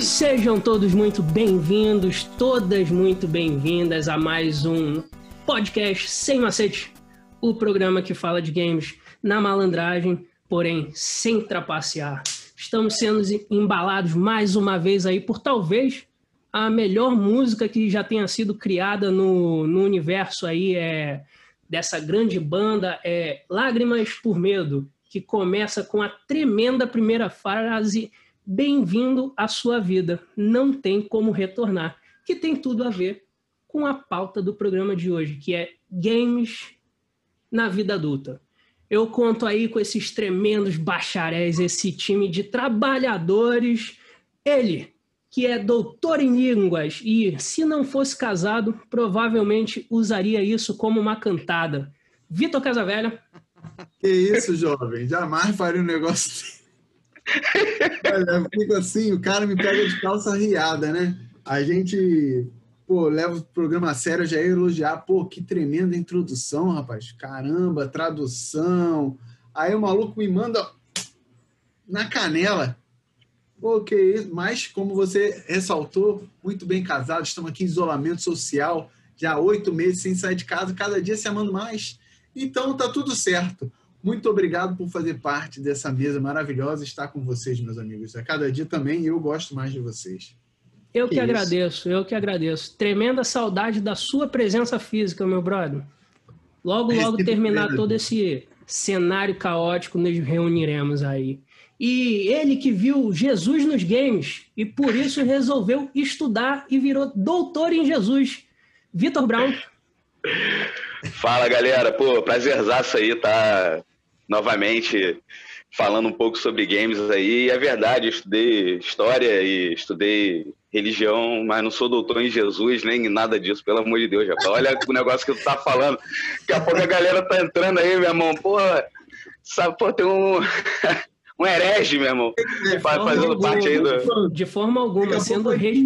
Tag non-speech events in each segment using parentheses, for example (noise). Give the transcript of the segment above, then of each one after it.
Sejam todos muito bem-vindos, todas muito bem-vindas a mais um podcast Sem Macete, o programa que fala de games na malandragem, porém sem trapacear. Estamos sendo embalados mais uma vez aí por talvez a melhor música que já tenha sido criada no, no universo aí é dessa grande banda é Lágrimas por Medo, que começa com a tremenda primeira frase Bem-vindo à sua vida, não tem como retornar, que tem tudo a ver com a pauta do programa de hoje, que é games na vida adulta. Eu conto aí com esses tremendos bacharéis, esse time de trabalhadores. Ele, que é doutor em línguas e, se não fosse casado, provavelmente usaria isso como uma cantada. Vitor Casavelha. Que isso, jovem? Jamais faria um negócio Olha, fico assim, o cara me pega de calça riada, né? A gente, pô, leva o programa a sério, já ia elogiar, pô, que tremenda introdução, rapaz. Caramba, tradução. Aí o maluco me manda na canela. Isso. Mas, como você ressaltou, muito bem casado, estamos aqui em isolamento social, já oito meses sem sair de casa, cada dia se amando mais. Então, tá tudo certo. Muito obrigado por fazer parte dessa mesa maravilhosa, estar com vocês, meus amigos. A cada dia também eu gosto mais de vocês. Eu que, que agradeço, eu que agradeço. Tremenda saudade da sua presença física, meu brother. Logo, logo terminar todo esse cenário caótico, nos reuniremos aí. E ele que viu Jesus nos games e por isso resolveu estudar e virou doutor em Jesus. Vitor Brown. (laughs) Fala, galera. Pô, prazerzaço aí, tá? Novamente falando um pouco sobre games aí. é verdade, eu estudei história e estudei religião, mas não sou doutor em Jesus, nem nada disso, pelo amor de Deus, rapaz. Olha o negócio que tu tá falando. Daqui a pouco a galera tá entrando aí, meu irmão. Pô, sabe, pô, tem um. (laughs) um herege, meu irmão. Fazendo alguma, parte aí do. De forma alguma, sendo rei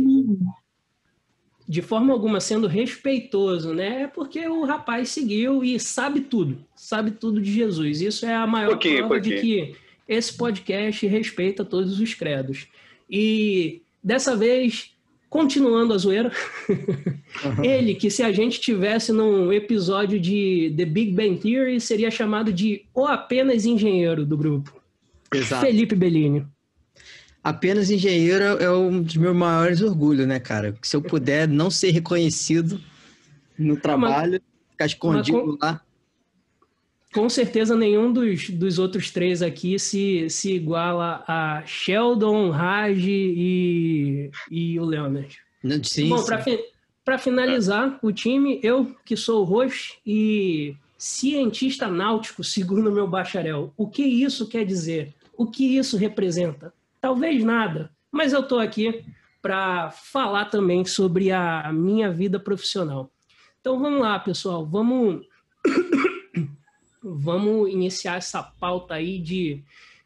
de forma alguma sendo respeitoso, né? É porque o rapaz seguiu e sabe tudo, sabe tudo de Jesus. Isso é a maior pouquinho, prova pouquinho. de que esse podcast respeita todos os credos. E dessa vez, continuando a zoeira, (laughs) ele que se a gente tivesse num episódio de The Big Bang Theory seria chamado de o apenas engenheiro do grupo. Exato. Felipe Bellini apenas engenheiro é um dos meus maiores orgulhos, né, cara? Se eu puder não ser reconhecido no trabalho, mas, ficar escondido com, lá. Com certeza nenhum dos, dos outros três aqui se, se iguala a Sheldon, Raj e, e o Leonard. Sim, Bom, para fi, finalizar o time, eu que sou o host e cientista náutico, segundo meu bacharel. O que isso quer dizer? O que isso representa? Talvez nada, mas eu estou aqui para falar também sobre a minha vida profissional. Então vamos lá, pessoal, vamos vamos iniciar essa pauta aí de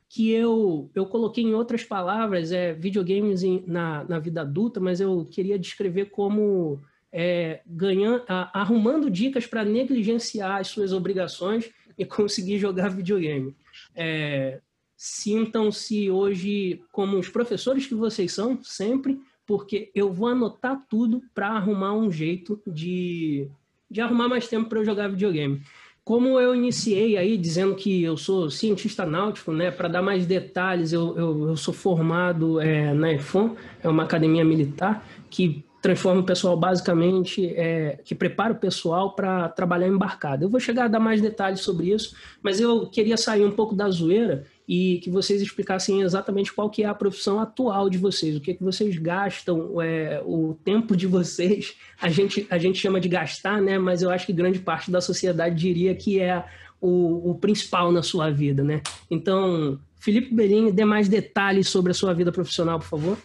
que eu, eu coloquei em outras palavras, é videogames em, na, na vida adulta, mas eu queria descrever como é, ganhando, a, arrumando dicas para negligenciar as suas obrigações (laughs) e conseguir jogar videogame. É, Sintam-se hoje como os professores que vocês são, sempre, porque eu vou anotar tudo para arrumar um jeito de, de arrumar mais tempo para eu jogar videogame. Como eu iniciei aí dizendo que eu sou cientista náutico, né? Para dar mais detalhes, eu, eu, eu sou formado é, na EFON, é uma academia militar que transforma o pessoal basicamente, é, que prepara o pessoal para trabalhar embarcado. Eu vou chegar a dar mais detalhes sobre isso, mas eu queria sair um pouco da zoeira e que vocês explicassem exatamente qual que é a profissão atual de vocês, o que, é que vocês gastam, é, o tempo de vocês, a gente, a gente chama de gastar, né? mas eu acho que grande parte da sociedade diria que é o, o principal na sua vida. Né? Então, Felipe Bellini, dê mais detalhes sobre a sua vida profissional, por favor.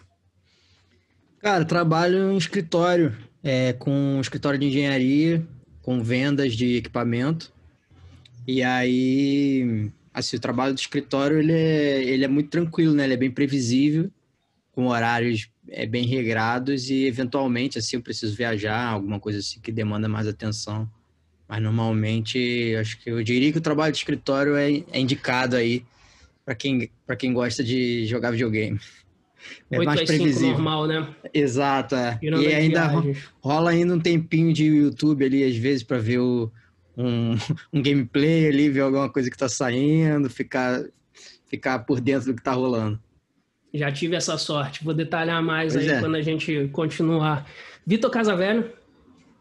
Cara, trabalho em escritório, é, com escritório de engenharia, com vendas de equipamento. E aí assim, o trabalho do escritório ele é, ele é muito tranquilo, né? Ele é bem previsível, com horários é, bem regrados e eventualmente assim eu preciso viajar, alguma coisa assim que demanda mais atenção. Mas normalmente, acho que eu diria que o trabalho de escritório é, é indicado aí para quem para quem gosta de jogar videogame. É 8 mais às 5 previsível. normal, né? Exato, é. E as ainda viagens. rola ainda um tempinho de YouTube ali, às vezes, pra ver o, um, (laughs) um gameplay ali, ver alguma coisa que tá saindo, ficar, ficar por dentro do que tá rolando. Já tive essa sorte. Vou detalhar mais Pois aí é. quando a gente continuar. Vitor Casavelho,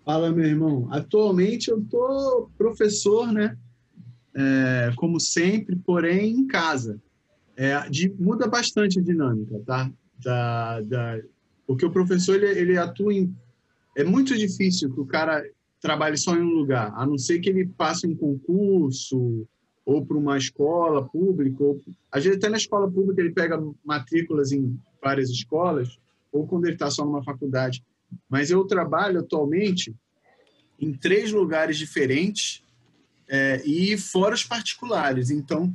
Fala, meu irmão. Atualmente eu tô professor, né? É, como sempre, porém em casa. É, de- muda bastante a dinâmica, tá? Da, da, porque o professor ele, ele atua em. É muito difícil que o cara trabalhe só em um lugar, a não ser que ele passe um concurso ou para uma escola pública. Ou, às vezes, até na escola pública, ele pega matrículas em várias escolas, ou quando ele está só numa faculdade. Mas eu trabalho atualmente em três lugares diferentes é, e fora os particulares. Então,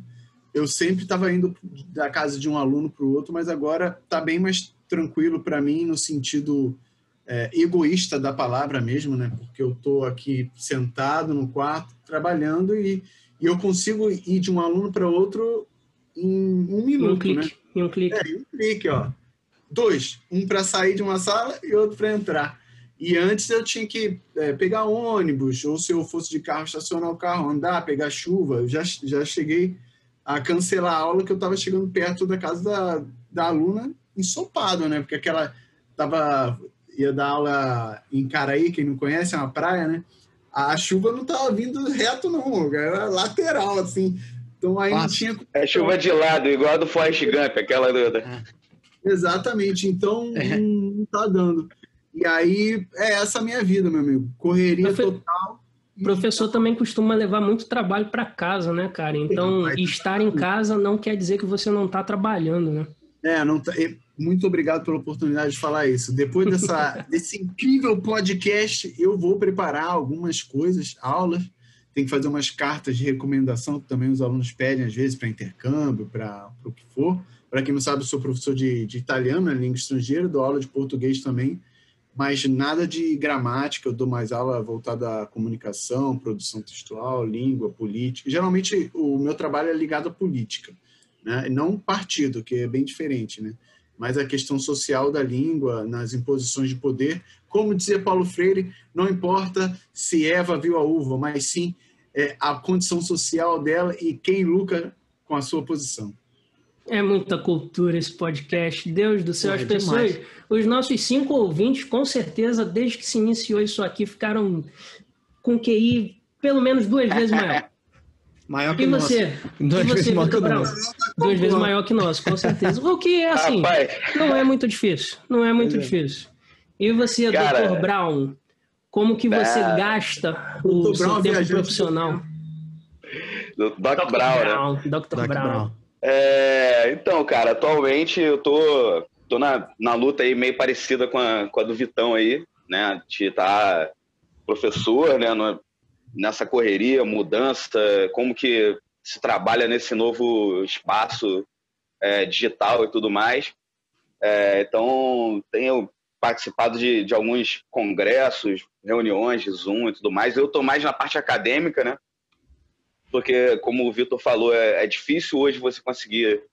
eu sempre estava indo da casa de um aluno para o outro, mas agora está bem mais tranquilo para mim no sentido é, egoísta da palavra mesmo, né? Porque eu estou aqui sentado no quarto trabalhando e, e eu consigo ir de um aluno para outro em um em um minuto, né? clique. Em um clique. É, um clique, ó. Dois, um para sair de uma sala e outro para entrar. E antes eu tinha que é, pegar ônibus, ou se eu fosse de carro, estacionar o carro, andar, pegar chuva. Eu já, já cheguei a cancelar a aula que eu estava chegando perto da casa da, da aluna ensopado, né? Porque aquela tava ia dar aula em Caraí, quem não conhece, é uma praia, né? A chuva não estava vindo reto não, era lateral assim. Então aí não Fácil. tinha É chuva de lado, igual a do Forrest Gump, aquela do... Exatamente, então É. não, não tá dando. E aí é essa a minha vida, meu amigo. Correria Profe- total. O professor também costuma levar muito trabalho para casa, né, cara? Então, estar em casa não quer dizer que você não está trabalhando, né? É, não tá- muito obrigado pela oportunidade de falar isso. Depois dessa, (laughs) desse incrível podcast, eu vou preparar algumas coisas, aulas. Tem que fazer umas cartas de recomendação que também os alunos pedem, às vezes, para intercâmbio, para o que for. Para quem não sabe, eu sou professor de, de italiano, né, língua estrangeira, dou aula de português também, mas nada de gramática, eu dou mais aula voltada à comunicação, produção textual, língua, política. Geralmente, o meu trabalho é ligado à política né? não partido, que é bem diferente, né? Mas a questão social da língua, nas imposições de poder. Como dizia Paulo Freire, não importa se Eva viu a uva, mas sim é, a condição social dela e quem lucra com a sua posição. É muita cultura esse podcast. Deus do céu, Pô, as é pessoas, demais. os nossos cinco ouvintes, com certeza, desde que se iniciou isso aqui, ficaram com QI pelo menos duas vezes maior. Maior que E você? Duas e você, vezes maior que nosso. Duas vezes maior que nós, com certeza. O que é assim, Rapaz, não é muito difícil. Não é muito é. difícil. E você, Cara, Dr. Brown, como que você é, gasta o Dr. seu Brown, tempo profissional? do Doc Brown, né? Dr. Doc Brown. Brown. É, então, cara, atualmente eu tô, tô na, na luta aí meio parecida com a, com a do Vitão aí, né? De estar professor, né? no- nessa correria, mudança, como que se trabalha nesse novo espaço é, digital e tudo mais. É, então, tenho participado de, de alguns congressos, reuniões de Zoom e tudo mais. Eu tô mais na parte acadêmica, né? porque, como o Vitor falou, é, é difícil hoje você conseguir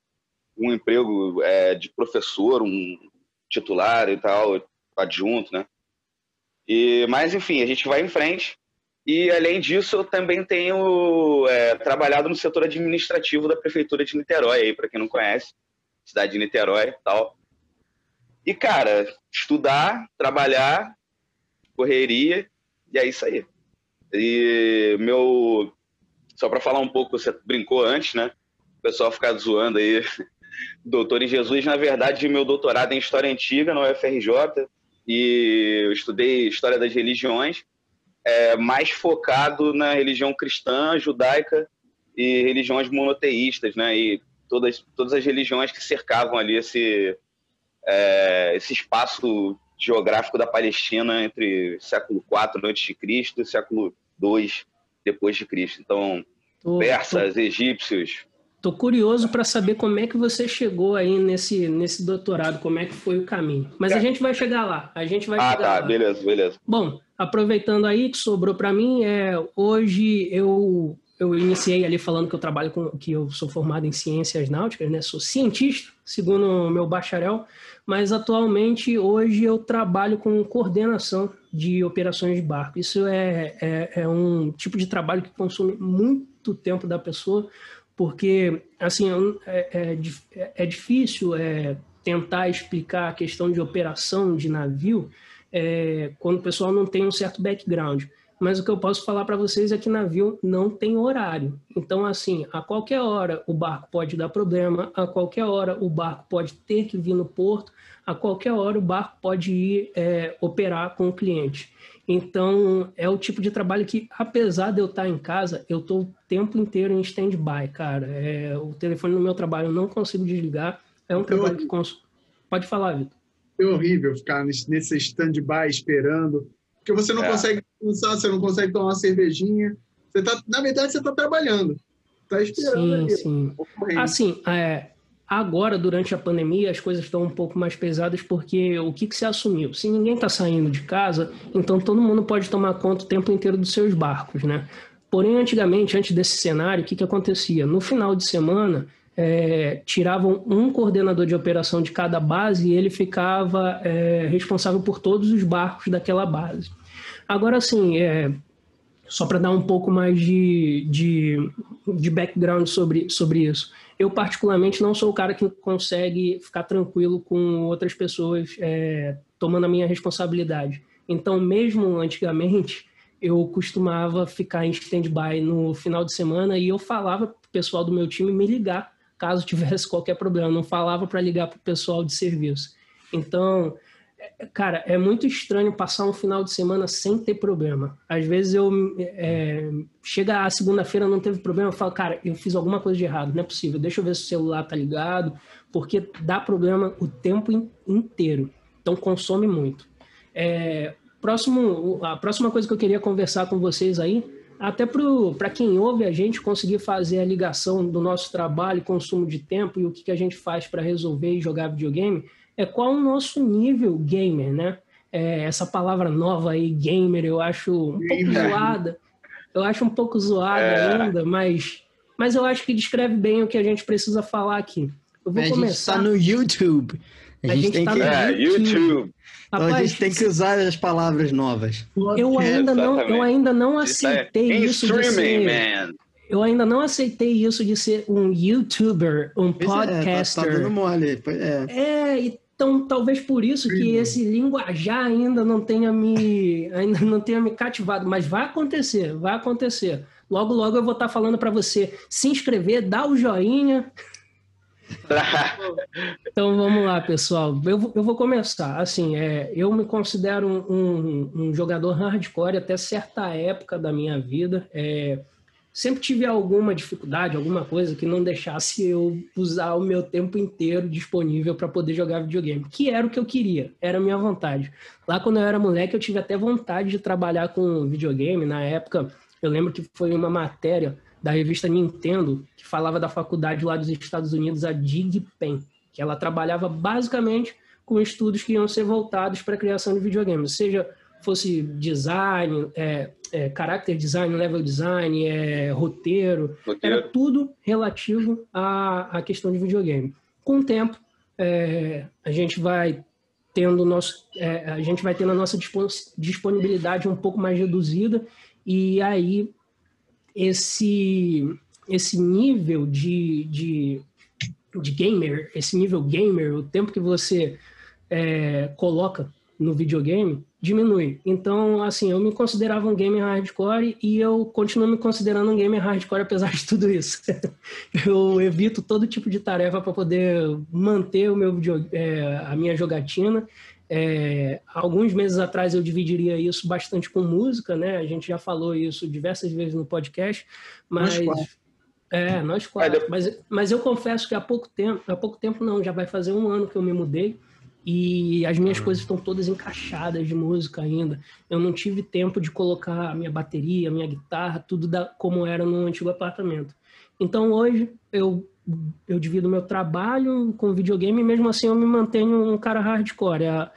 um emprego é, de professor, um titular e tal, adjunto, né? E, mas, enfim, a gente vai em frente. E, além disso, eu também tenho é, trabalhado no setor administrativo da Prefeitura de Niterói, para quem não conhece, cidade de Niterói e tal. E, cara, estudar, trabalhar, correria, e é isso aí. E meu só para falar um pouco, você brincou antes, né? O pessoal ficar zoando aí. (laughs) Doutor em Jesus, na verdade, meu doutorado é em História Antiga na UFRJ e eu estudei História das Religiões, é, mais focado na religião cristã, judaica e religiões monoteístas, né? E todas, todas as religiões que cercavam ali esse, é, esse espaço geográfico da Palestina entre século IV a.C. e século II depois de Cristo. Então, persas, egípcios. Tô curioso para saber como é que você chegou aí nesse, nesse doutorado, como é que foi o caminho. Mas a gente vai chegar lá. A gente vai Ah, chegar tá, lá. beleza, beleza. Bom, aproveitando aí que sobrou para mim, é, hoje eu eu iniciei ali falando que eu trabalho com, que eu sou formado em ciências náuticas, né? Sou cientista, segundo o meu bacharel, mas atualmente hoje eu trabalho com coordenação de operações de barco. Isso é, é, é um tipo de trabalho que consome muito tempo da pessoa, porque assim é, é, é difícil é, tentar explicar a questão de operação de navio é, quando o pessoal não tem um certo background mas o que eu posso falar para vocês é que navio não tem horário. Então, assim, a qualquer hora o barco pode dar problema, a qualquer hora o barco pode ter que vir no porto, a qualquer hora o barco pode ir é, operar com o cliente. Então, é o tipo de trabalho que, apesar de eu estar em casa, eu estou o tempo inteiro em stand-by, cara. É, o telefone no meu trabalho eu não consigo desligar. É um trabalho que... Cons... Pode falar, Vitor. É horrível ficar nesse stand-by esperando porque você não é. consegue descansar, você não consegue tomar uma cervejinha. Você tá, na verdade, você está trabalhando. Está esperando. Sim, sim. Assim, é, agora, durante a pandemia, as coisas estão um pouco mais pesadas porque o que, que se assumiu? Se ninguém está saindo de casa, então todo mundo pode tomar conta o tempo inteiro dos seus barcos, né? Porém, antigamente, antes desse cenário, o que, que acontecia? No final de semana, é, tiravam um coordenador de operação de cada base e ele ficava é, responsável por todos os barcos daquela base. Agora, assim, é, só para dar um pouco mais de, de, de background sobre, sobre isso. Eu, particularmente, não sou o cara que consegue ficar tranquilo com outras pessoas é, tomando a minha responsabilidade. Então, mesmo antigamente, eu costumava ficar em stand-by no final de semana e eu falava para o pessoal do meu time me ligar caso (laughs) tivesse qualquer problema. Não falava para ligar para o pessoal de serviço. Então, cara, é muito estranho passar um final de semana sem ter problema. Às vezes eu é, chega a segunda-feira não teve problema, eu falo, cara, eu fiz alguma coisa de errado, não é possível. Deixa eu ver se o celular tá ligado, porque dá problema o tempo inteiro. Então consome muito. É, próximo, a próxima coisa que eu queria conversar com vocês aí até para quem ouve a gente conseguir fazer a ligação do nosso trabalho, consumo de tempo e o que, que a gente faz para resolver e jogar videogame, é qual o nosso nível gamer, né? É, essa palavra nova aí, gamer, eu acho um pouco zoada. Eu acho um pouco zoada é. ainda, mas, mas eu acho que descreve bem o que a gente precisa falar aqui. Eu vou a começar. Gente tá no YouTube. A, a gente, gente tá que... no é, YouTube. YouTube. Então Rapaz, a gente tem que usar as palavras novas. Eu ainda não, eu ainda não aceitei isso de ser. Man. Eu ainda não aceitei isso de ser um YouTuber, um podcaster. É, tá, tá dando mole. É. é, então talvez por isso que esse linguajar ainda não tenha me ainda não tenha me cativado, mas vai acontecer, vai acontecer. Logo logo eu vou estar falando para você se inscrever, dar o joinha, (laughs) então vamos lá, pessoal. Eu, eu vou começar. Assim, é, eu me considero um, um, um, jogador hardcore até certa época da minha vida. É, sempre tive alguma dificuldade, alguma coisa que não deixasse eu usar o meu tempo inteiro disponível para poder jogar videogame, que era o que eu queria, era a minha vontade. Lá quando eu era moleque, eu tive até vontade de trabalhar com videogame. Na época, eu lembro que foi uma matéria da revista Nintendo, que falava da faculdade lá dos Estados Unidos, a DigPen, que ela trabalhava basicamente com estudos que iam ser voltados para a criação de videogames, seja fosse design, é, é, character design, level design, é, roteiro, roteiro, era tudo relativo à, à questão de videogame. Com o tempo, é, a gente vai tendo nosso, é, a gente vai tendo a nossa disponibilidade um pouco mais reduzida e aí esse, esse nível de, de, de gamer, esse nível gamer, o tempo que você é, coloca no videogame, diminui. Então, assim, eu me considerava um gamer hardcore e eu continuo me considerando um gamer hardcore apesar de tudo isso. (laughs) eu evito todo tipo de tarefa para poder manter o meu video, é, a minha jogatina é, alguns meses atrás eu dividiria isso bastante com música, né? A gente já falou isso diversas vezes no podcast, mas é nós quatro. Mas, mas eu confesso que há pouco tempo, há pouco tempo não, já vai fazer um ano que eu me mudei e as minhas uhum. coisas estão todas encaixadas de música ainda. Eu não tive tempo de colocar a minha bateria, a minha guitarra, tudo da, como era no antigo apartamento. Então hoje eu eu divido meu trabalho com videogame e mesmo assim eu me mantenho um cara hardcore. A,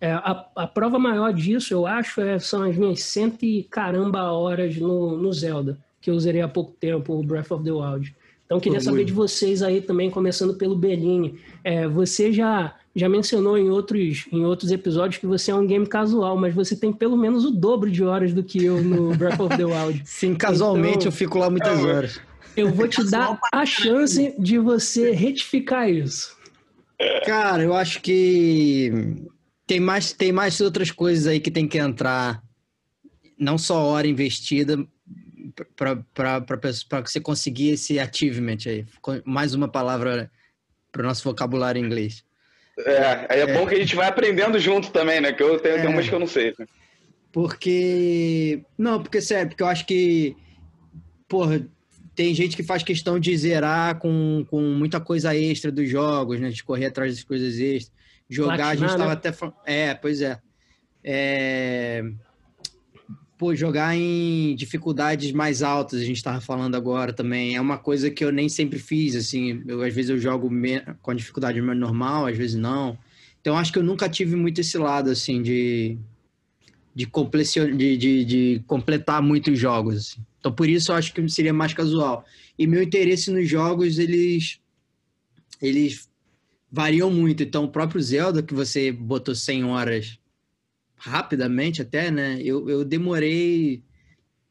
é, a, a prova maior disso, eu acho, é, são as minhas cento e caramba horas no, no Zelda. que eu zerei há pouco tempo, o Breath of the Wild. Então, queria saber de vocês aí também, começando pelo Bellini. É, você já, já mencionou em outros, em outros episódios que você é um game casual, mas você tem pelo menos o dobro de horas do que eu no (laughs) Breath of the Wild. Sim, casualmente então, eu fico lá muitas horas. Eu vou te dar a chance de você retificar isso. Cara, eu acho que tem mais, tem mais outras coisas aí que tem que entrar. Não só hora investida, para você conseguir esse achievement aí. Mais uma palavra para o nosso vocabulário em inglês. É, é, é, bom que a gente vai aprendendo junto também, né? Que eu tenho, é, umas que eu não sei. Né? Porque. Não, porque sério, porque eu acho que. Porra, tem gente que faz questão de zerar com, com muita coisa extra dos jogos, né? De correr atrás das coisas extras. Jogar, Platinar, a gente estava né? até. É, pois é. É pô, jogar em dificuldades mais altas, a gente estava falando agora também, é uma coisa que eu nem sempre fiz, assim, eu, às vezes eu jogo com dificuldade normal, às vezes não. Então acho que eu nunca tive muito esse lado, assim, de, de, de, de, de completar muitos jogos. Assim. Então por isso eu acho que seria mais casual. E meu interesse nos jogos, eles, eles variam muito. Então o próprio Zelda, que você botou 100 horas rapidamente até, né? Eu, eu demorei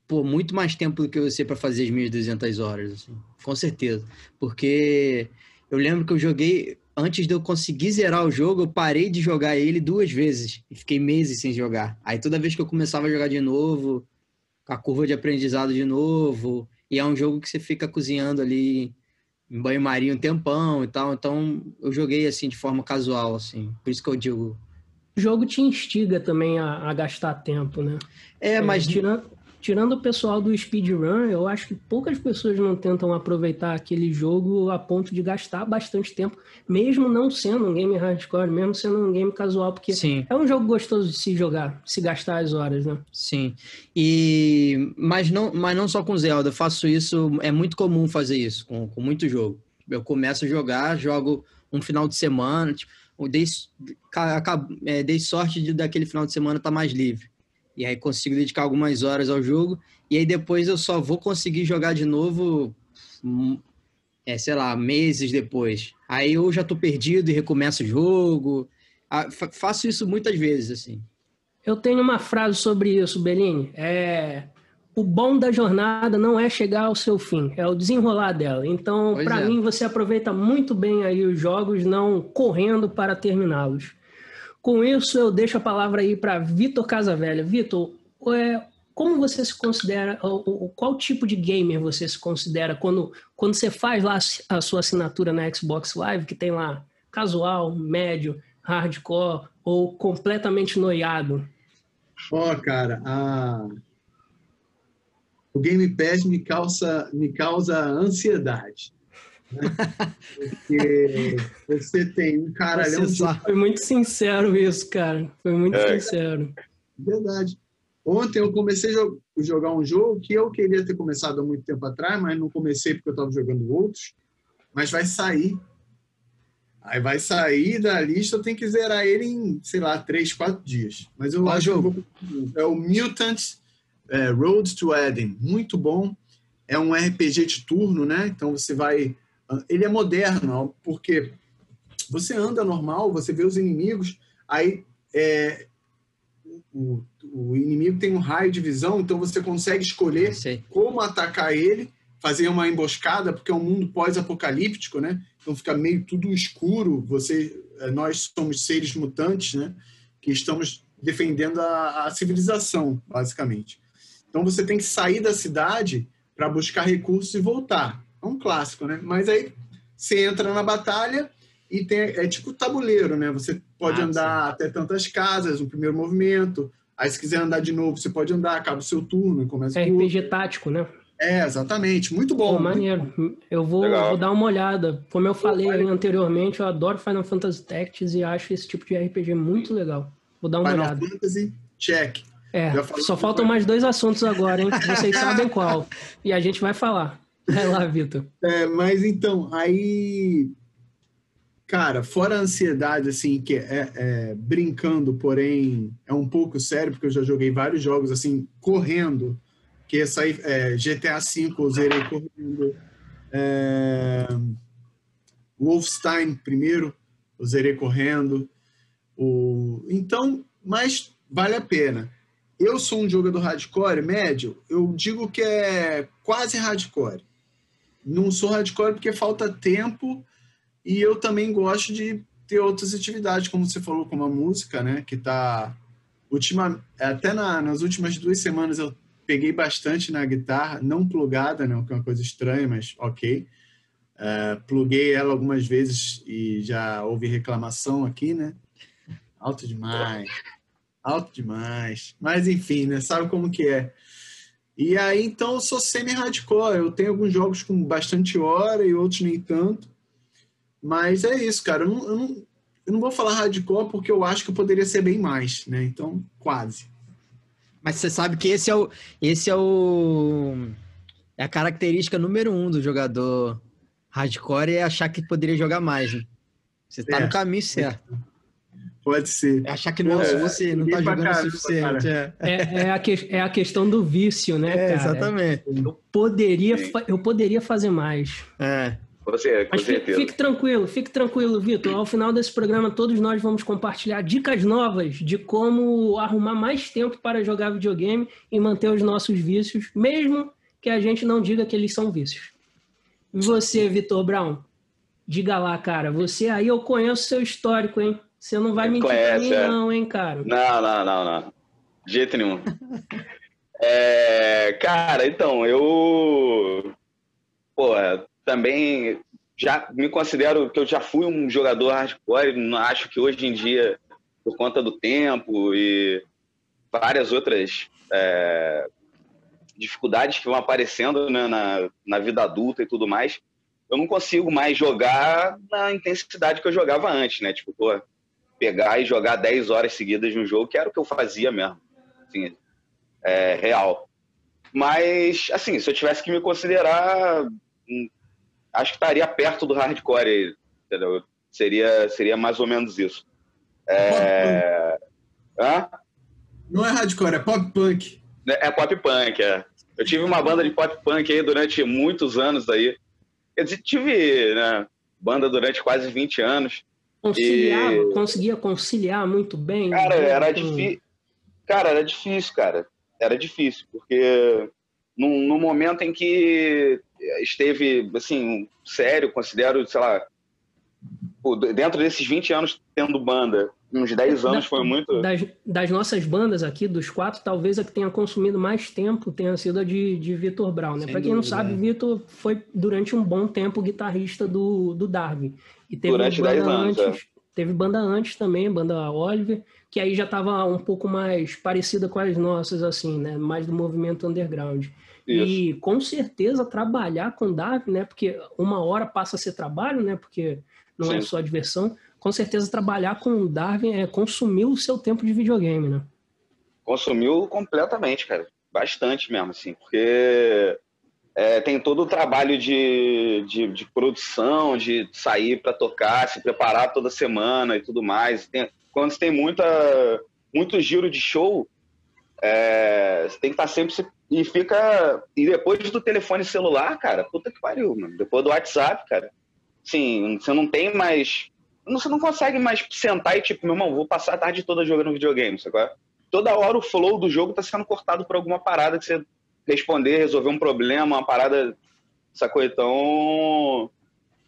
por muito mais tempo do que você para fazer as 1.200 horas, assim, com certeza. Porque eu lembro que eu joguei, antes de eu conseguir zerar o jogo, eu parei de jogar ele duas vezes e fiquei meses sem jogar. Aí toda vez que eu começava a jogar de novo, a curva de aprendizado de novo, e é um jogo que você fica cozinhando ali em banho-maria um tempão e tal, então eu joguei assim de forma casual, assim. Por isso que eu digo o jogo te instiga também a, a gastar tempo, né? É, mas. É, tirando, tirando o pessoal do speedrun, eu acho que poucas pessoas não tentam aproveitar aquele jogo a ponto de gastar bastante tempo, mesmo não sendo um game hardcore, mesmo sendo um game casual, porque Sim. é um jogo gostoso de se jogar, se gastar as horas, né? Sim. E mas não, mas não só com Zelda, eu faço isso, é muito comum fazer isso com, com muito jogo. Eu começo a jogar, jogo um final de semana, tipo, dei, é, dei sorte de daquele final de semana estar tá mais livre. E aí consigo dedicar algumas horas ao jogo. E aí depois eu só vou conseguir jogar de novo, hum, é, sei lá, meses depois. Aí eu já tô perdido e recomeço o jogo. Ah, faço isso muitas vezes, assim. Eu tenho uma frase sobre isso, Bellini. É, o bom da jornada não é chegar ao seu fim, é o desenrolar dela. Então, para é. mim, você aproveita muito bem aí os jogos, não correndo para terminá-los. Com isso, eu deixo a palavra aí para Vitor Casavelha. Vitor, é, como você se considera, qual tipo de gamer você se considera quando, quando você faz lá a sua assinatura na Xbox Live, que tem lá casual, médio, hardcore ou completamente noiado? Ó, oh, cara, a o Game Pass me causa, me causa ansiedade. Né? Porque (laughs) você tem um caralhão de... Foi muito sincero isso, cara. Foi muito é. sincero. Verdade. Ontem eu comecei a jogar um jogo que eu queria ter começado há muito tempo atrás, mas não comecei porque eu estava jogando outros. Mas vai sair. Aí vai sair da lista, eu tenho que zerar ele em, sei lá, três, quatro dias. Mas eu Qual acho jogo? que eu vou... É o Mutant é, Road to Eden, muito bom. É um RPG de turno, né? Então você vai. Ele é moderno, porque você anda normal, você vê os inimigos, aí é, o, o, inimigo tem um raio de visão, então você consegue escolher como atacar ele, fazer uma emboscada, porque é um mundo pós-apocalíptico, né? Então fica meio tudo escuro. Você, é, nós somos seres mutantes, né? Que estamos defendendo a, a civilização, basicamente. Então você tem que sair da cidade para buscar recursos e voltar. É um clássico, né? Mas aí você entra na batalha e tem, é tipo tabuleiro, né? Você pode ah, andar sim. até tantas casas, no primeiro movimento. Aí, se quiser andar de novo, você pode andar, acaba o seu turno e começa É RPG tático, né? É, exatamente. Muito bom. Pô, maneiro. Eu vou, vou, dar uma olhada. Como eu falei Pô, anteriormente, eu adoro Final Fantasy Tactics e acho esse tipo de RPG muito legal. Vou dar uma Final olhada. Final Fantasy, check. É, só faltam mais dois assuntos agora, hein? Vocês (laughs) sabem qual. E a gente vai falar. Vai lá, Vitor. É, mas então, aí. Cara, fora a ansiedade, assim, que é, é, brincando, porém é um pouco sério, porque eu já joguei vários jogos, assim, correndo. que sair é, GTA V, eu zerei correndo. É, Wolfenstein primeiro, eu zerei correndo. O, então, mas vale a pena. Eu sou um jogador hardcore médio, eu digo que é quase hardcore. Não sou hardcore porque falta tempo e eu também gosto de ter outras atividades, como você falou, como a música, né? Que tá. Ultima, até na, nas últimas duas semanas eu peguei bastante na guitarra, não plugada, né? Que é uma coisa estranha, mas ok. Uh, pluguei ela algumas vezes e já houve reclamação aqui, né? Alto demais. Alto demais. Mas enfim, né? Sabe como que é. E aí, então, eu sou semi-hardcore. Eu tenho alguns jogos com bastante hora e outros nem tanto. Mas é isso, cara. Eu não, eu não, eu não vou falar hardcore porque eu acho que eu poderia ser bem mais, né? Então, quase. Mas você sabe que esse é o. Esse é o. É a característica número um do jogador hardcore é achar que poderia jogar mais, né? Você tá é. no caminho certo. Pode ser. É achar que não, é, você não tá jogando o suficiente. É. É, é, a que, é a questão do vício, né, é, cara? Exatamente. Eu poderia, eu poderia fazer mais. É. Você, com Mas fique, fique, tranquilo, fique tranquilo, Vitor. Ao final desse programa, todos nós vamos compartilhar dicas novas de como arrumar mais tempo para jogar videogame e manter os nossos vícios, mesmo que a gente não diga que eles são vícios. E você, Vitor Brown? Diga lá, cara. Você aí eu conheço seu histórico, hein? Você não vai mentir Conhece, pra mim, é. não, hein, cara? Não, não, não, não. De jeito nenhum. (laughs) é, cara, então, eu. Pô, também já me considero que eu já fui um jogador hardcore. Não acho que hoje em dia, por conta do tempo e várias outras é, dificuldades que vão aparecendo né, na, na vida adulta e tudo mais, eu não consigo mais jogar na intensidade que eu jogava antes, né? Tipo, pô, pegar e jogar 10 horas seguidas de um jogo, que era o que eu fazia mesmo. Assim, é, real. Mas, assim, se eu tivesse que me considerar, hum, acho que estaria perto do hardcore, entendeu? Seria, seria mais ou menos isso. É... Hã? Não é hardcore, é pop punk. É, é pop punk, é. Eu tive uma banda de pop punk aí durante muitos anos aí. Eu tive né, banda durante quase 20 anos. Conciliava, e... conseguia conciliar muito bem. Cara, né? era difícil. Cara, era difícil, cara. Era difícil, porque no, no momento em que esteve, assim, sério, considero, sei lá, dentro desses 20 anos tendo banda, uns 10 anos da, foi muito. Das, das, nossas bandas aqui, dos quatro, talvez a que tenha consumido mais tempo tenha sido a de, de Vitor Brown, né? Para quem não sabe, Vitor foi durante um bom tempo guitarrista do, do Darwin. E teve Durante 10 anos. Antes, é. Teve banda antes também, banda Oliver, que aí já estava um pouco mais parecida com as nossas, assim, né? Mais do movimento underground. Isso. E com certeza trabalhar com Darwin, né? Porque uma hora passa a ser trabalho, né? Porque não é Sim. é só diversão. Com certeza trabalhar com Darwin é consumir o seu tempo de videogame, né? Consumiu completamente, cara. Bastante mesmo, assim. Porque é, tem todo o trabalho de, de, de produção, de sair para tocar, se preparar toda semana e tudo mais. Tem, quando você tem muita, muito giro de show, é, você tem que estar tá sempre. E fica. E depois do telefone celular, cara, puta que pariu, mano. Depois do WhatsApp, cara. Sim, você não tem mais. Você não consegue mais sentar e, tipo, meu irmão, vou passar a tarde toda jogando videogame, sabe? Toda hora o flow do jogo tá sendo cortado por alguma parada que você responder, resolver um problema, uma parada, sacou? Então,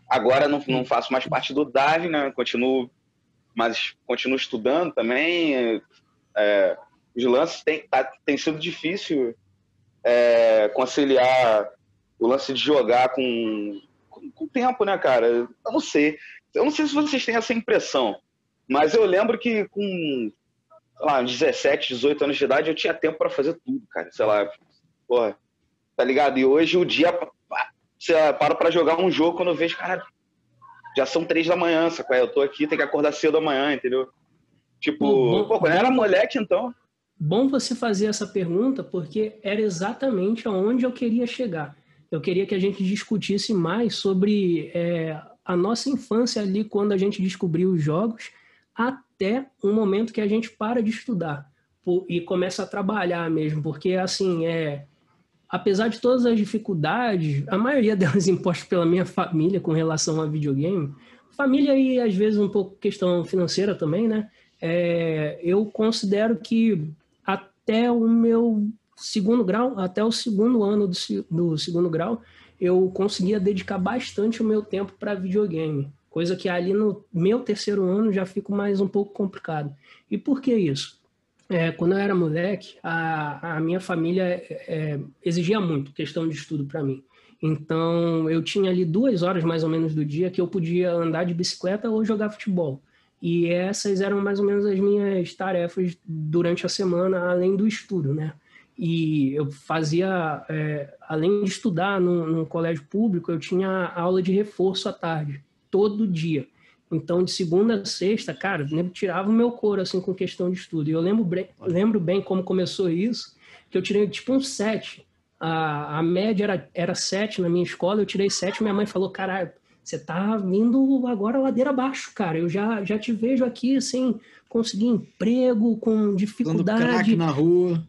agora não, não faço mais parte do DAV, né? Continuo, mas continuo estudando também. É, os lances tem, tá, tem sido difícil é, conciliar o lance de jogar com, com, com tempo, né, cara? Eu não sei. Eu não sei se vocês têm essa impressão, mas eu lembro que com lá, 17, 18 anos de idade eu tinha tempo para fazer tudo, cara. Sei lá, Porra, tá ligado? E hoje o dia. Você para pra jogar um jogo quando eu vejo, cara, já são três da manhã, sacou? Eu tô aqui, tem que acordar cedo amanhã, entendeu? Tipo, bom, pô, quando eu era moleque, então. Bom você fazer essa pergunta, porque era exatamente aonde eu queria chegar. Eu queria que a gente discutisse mais sobre é, a nossa infância ali, quando a gente descobriu os jogos, até o momento que a gente para de estudar e começa a trabalhar mesmo, porque assim, é, apesar de todas as dificuldades, a maioria (laughs) delas impostas pela minha família com relação a videogame, família e às vezes um pouco questão financeira também, né? É, eu considero que até o meu segundo grau, até o segundo ano do, do segundo grau, eu conseguia dedicar bastante o meu tempo para videogame, coisa que ali no meu terceiro ano já fica mais um pouco complicado. E por que isso? É, quando eu era moleque, a, a minha família é, exigia muito questão de estudo para mim. Então, eu tinha ali duas horas mais ou menos do dia que eu podia andar de bicicleta ou jogar futebol. E essas eram mais ou menos as minhas tarefas durante a semana, além do estudo, né? E eu fazia, é, além de estudar no, no colégio público, eu tinha aula de reforço à tarde, todo dia. Então, de segunda a sexta, cara, eu tirava o meu couro, assim, com questão de estudo. E eu lembro bem, lembro bem como começou isso, que eu tirei, tipo, um sete. A, a média era, era sete na minha escola, eu tirei sete. Minha mãe falou, caralho, você tá vindo agora ladeira abaixo, cara. Eu já, já te vejo aqui, assim, conseguir emprego, com dificuldade. Dando crack na rua.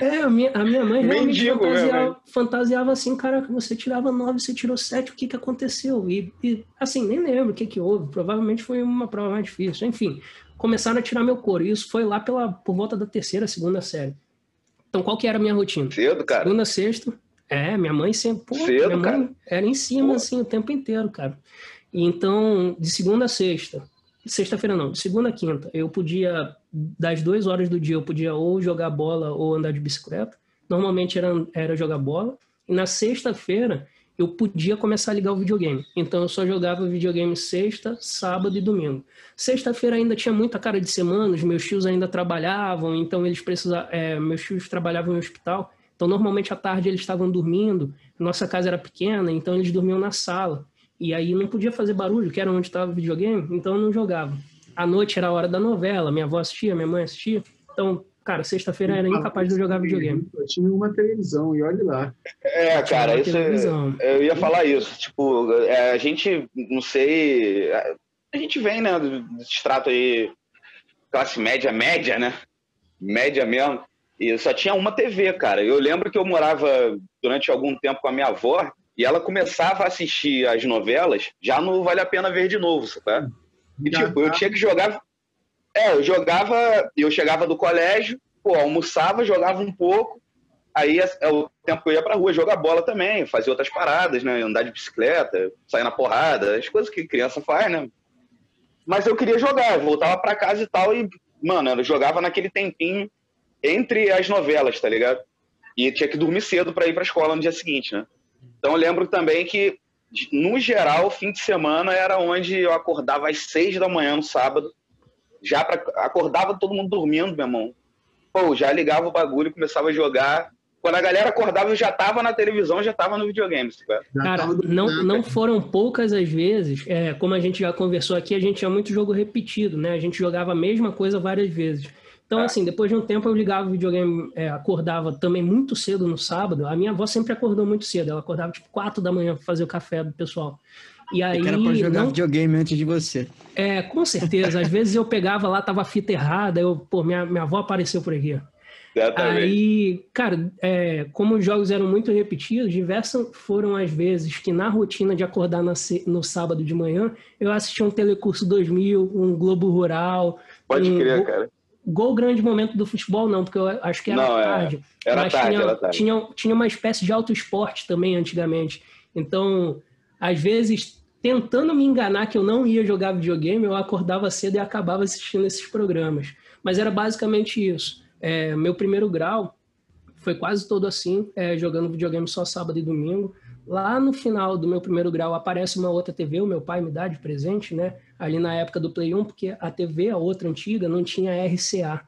É, a, minha, a minha mãe realmente fantasiava, fantasiava, assim, cara, que você tirava nove, você tirou sete, o que que aconteceu? E, e, assim, nem lembro o que que houve, provavelmente foi uma prova mais difícil. Enfim, começaram a tirar meu couro, e isso foi lá pela, por volta da terceira, segunda série. Então, qual que era a minha rotina? Cedo, cara. Segunda, sexta, é, minha mãe sempre, pô, Cedo, minha mãe cara. era em cima, pô. assim, o tempo inteiro, cara. E então, de segunda a sexta, sexta-feira não, de segunda a quinta, eu podia, das duas horas do dia, eu podia ou jogar bola ou andar de bicicleta. Normalmente era, era jogar bola. E na sexta-feira, eu podia começar a ligar o videogame. Então eu só jogava videogame sexta, sábado e domingo. Sexta-feira ainda tinha muita cara de semana, os meus tios ainda trabalhavam, então eles precisavam. É, meus tios trabalhavam em hospital, então normalmente à tarde eles estavam dormindo. Nossa casa era pequena, então eles dormiam na sala. E aí não podia fazer barulho, que era onde estava o videogame, então eu não jogava. À noite era a hora da novela, minha avó assistia, minha mãe assistia. Então, cara, sexta-feira era incapaz de jogar videogame. Eu tinha uma televisão, e olhe lá. É, cara, isso é, eu ia falar isso. Tipo, é, a gente, não sei. A gente vem, né, do extrato aí, classe média, média, né? Média mesmo. E só tinha uma TV, cara. Eu lembro que eu morava durante algum tempo com a minha avó e ela começava a assistir as novelas já no Vale a Pena Ver de Novo, sabe? E, tipo, eu tinha que jogar. É, eu jogava, eu chegava do colégio, pô, almoçava, jogava um pouco, aí é o tempo que eu ia pra rua jogar bola também, fazer outras paradas, né? Andar de bicicleta, sair na porrada, as coisas que criança faz, né? Mas eu queria jogar, eu voltava pra casa e tal, e, mano, eu jogava naquele tempinho entre as novelas, tá ligado? E tinha que dormir cedo para ir pra escola no dia seguinte, né? Então eu lembro também que, no geral, fim de semana era onde eu acordava às seis da manhã no sábado. Já pra, acordava todo mundo dormindo, meu irmão. Pô, já ligava o bagulho e começava a jogar. Quando a galera acordava, eu já tava na televisão, já tava no videogame. Sabe? Cara, não, não foram poucas as vezes. É, como a gente já conversou aqui, a gente tinha muito jogo repetido, né? A gente jogava a mesma coisa várias vezes. Então, é. assim, depois de um tempo eu ligava o videogame, é, acordava também muito cedo no sábado. A minha avó sempre acordou muito cedo. Ela acordava tipo 4 da manhã para fazer o café do pessoal. E aí. era pra jogar não... videogame antes de você. É, com certeza. Às vezes eu pegava lá, tava a fita errada, eu, pô, minha, minha avó apareceu por aqui. Exatamente. Aí, cara, é, como os jogos eram muito repetidos, diversas foram as vezes que na rotina de acordar na, no sábado de manhã, eu assistia um Telecurso 2000, um Globo Rural. Pode um, crer, cara gol grande momento do futebol, não, porque eu acho que era não, é. tarde. Era mas tarde, tinha, era tarde. Tinha, tinha uma espécie de auto esporte também antigamente. Então, às vezes, tentando me enganar que eu não ia jogar videogame, eu acordava cedo e acabava assistindo esses programas. Mas era basicamente isso. É, meu primeiro grau foi quase todo assim, é, jogando videogame só sábado e domingo. Lá no final do meu primeiro grau aparece uma outra TV, o meu pai me dá de presente, né? Ali na época do Play 1, porque a TV, a outra antiga, não tinha RCA.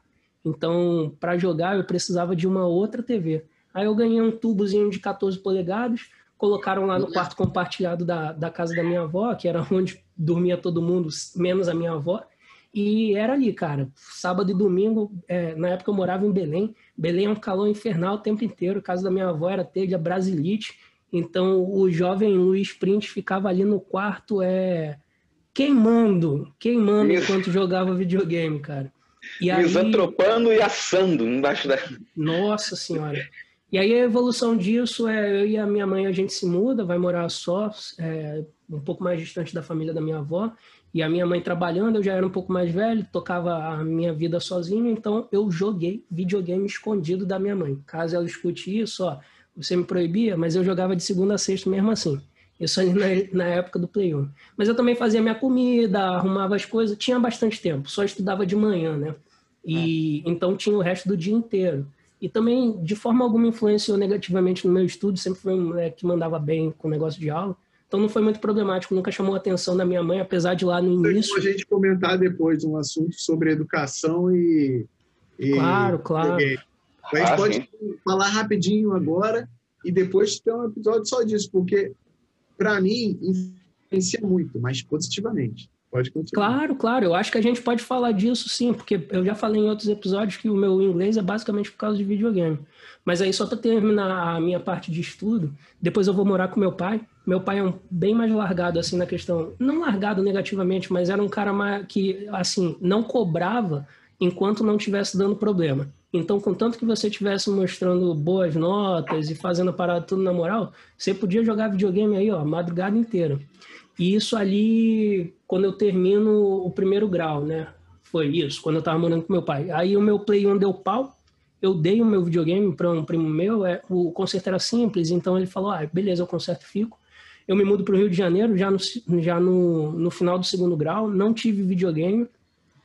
Então, para jogar, eu precisava de uma outra TV. Aí eu ganhei um tubozinho de 14 polegadas, colocaram lá no quarto compartilhado da, da casa da minha avó, que era (laughs) onde dormia todo mundo, menos a minha avó. E era ali, cara, sábado e domingo, é, na época eu morava em Belém. Belém é um calor infernal o tempo inteiro. A casa da minha avó era telha brasilite. Então o jovem Luiz Print ficava ali no quarto é, queimando, queimando Isso. enquanto jogava videogame, cara. E Misantropando aí... e assando embaixo da. Nossa senhora. E aí a evolução disso é eu e a minha mãe a gente se muda, vai morar só, é, um pouco mais distante da família da minha avó. E a minha mãe trabalhando, eu já era um pouco mais velho, tocava a minha vida sozinho, então eu joguei videogame escondido da minha mãe. Caso ela escute isso, ó, você me proibia, mas eu jogava de segunda a sexta mesmo assim. Isso aí na, na época do Play 1. Mas eu também fazia minha comida, arrumava as coisas, tinha bastante tempo, só estudava de manhã, né? E é. então tinha o resto do dia inteiro. E também, de forma alguma, influenciou negativamente no meu estudo, sempre foi um moleque que mandava bem com o negócio de aula. Então não foi muito problemático, nunca chamou a atenção da minha mãe, apesar de lá no início. a gente comentar depois um assunto sobre educação e. e claro, claro. A gente ah, pode sim. falar rapidinho agora e depois ter um episódio só disso, porque para mim influencia muito, mas positivamente. Pode continuar. Claro, claro. Eu acho que a gente pode falar disso sim, porque eu já falei em outros episódios que o meu inglês é basicamente por causa de videogame. Mas aí, só para terminar a minha parte de estudo, depois eu vou morar com meu pai. Meu pai é um, bem mais largado, assim, na questão. Não largado negativamente, mas era um cara mais, que, assim, não cobrava enquanto não tivesse dando problema. Então, contanto que você estivesse mostrando boas notas e fazendo a parada tudo na moral, você podia jogar videogame aí, ó, madrugada inteira. E isso ali, quando eu termino o primeiro grau, né? Foi isso, quando eu tava morando com meu pai. Aí o meu Play 1 deu pau, eu dei o meu videogame para um primo meu, é, o conserto era simples, então ele falou, ah, beleza, eu conserto fico. Eu me mudo para o Rio de Janeiro, já, no, já no, no final do segundo grau, não tive videogame,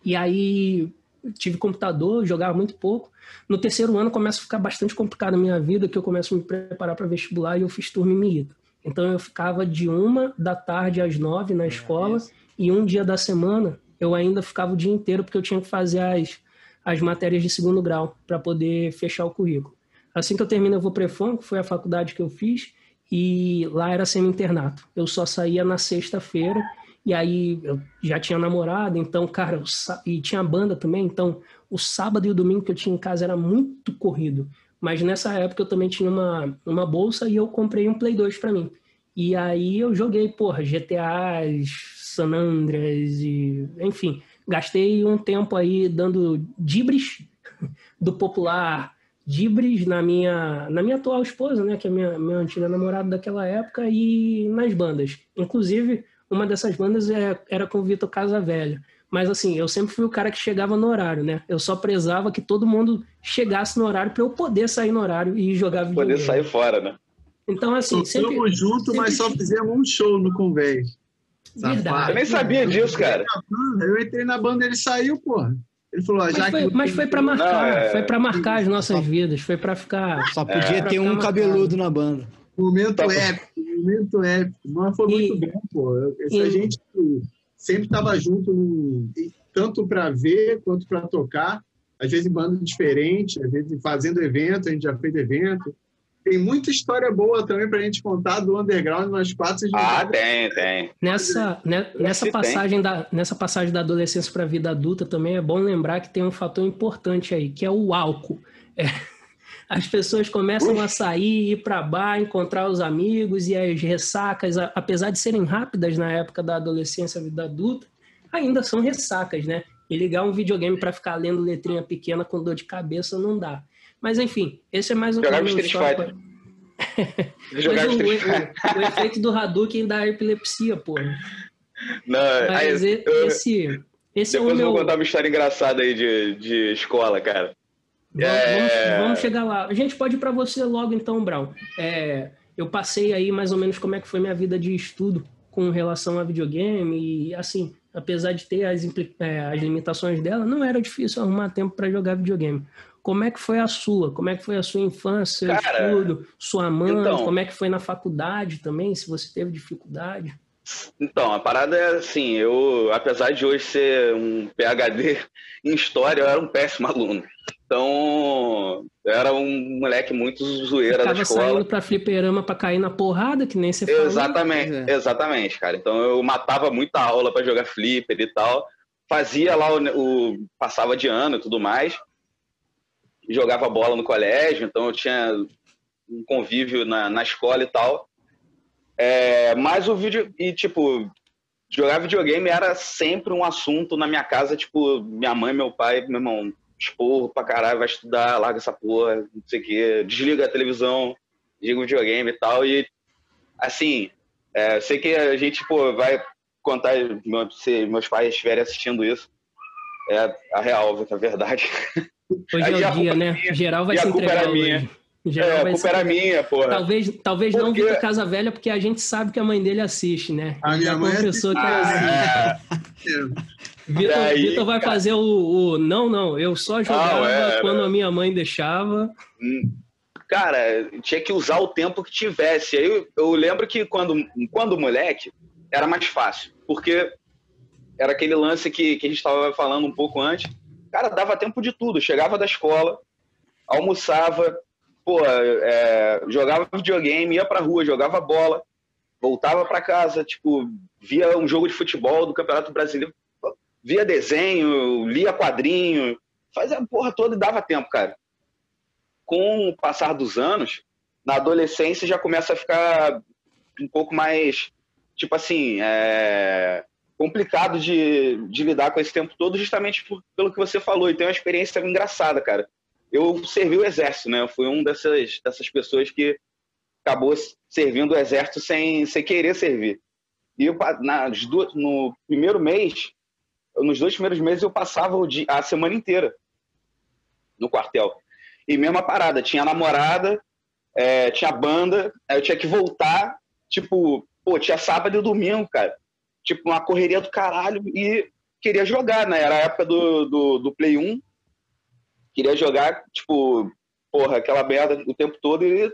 e aí tive computador, jogava muito pouco. No terceiro ano começa a ficar bastante complicado a minha vida, que eu começo a me preparar para vestibular e eu fiz turma em Miita. Então eu ficava de uma da tarde às nove na escola é e um dia da semana eu ainda ficava o dia inteiro porque eu tinha que fazer as, as matérias de segundo grau para poder fechar o currículo. Assim que eu termino, eu vou para que foi a faculdade que eu fiz, e lá era semi-internato. Eu só saía na sexta-feira e aí eu já tinha namorado, então, cara, e tinha banda também, então o sábado e o domingo que eu tinha em casa era muito corrido. Mas nessa época eu também tinha uma, uma bolsa e eu comprei um Play 2 para mim. E aí eu joguei, porra, GTAs, San Andreas e... Enfim, gastei um tempo aí dando dibres (laughs) do popular dibres na minha, na minha atual esposa, né, que é minha, minha antiga namorada daquela época, e nas bandas. Inclusive, uma dessas bandas é, era com o Vitor Casavelho. Mas assim, eu sempre fui o cara que chegava no horário, né? Eu só prezava que todo mundo chegasse no horário para eu poder sair no horário e jogar videogame. Poder sair fora, né? Então, assim, sempre... Estamos juntos, sempre... mas só fizemos um show no convés. Verdade. Eu nem sabia disso, cara. Eu entrei na banda, ele saiu, porra. Ele falou, mas, já foi, que mas foi para marcar, não, é... foi para marcar as nossas vidas, foi para ficar. Só podia é, ter um cabeludo na banda. Momento tá épico, momento épico. Mas foi muito e, bom, pô. Essa e... gente sempre estava junto, tanto para ver quanto para tocar. Às vezes em banda diferente, às vezes fazendo evento, a gente já fez evento. Tem muita história boa também para a gente contar do underground nas quatro. Ah, tem, tem. Nessa, né, nessa, passagem da, nessa passagem da adolescência para a vida adulta também é bom lembrar que tem um fator importante aí, que é o álcool. É as pessoas começam a sair, ir para bar, encontrar os amigos e as ressacas, apesar de serem rápidas na época da adolescência, vida adulta, ainda são ressacas, né? E ligar um videogame para ficar lendo letrinha pequena com dor de cabeça não dá. Mas enfim, esse é mais um Jogar Street Fighter. Jogar o, Street Fighter. O, o, efeito do Hadouken da epilepsia, pô. Não, Mas aí, eu, esse, esse é o meu... eu vou contar uma história engraçada aí de, de escola, cara. Vamos, é... vamos, chegar lá. A gente pode ir para você logo então, Brown. É, eu passei aí mais ou menos como é que foi minha vida de estudo com relação a videogame e assim, apesar de ter as, é, as limitações dela, não era difícil arrumar tempo para jogar videogame. Como é que foi a sua? Como é que foi a sua infância, Cara, estudo, sua mãe? Então, como é que foi na faculdade também, se você teve dificuldade? Então, a parada é assim, eu, apesar de hoje ser um PhD (laughs) em história, eu era um péssimo aluno. Então, era um moleque muito zoeira da escola. saindo pra fliperama pra cair na porrada, que nem você falou. Exatamente, é. exatamente, cara. Então, eu matava muita aula para jogar flipper e tal. Fazia lá o, o, Passava de ano e tudo mais. Jogava bola no colégio, então eu tinha um convívio na, na escola e tal. É, mas o vídeo... E, tipo, jogar videogame era sempre um assunto na minha casa. Tipo, minha mãe, meu pai, meu irmão esporro pra caralho, vai estudar, larga essa porra, não sei o quê, desliga a televisão, desliga o videogame e tal. E, assim, é, sei que a gente, pô, vai contar, se meus pais estiverem assistindo isso, é a real, é a verdade. Hoje é o dia, né? Minha, Geral vai se entregar minha. Geral é, a culpa era minha, porra. Talvez, talvez porque... não Vitor Casa Velha, porque a gente sabe que a mãe dele assiste, né? A minha mãe confessou que ah, assiste. É. (laughs) Vitor, vai cara... fazer o, o, Não, não, eu só jogava ah, é, quando a minha mãe deixava. Hum. Cara, tinha que usar o tempo que tivesse. Aí eu, eu lembro que quando, quando moleque, era mais fácil. Porque era aquele lance que, que a gente estava falando um pouco antes. Cara, dava tempo de tudo. Chegava da escola, almoçava, pô, é, jogava videogame, ia pra rua, jogava bola, voltava para casa, tipo, via um jogo de futebol do Campeonato Brasileiro via desenho, lia quadrinho, fazia a porra toda e dava tempo, cara. Com o passar dos anos, na adolescência já começa a ficar um pouco mais, tipo assim, é, complicado de, de lidar com esse tempo todo, justamente por, pelo que você falou. E tem uma experiência engraçada, cara. Eu servi o exército, né? Eu fui um dessas, dessas pessoas que acabou servindo o exército sem, sem querer servir. E eu, no primeiro mês, nos dois primeiros meses eu passava a semana inteira no quartel. E mesma parada, tinha namorada, é, tinha banda, eu tinha que voltar, tipo, pô, tinha sábado e domingo, cara. Tipo, uma correria do caralho e queria jogar, né? Era a época do, do, do Play 1. Queria jogar, tipo, porra, aquela merda o tempo todo e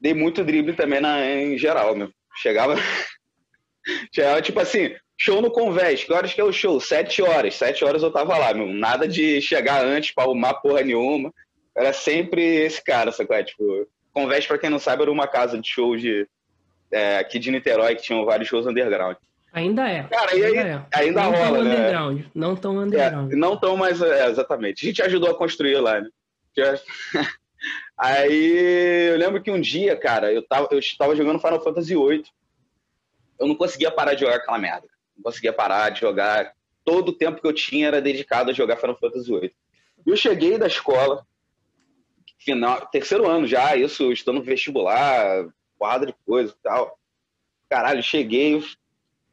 dei muito drible também na, em geral, meu. Chegava. (laughs) Chegava, tipo assim, Show no Convés, que horas que é o show? Sete horas. Sete horas eu tava lá, meu. Nada de chegar antes pra arrumar porra nenhuma. Era sempre esse cara, sacou? Tipo, Convés, pra quem não sabe, era uma casa de shows de, é, aqui de Niterói, que tinham vários shows underground. Ainda é. Cara, e aí, ainda, é. ainda não rola, né? Underground. Não tão underground. É, não tão, mas é, exatamente. A gente ajudou a construir lá, né? (laughs) aí eu lembro que um dia, cara, eu tava, eu tava jogando Final Fantasy VIII. Eu não conseguia parar de jogar aquela merda não conseguia parar de jogar. Todo o tempo que eu tinha era dedicado a jogar Final Fantasy VIII. Eu cheguei da escola, final, terceiro ano já, isso, estando no vestibular, porrada de coisa e tal. Caralho, cheguei,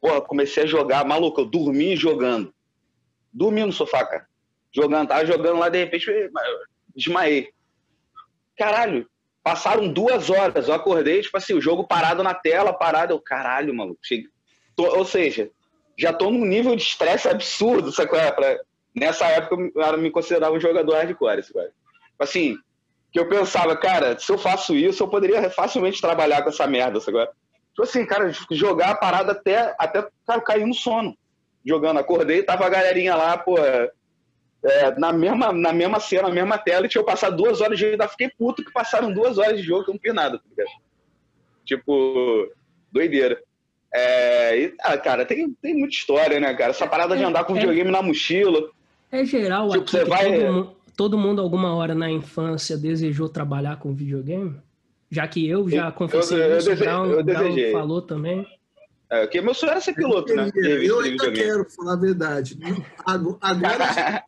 porra, comecei a jogar, maluco, eu dormi jogando. Dormi no sofá, cara. Jogando, tava jogando lá, de repente, desmaiei. Caralho, passaram duas horas, eu acordei, tipo assim, o jogo parado na tela, parado, eu, caralho, maluco. Cheguei... Ou seja, já tô num nível de estresse absurdo, sabe qual é? Pra... Nessa época eu me considerava um jogador hardcore, sabe? Assim, que eu pensava, cara, se eu faço isso, eu poderia facilmente trabalhar com essa merda, sabe? Tipo assim, cara, jogar a parada até, até cara, cair no sono. Jogando, acordei, tava a galerinha lá, pô, é, na, mesma, na mesma cena, na mesma tela, e tinha eu passado duas horas de jogo, ainda fiquei puto que passaram duas horas de jogo que eu não fiz nada, tá ligado? Tipo, doideira. É, e, ah, cara, tem, tem muita história, né, cara? Essa parada de é, andar com é, videogame na mochila. É geral tipo, aqui, você vai... todo, todo, mundo alguma hora na infância desejou trabalhar com videogame? Já que eu já confessei eu, eu, isso, eu, Brown, Brown falou também. É, porque meu sonho era ser piloto, né? Eu ainda quero, falar a verdade. Agora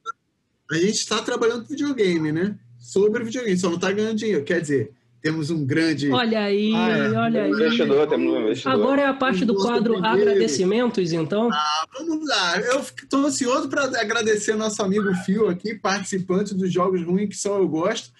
a gente (laughs) está trabalhando com videogame, né? Sobre videogame, só não está ganhando dinheiro. Quer dizer, temos um grande. Olha aí, ah, é. olha aí. Investidor, temos um investidor. Agora é a parte do quadro primeiro. agradecimentos, então. Ah, vamos lá. Eu estou ansioso para agradecer nosso amigo Fio aqui, participante dos Jogos Ruins, que só eu gosto.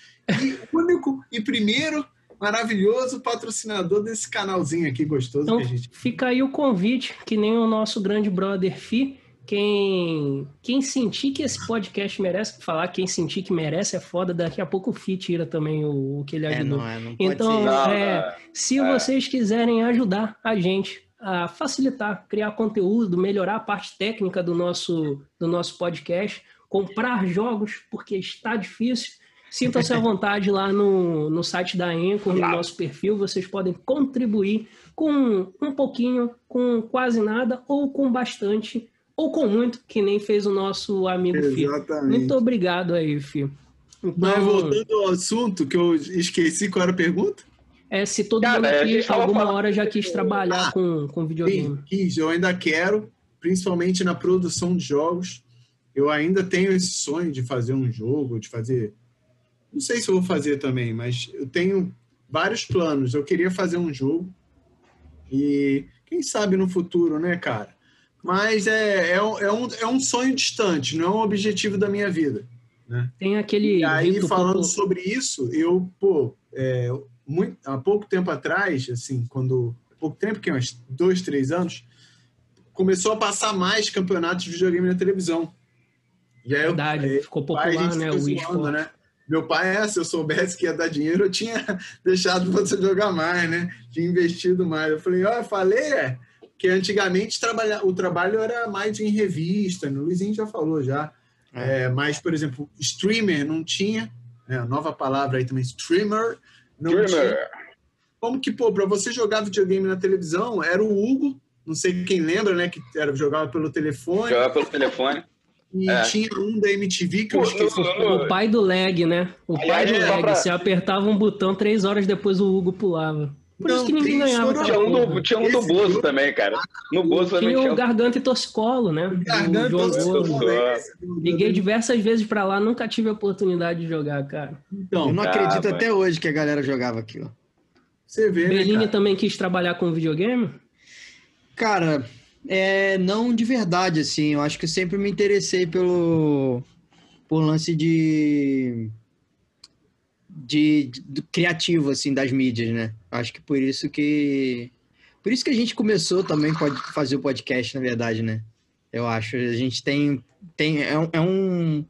E (laughs) único e primeiro maravilhoso patrocinador desse canalzinho aqui gostoso então, que a gente. Fica aí o convite, que nem o nosso grande brother Fi quem, quem sentir que esse podcast merece falar, quem sentir que merece é foda, daqui a pouco o Fi tira também o, o que ele é, ajudou. É, não é, não então, não, é, se é. vocês quiserem ajudar a gente a facilitar, criar conteúdo, melhorar a parte técnica do nosso, do nosso podcast, comprar jogos, porque está difícil, sintam-se à (laughs) vontade lá no, no site da Anchor, no nosso perfil, vocês podem contribuir com um pouquinho, com quase nada ou com bastante ou com muito, que nem fez o nosso amigo Exatamente. Fio. Muito obrigado aí, Fio. Então, Mas voltando ao assunto, que eu esqueci qual era a pergunta? É se todo Cara, mundo aqui alguma hora já quis trabalhar ah, com, com videogame. Quis, eu ainda quero, principalmente na produção de jogos. eu ainda tenho esse sonho de fazer um jogo, de fazer. Não sei se eu vou fazer também, mas eu tenho vários planos. Eu queria fazer um jogo e quem sabe no futuro, né, cara? Mas é, é, é, um, é um sonho distante, não é um objetivo da minha vida. Né? Tem aquele. E aí, falando sobre isso, eu, pô, é, muito, há pouco tempo atrás, assim, quando. Pouco tempo, que é uns dois, três anos, começou a passar mais campeonatos de videogame na televisão. E aí, Verdade, eu, ficou popular, né? O zoando, né? Meu pai, é, se eu soubesse que ia dar dinheiro, eu tinha (laughs) deixado você jogar mais, né? Tinha investido mais. Eu falei, ó, oh, eu falei, é, que antigamente trabalha, o trabalho era mais em revista, né? o Luizinho já falou já. É. É, mas, por exemplo, streamer não tinha, né? nova palavra aí também, streamer, não streamer. tinha. Como que, pô, para você jogar videogame na televisão, era o Hugo, não sei quem lembra, né, que era, jogava pelo telefone. Jogava pelo telefone. (laughs) E é. tinha um da MTV que eu esqueci. O pai do lag, né? O pai do lag. Pra... Você apertava um botão, três horas depois o Hugo pulava. Por não, isso que ninguém ganhava. Tinha um, do, tinha um do Bozo também, cara. No Bozo tinha. O Garganta e Torcicolo, né? Garganta e Torcicolo. Liguei diversas vezes pra lá, nunca tive a oportunidade de jogar, cara. Então, eu não acredito até hoje que a galera jogava aquilo. Você vê, Bellini né, também quis trabalhar com videogame? Cara, é, não de verdade, assim. Eu acho que eu sempre me interessei pelo por lance de, de, de, criativo, assim, das mídias, né? Acho que por isso que por isso que a gente começou também pode fazer o podcast, na verdade, né? Eu acho. A gente tem tem é, é um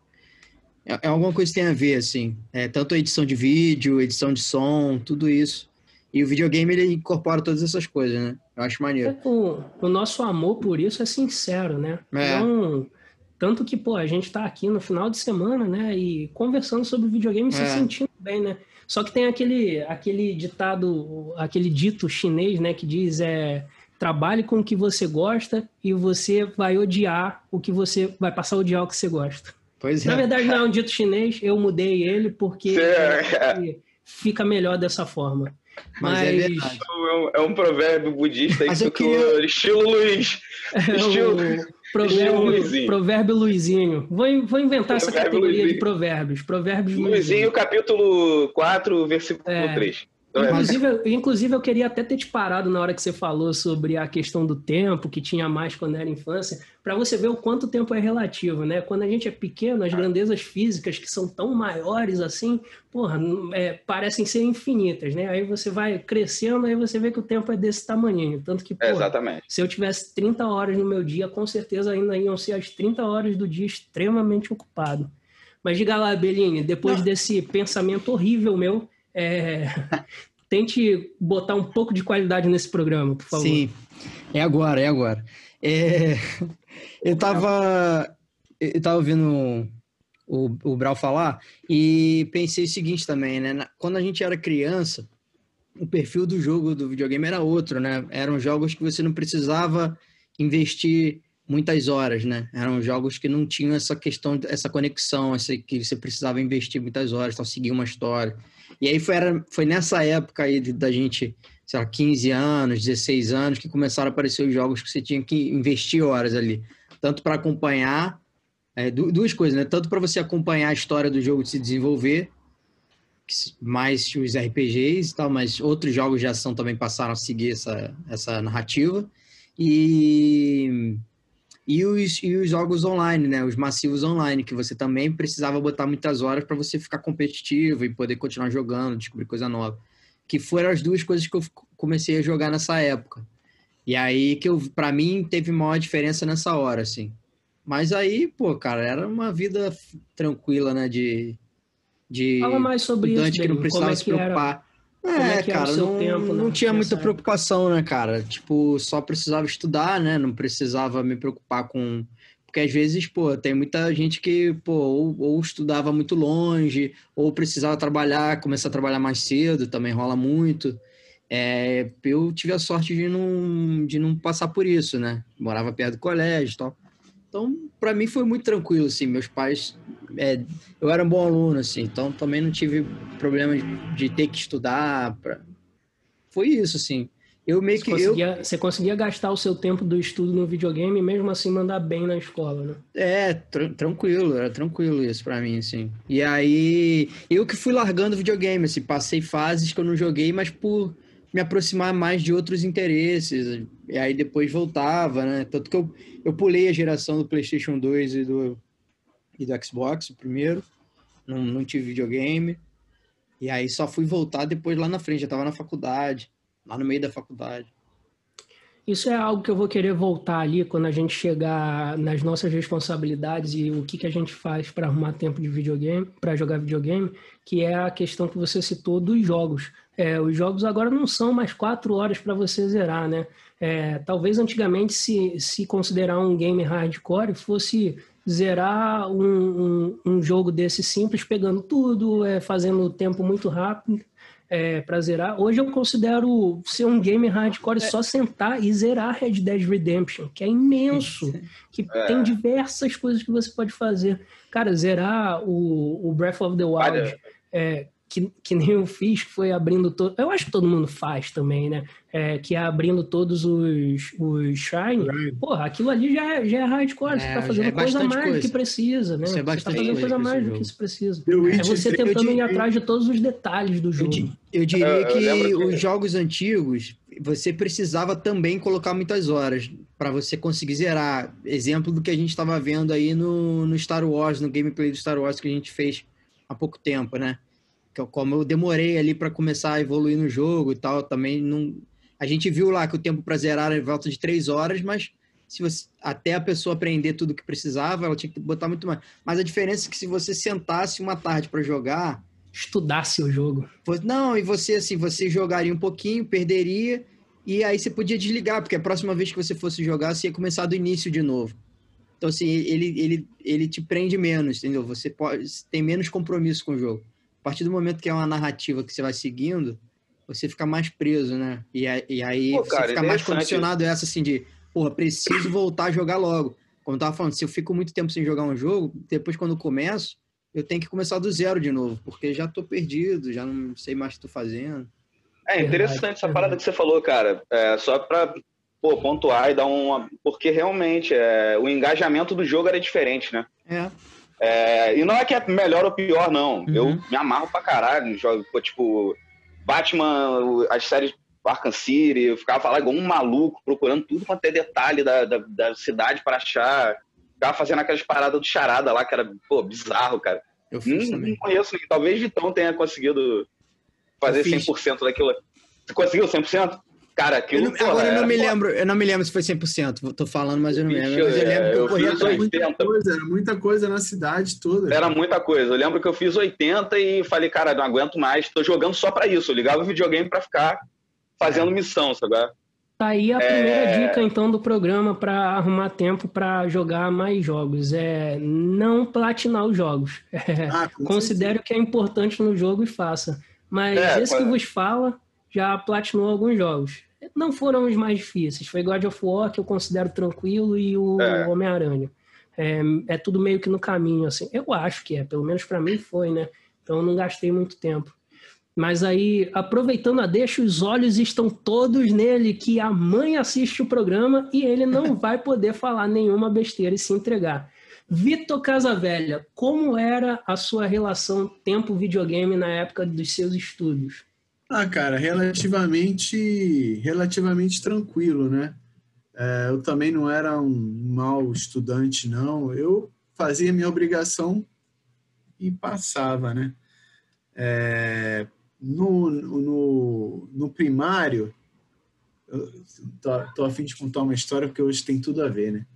é, é alguma coisa que tem a ver, assim. É, tanto a edição de vídeo, edição de som, tudo isso. E o videogame ele incorpora todas essas coisas, né? Eu acho maneiro. É, o, o nosso amor por isso é sincero, né? É. Não, tanto que, pô, a gente tá aqui no final de semana, né? E conversando sobre videogame é. se sentindo bem, né? Só que tem aquele, aquele ditado, aquele dito chinês, né? Que diz é trabalhe com o que você gosta e você vai odiar o que você vai passar a odiar o que você gosta. Pois é. Na verdade, não é um dito chinês, eu mudei ele porque é, fica melhor dessa forma. Mas, Mas é verdade. É um, é um provérbio budista aí que queria... estilo Luiz. (laughs) Estilo, provérbio, Luizinho. provérbio Luizinho. Vou, vou inventar provérbio essa categoria Luizinho. de provérbios. Provérbios Luizinho, Luizinho capítulo 4, versículo é. 3. Então, é inclusive, inclusive, eu queria até ter te parado na hora que você falou sobre a questão do tempo, que tinha mais quando era infância, para você ver o quanto o tempo é relativo, né? Quando a gente é pequeno, as grandezas físicas que são tão maiores assim, porra, é, parecem ser infinitas, né? Aí você vai crescendo, aí você vê que o tempo é desse tamanho. Tanto que, porra, Exatamente. se eu tivesse 30 horas no meu dia, com certeza ainda iam ser as 30 horas do dia extremamente ocupado. Mas diga lá, Beline, depois Não. desse pensamento horrível meu, é, tente botar um pouco de qualidade nesse programa, por favor. Sim, é agora, é agora. É, (laughs) eu estava eu tava ouvindo o, o Brau falar e pensei o seguinte também, né? Quando a gente era criança, o perfil do jogo do videogame era outro, né? Eram jogos que você não precisava investir muitas horas, né? Eram jogos que não tinham essa questão, essa conexão, essa, que você precisava investir muitas horas, então seguir uma história. E aí foi, era, foi nessa época aí da gente, sei lá, 15 anos, 16 anos, que começaram a aparecer os jogos que você tinha que investir horas ali. Tanto para acompanhar, é, duas coisas, né? Tanto para você acompanhar a história do jogo se desenvolver, mais os RPGs e tal, mas outros jogos de ação também passaram a seguir essa, essa narrativa. E e os, e os jogos online, né? Os massivos online, que você também precisava botar muitas horas para você ficar competitivo e poder continuar jogando, descobrir coisa nova. Que foram as duas coisas que eu comecei a jogar nessa época. E aí que eu, para mim, teve maior diferença nessa hora, assim. Mas aí, pô, cara, era uma vida tranquila, né? De, de Fala mais sobre isso, que não precisava é se preocupar. Era? É, é cara, não, tempo, não tinha muita época. preocupação, né, cara? Tipo, só precisava estudar, né? Não precisava me preocupar com. Porque às vezes, pô, tem muita gente que, pô, ou, ou estudava muito longe, ou precisava trabalhar, começar a trabalhar mais cedo, também rola muito. É, eu tive a sorte de não, de não passar por isso, né? Morava perto do colégio e tal. Então, para mim foi muito tranquilo, assim. Meus pais, é, eu era um bom aluno, assim. Então, também não tive problema de, de ter que estudar. Pra... Foi isso, assim. Eu meio Você que. conseguia, Eu, você conseguia gastar o seu tempo do estudo no videogame e mesmo assim mandar bem na escola, né? é, tran- tranquilo, era tranquilo isso pra mim, assim. E aí, eu que fui largando o videogame, assim, passei fases que eu não joguei, mas por me aproximar mais de outros interesses. E aí depois voltava, né? Tanto que eu, eu pulei a geração do PlayStation 2 e do, e do Xbox, o primeiro. Não, não tive videogame. E aí só fui voltar depois lá na frente, já tava na faculdade, lá no meio da faculdade. Isso é algo que eu vou querer voltar ali quando a gente chegar nas nossas responsabilidades e o que, que a gente faz para arrumar tempo de videogame, para jogar videogame, que é a questão que você citou dos jogos. É, os jogos agora não são mais quatro horas para você zerar, né? É, talvez antigamente, se, se considerar um game hardcore, fosse zerar um, um, um jogo desse simples, pegando tudo, é, fazendo o tempo muito rápido é, para zerar. Hoje eu considero ser um game hardcore só sentar e zerar Red Dead Redemption, que é imenso, que É. tem diversas coisas que você pode fazer. Cara, zerar o, o Breath of the Wild, Olha. é, que, que nem eu fiz, que foi abrindo todo. Eu acho que todo mundo faz também, né? É, que é abrindo todos os, os shrines. Porra, aquilo ali já é, já é hardcore. você É, tá já fazendo é coisa a bastante mais do que coisa. precisa, né? Isso é você tá fazendo coisa coisa mais do que se precisa. É você 3 tentando ir de- atrás de todos os detalhes do Eu, jogo. eu diria Eu- eu que que- os jogos antigos, você precisava também colocar muitas horas para você conseguir zerar. Exemplo do que a gente estava vendo aí no, no Star Wars, no gameplay do Star Wars que a gente fez há pouco tempo, né? Eu- como eu demorei ali para começar a evoluir no jogo e tal, também não. A gente viu lá que o tempo para zerar era em volta de três horas, mas se você até a pessoa aprender tudo que precisava, ela tinha que botar muito mais. Mas a diferença é que se você sentasse uma tarde para jogar, Estudasse o jogo. Não, e você, assim, você jogaria um pouquinho, perderia, e aí você podia desligar, porque a próxima vez que você fosse jogar, você ia começar do início de novo. Então, assim, ele, ele, ele te prende menos, entendeu? Você pode, tem menos compromisso com o jogo. A partir do momento que é uma narrativa que você vai seguindo, você fica mais preso, né? E, e aí Pô, você cara, fica mais condicionado a essa, assim, de, porra, preciso voltar a jogar logo. Como eu tava falando, se eu fico muito tempo sem jogar um jogo, depois quando eu começo, eu tenho que começar do zero de novo, porque já tô perdido, já não sei mais o que tô fazendo. É Verdade, interessante essa verdade. parada que você falou, cara. É, só pra pô, pontuar e dar uma. Porque realmente é, o engajamento do jogo era diferente, né? É. É, e não é que é melhor ou pior, não. Uhum. Eu me amarro pra caralho. Pô, tipo, Batman, as séries Arkham City, eu ficava lá igual um maluco, procurando tudo quanto é detalhe da, da, da cidade pra achar. Ficava fazendo aquelas paradas do charada lá, que era, pô, bizarro, cara. Eu fiz Não, também. não conheço ninguém. Talvez Vitão tenha conseguido fazer Eu fiz. 100% daquilo. Você conseguiu 100%? Cara, Eu aquilo. não- porra, agora eu não era- me lembro, eu não me lembro se foi 100%, tô falando, mas eu não me Bicho, lembro. Mas eu é, lembro que eu eu corri fiz atrás. oito. Muita 80. coisa, era muita coisa na cidade toda. Era muita coisa. Eu lembro que eu fiz 80 e falei, cara, não aguento mais, tô jogando só pra isso. Eu ligava o videogame pra ficar fazendo missão, sabe? Tá aí a É. primeira dica, então, do programa para arrumar tempo para jogar mais jogos. É não platinar os jogos. É, Ah, com (laughs) considere o que é importante no jogo e faça. Mas É, esse que vos fala já platinou alguns jogos. Não foram os mais difíceis. Foi God of War, que eu considero tranquilo, e o É. Homem-Aranha. É, é tudo meio que no caminho, assim. Eu acho que é, pelo menos para mim foi, né? Então eu não gastei muito tempo. Mas aí, aproveitando a deixa, os olhos estão todos nele, que a mãe assiste o programa e ele não (laughs) vai poder falar nenhuma besteira e se entregar. Vitor Casavelha, como era a sua relação tempo-videogame na época dos seus estudos? Ah, cara, relativamente, relativamente tranquilo, né? É, eu também não era um mau estudante, não. Eu fazia minha obrigação e passava, né? É, no, no, no primário, tô, tô a fim de contar uma história porque hoje tem tudo a ver, né?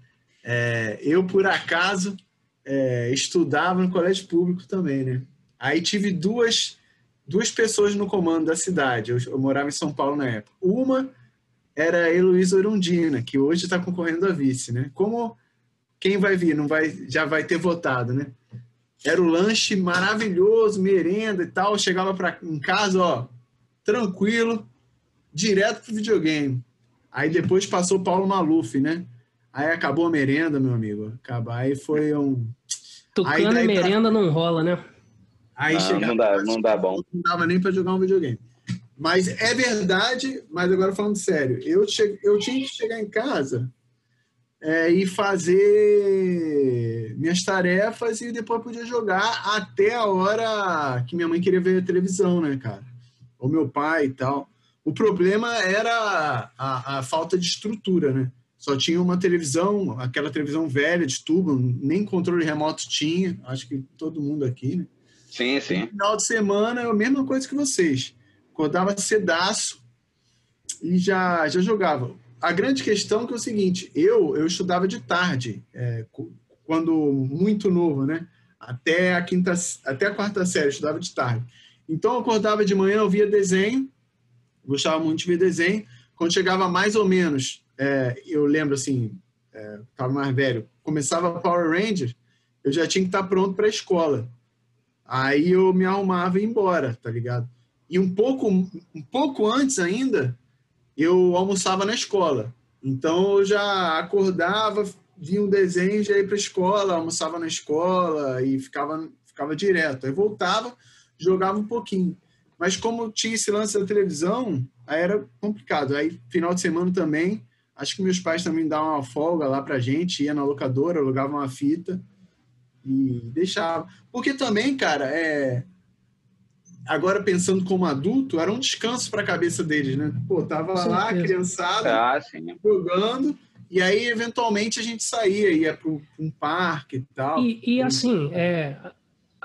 É, eu, por acaso, é, estudava no colégio público também, né? Aí tive duas duas pessoas no comando da cidade. Eu, eu, morava em São Paulo na época. Uma era a Heloísa Orundina, que hoje está concorrendo a vice, né? Como quem vai vir não vai já vai ter votado, né? Era o lanche maravilhoso, merenda e tal. Eu chegava para em casa, ó, tranquilo, direto pro videogame. Aí depois passou o Paulo Maluf, né? Aí acabou a merenda, meu amigo. Acabar aí foi um Tucano e merenda pra... não rola, né? Aí não, chegava, não dá, não dá bom. Não dava nem para jogar um videogame. Mas é verdade, mas agora falando sério, eu, che eu tinha que chegar em casa é, e fazer minhas tarefas e depois podia jogar até a hora que minha mãe queria ver a televisão, né, cara? Ou meu pai e tal. O problema era a, a falta de estrutura, né? Só tinha uma televisão, aquela televisão velha de tubo, nem controle remoto tinha, acho que todo mundo aqui, né? Sim, sim. No final de semana, é a mesma coisa que vocês. Acordava cedaço e já, já jogava. A grande questão é que é o seguinte, eu, eu estudava de tarde, é, quando muito novo, né? Até a quinta, até a quarta série, eu estudava de tarde. Então, eu acordava de manhã, eu via desenho, gostava muito de ver desenho. Quando chegava mais ou menos, é, eu lembro assim, estava é, mais velho, começava Power Rangers, eu já tinha que estar pronto para a escola. Aí eu me arrumava e ia embora, tá ligado? E um pouco, um pouco antes ainda, eu almoçava na escola. Então eu já acordava, via um desenho, já ia para a escola, almoçava na escola e ficava, ficava direto. Aí voltava, jogava um pouquinho. Mas como tinha esse lance da televisão, aí era complicado. Aí final de semana também, acho que meus pais também davam uma folga lá pra gente, ia na locadora, alugavam uma fita e deixava. Porque também, cara, é agora pensando como adulto, era um descanso para a cabeça deles, né? Pô, tava lá, criançada, ah, jogando, e aí eventualmente a gente saía, ia para um parque e tal. E, e assim, é,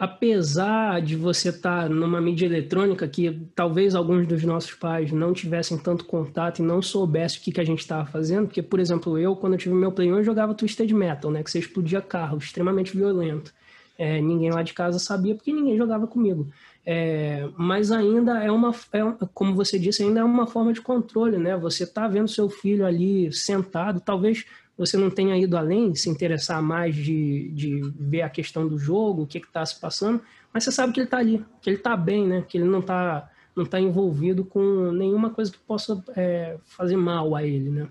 apesar de você estar tá numa mídia eletrônica que talvez alguns dos nossos pais não tivessem tanto contato e não soubessem o que, que a gente estava fazendo, porque, por exemplo, eu, quando eu tive meu Play 1, eu jogava Twisted Metal, né? Que você explodia carro, extremamente violento. É, ninguém lá de casa sabia porque ninguém jogava comigo. É, mas ainda é uma, é, como você disse, ainda é uma forma de controle, né? Você está vendo seu filho ali sentado, talvez você não tenha ido além, se interessar mais de, de ver a questão do jogo, o que está se passando, mas você sabe que ele está ali, que ele está bem, né? Que ele não está não tá envolvido com nenhuma coisa que possa é, fazer mal a ele, né?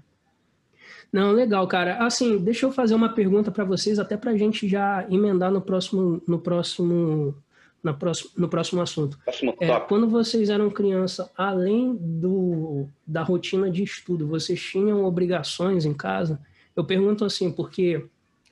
Não, legal, cara. Assim, deixa eu fazer uma pergunta para vocês, até para a gente já emendar no próximo, no próximo na próximo, no próximo assunto. Próximo é, quando vocês eram criança, além do, da rotina de estudo, vocês tinham obrigações em casa? Eu pergunto assim, porque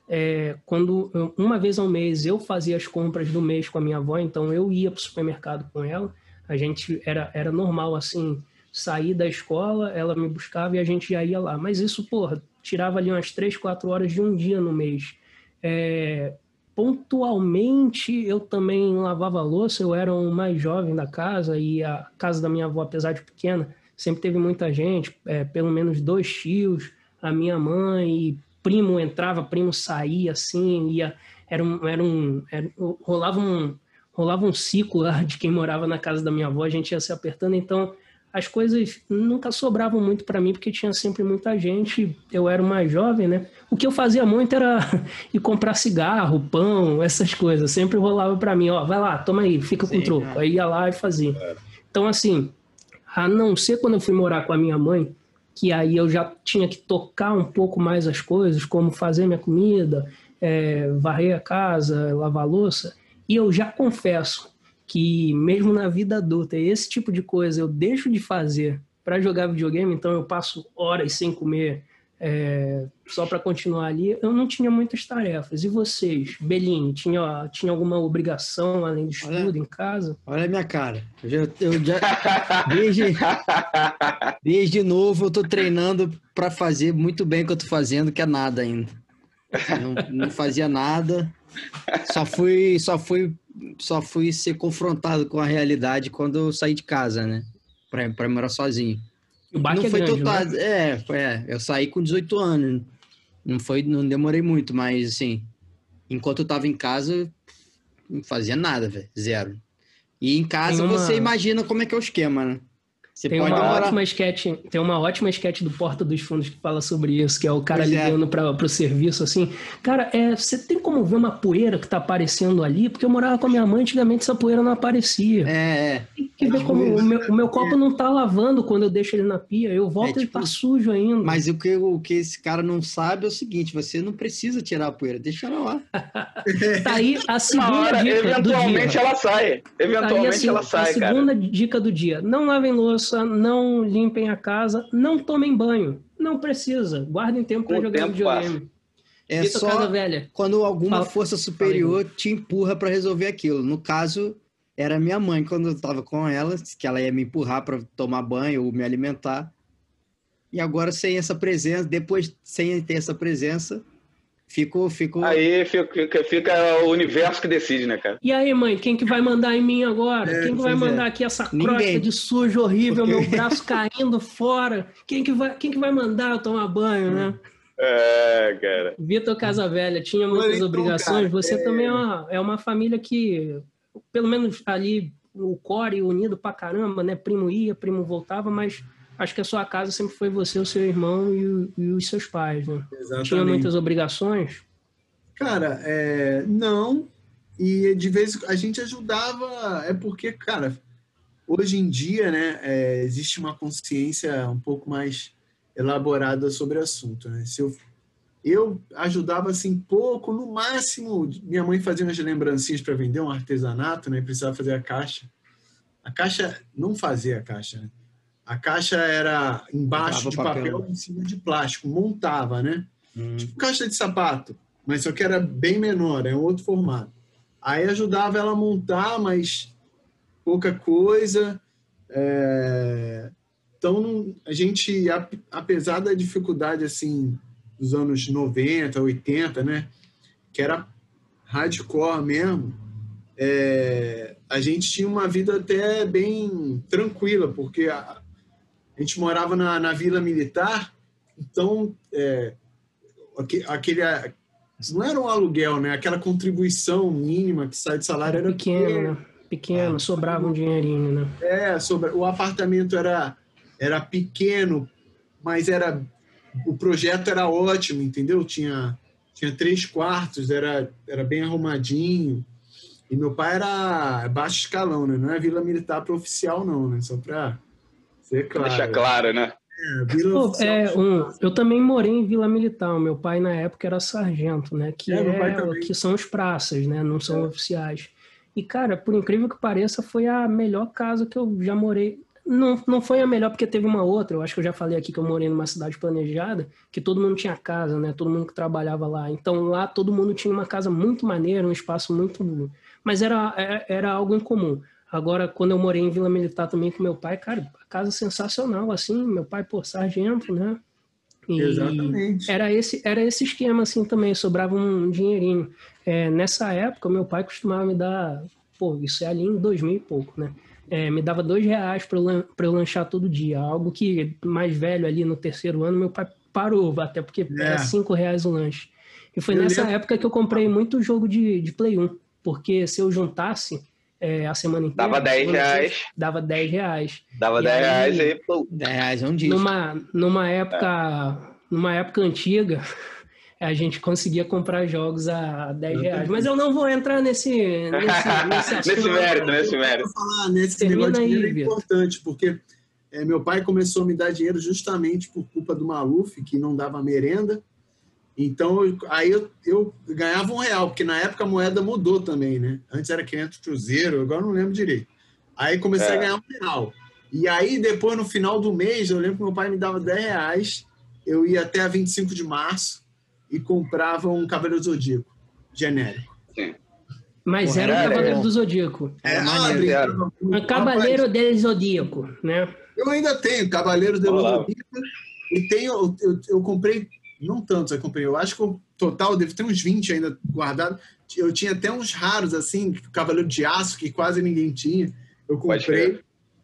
é, quando uma vez ao mês eu fazia as compras do mês com a minha avó, então eu ia para o supermercado com ela, a gente era, era normal assim, sair da escola, ela me buscava e a gente já ia lá. Mas isso, porra, tirava ali umas três, quatro horas de um dia no mês. É, pontualmente eu também lavava louça, eu era o mais jovem da casa e a casa da minha avó, apesar de pequena, sempre teve muita gente, é, pelo menos dois tios, a minha mãe, e primo entrava, primo saía, assim, ia, era um, era um, era, rolava um, rolava um ciclo lá de quem morava na casa da minha avó, a gente ia se apertando, então as coisas nunca sobravam muito para mim, porque tinha sempre muita gente, eu era mais jovem, né? O que eu fazia muito era (laughs) ir comprar cigarro, pão, essas coisas. Sempre rolava para mim, ó, vai lá, toma aí, fica com Sim, troco. É. Aí ia lá e fazia. Então, assim, a não ser quando eu fui morar com a minha mãe, que aí eu já tinha que tocar um pouco mais as coisas, como fazer minha comida, é, varrer a casa, lavar a louça. E eu já confesso que mesmo na vida adulta, esse tipo de coisa eu deixo de fazer para jogar videogame, então eu passo horas sem comer é, só para continuar ali, eu não tinha muitas tarefas. E vocês, Belinho, tinha, tinha alguma obrigação além do estudo olha, em casa? Olha a minha cara. Eu já, eu já desde, desde novo eu tô treinando para fazer muito bem o que eu tô fazendo, que é nada ainda. Não, não fazia nada. Só fui, só fui só fui ser confrontado com a realidade quando eu saí de casa, né? Pra morar sozinho. O não é foi grande, total, né? é, foi, é, eu saí com 18 anos. Não foi, não demorei muito, mas assim, enquanto eu tava em casa, não fazia nada, velho, zero. E em casa uma... você imagina como é que é o esquema, né? Você tem uma demorar... ótima sketch, tem uma ótima sketch do Porta dos Fundos que fala sobre isso, que é o cara pois é. ligando é. para o serviço assim. Cara, é, você tem como ver uma poeira que tá aparecendo ali? Porque eu morava com a minha mãe, antigamente essa poeira não aparecia. É, é. Que ver como o meu, o meu copo não tá lavando quando eu deixo ele na pia. Eu volto e É, ele tipo, tá sujo ainda. Mas o que, o que esse cara não sabe é o seguinte: você não precisa tirar a poeira, deixa ela lá. (laughs) Tá aí a segunda hora, dica do eventualmente ela sai. Tá aí Eventualmente a, se- ela a sai, cara. segunda dica do dia. Não lavem louça, não limpem a casa, não tomem banho. Não precisa. Guardem tempo para jogar tempo videogame. É Vitor só Casa Velha. quando alguma Fala- força superior te empurra para resolver aquilo. No caso, era minha mãe, quando eu tava com ela, que ela ia me empurrar para tomar banho ou me alimentar. E agora, sem essa presença, depois, sem ter essa presença, fico. fico... Aí fica, fica- o universo que decide, né, cara? E aí, mãe, quem que vai mandar em mim agora? É, quem que vai é. mandar aqui essa Ninguém. crosta de sujo horrível, Porque- meu braço (laughs) caindo fora? Quem que vai, quem que vai mandar eu tomar banho, né? É, cara. Vitor Casavelha tinha muitas então, obrigações. cara, Você é- também é uma, é uma família que, pelo menos ali, o core unido pra caramba, né? Primo ia, primo voltava, mas acho que a sua casa sempre foi você, o seu irmão e, o- e os seus pais, né? Tinha Exatamente. muitas obrigações. Cara, é, não. E de vez a gente ajudava, é porque, cara, hoje em dia, né, é, existe uma consciência um pouco mais elaborada sobre o assunto, né? Se eu, eu ajudava assim pouco, no máximo, minha mãe fazia umas lembrancinhas para vender um artesanato, né? Precisava fazer a caixa. A caixa não fazia a caixa, né? A caixa era embaixo Montava de papel. papel, em cima de plástico, montava, né? Hum. tipo caixa de sapato, mas só que era bem menor, é um outro formato. Aí ajudava ela a montar, mas pouca coisa. É, Então, a gente, ap- apesar da dificuldade assim dos anos 90, 80, né, que era hardcore mesmo, é, a gente tinha uma vida até bem tranquila, porque a, a gente morava na, na vila militar, então é, aque- aquele não era um aluguel, né? Aquela contribuição mínima que sai de salário era Pequeno, né? Pequeno, sobrava um dinheirinho, né? É, sobre o apartamento era era pequeno, mas era o projeto era ótimo, entendeu? Tinha tinha três quartos, era era bem arrumadinho. E meu pai era baixo escalão, né? Não é vila militar para oficial não, né? Só para ser claro. Deixa claro, né? É, vila Pô, oficial- é, um, eu também morei em Vila Militar. O meu pai, na época, era sargento, né? Que, É, meu pai é, que são os praças, né? Não são É. oficiais. E, cara, por incrível que pareça, foi a melhor casa que eu já morei. Não, não foi a melhor porque teve uma outra. Eu acho que eu já falei aqui que eu morei numa cidade planejada, que todo mundo tinha casa, né? Todo mundo que trabalhava lá. Então lá todo mundo tinha uma casa muito maneira, um espaço muito. Mas era, era, era algo em comum. Agora, quando eu morei em Vila Militar também com meu pai, cara, casa sensacional, assim. Meu pai, pô, sargento, né? E Exatamente. era esse, era esse esquema, assim, também, sobrava um dinheirinho. É, nessa época, meu pai costumava me dar, pô, isso é ali em 2000 e pouco, né? É, me dava dois reais para eu, eu lanchar todo dia, algo que mais velho ali no terceiro ano, meu pai parou, até porque É. era cinco reais o lanche. E foi Eu nessa lembro- época que eu comprei muito jogo de, de Play 1, porque se eu juntasse é, a semana inteira... Dava 10 quando eu tinha- reais. Dava 10 reais. Dava E 10 aí- reais aí, pô. 10 reais é um disco. Numa, numa época numa época antiga, a gente conseguia comprar jogos a 10 reais. Mas eu não vou entrar nesse, nesse, nesse (laughs) nesse mérito, nesse mérito. falar nesse Termina negócio de aí, dinheiro é importante, porque é, meu pai começou a me dar dinheiro justamente por culpa do Maluf, que não dava merenda. Então, eu- aí eu, eu ganhava um real, porque na época a moeda mudou também, né? Antes era 500 cruzeiro, agora eu não lembro direito. Aí comecei É. a ganhar um real. E aí, depois, no final do mês, eu lembro que meu pai me dava 10 reais, eu ia até a 25 de março e comprava um Cavaleiro Zodíaco genérico. Mas Porra, era o era, Cavaleiro é. do Zodíaco. É, Era maneiro, brincava muito. Um Cavaleiro del Zodíaco, né? Eu ainda tenho Cavaleiros de Olá. Lodita e tenho, eu, eu, eu comprei, não tantos eu comprei, eu acho que o total deve ter uns 20 ainda guardados. Eu tinha até uns raros, assim, Cavaleiro de Aço, que quase ninguém tinha. Eu comprei.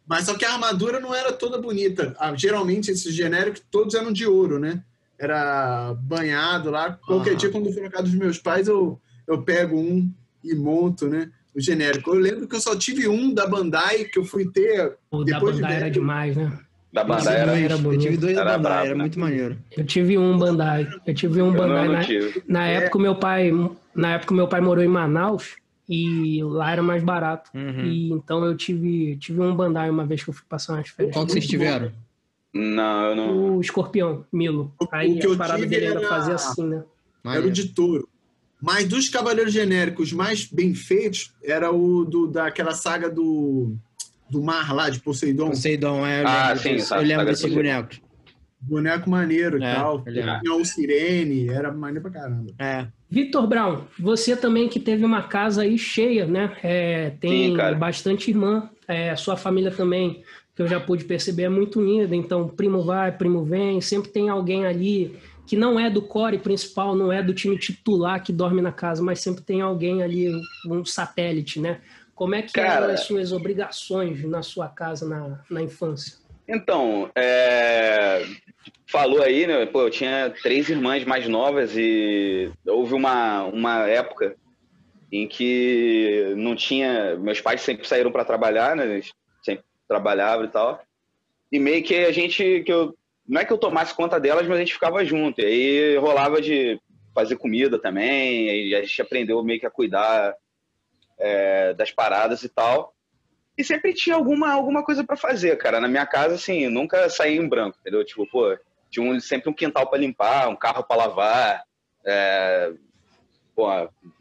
Mas só que a armadura não era toda bonita. Ah, geralmente, esses genéricos, todos eram de ouro, né? Era banhado lá. Qualquer Aham. dia, quando eu for na casa dos meus pais, eu, eu pego um e monto, né? O genérico. Eu lembro que eu só tive um da Bandai, que eu fui ter O da Depois de Bandai era velho. demais, né? Da Eu Bandai era. Era eu bonito. tive dois da Era Bandai, brabo, era né? muito maneiro. Eu tive um Bandai. Eu tive um Eu Bandai não, na, não tive. na época o meu pai, na época meu pai morou em Manaus E lá era mais barato. Uhum. E então eu tive, tive um Bandai uma vez que eu fui passar umas férias. Qual que vocês tiveram? Não, eu não. O escorpião, Milo. O- Aí o que eu a parada dele era era- fazer assim, né? Era o Maneiro. de touro. Mas dos cavaleiros genéricos mais bem feitos, era o do, daquela saga do, do mar lá, de Poseidon. Poseidon, é, eu Ah, lembro sim, Eu lembro desse Poseidon. boneco. Boneco maneiro É, e tal. eu lembro. Tinha o Sirene, era maneiro pra caramba. É. Victor Brown, você também que teve uma casa aí cheia, né? É, tem Sim, bastante irmã, é, sua família também, que eu já pude perceber, é muito unida. Então, primo vai, primo vem, sempre tem alguém ali que não é do core principal, não é do time titular que dorme na casa, mas sempre tem alguém ali, um satélite, né? Como é que Cara. eram as suas obrigações na sua casa na, na infância? Então, é, falou aí, né? Pô, eu tinha três irmãs mais novas e houve uma, uma época em que não tinha. Meus pais sempre saíram para trabalhar, né? Trabalhavam e tal. E meio que a gente. Que eu, não é que eu tomasse conta delas, mas a gente ficava junto. E aí rolava de fazer comida também, e a gente aprendeu meio que a cuidar é, das paradas e tal. E sempre tinha alguma, alguma coisa para fazer, cara. Na minha casa, assim, nunca saí em branco, entendeu? Tipo, pô, tinha um- sempre um quintal para limpar, um carro para lavar, é, pô,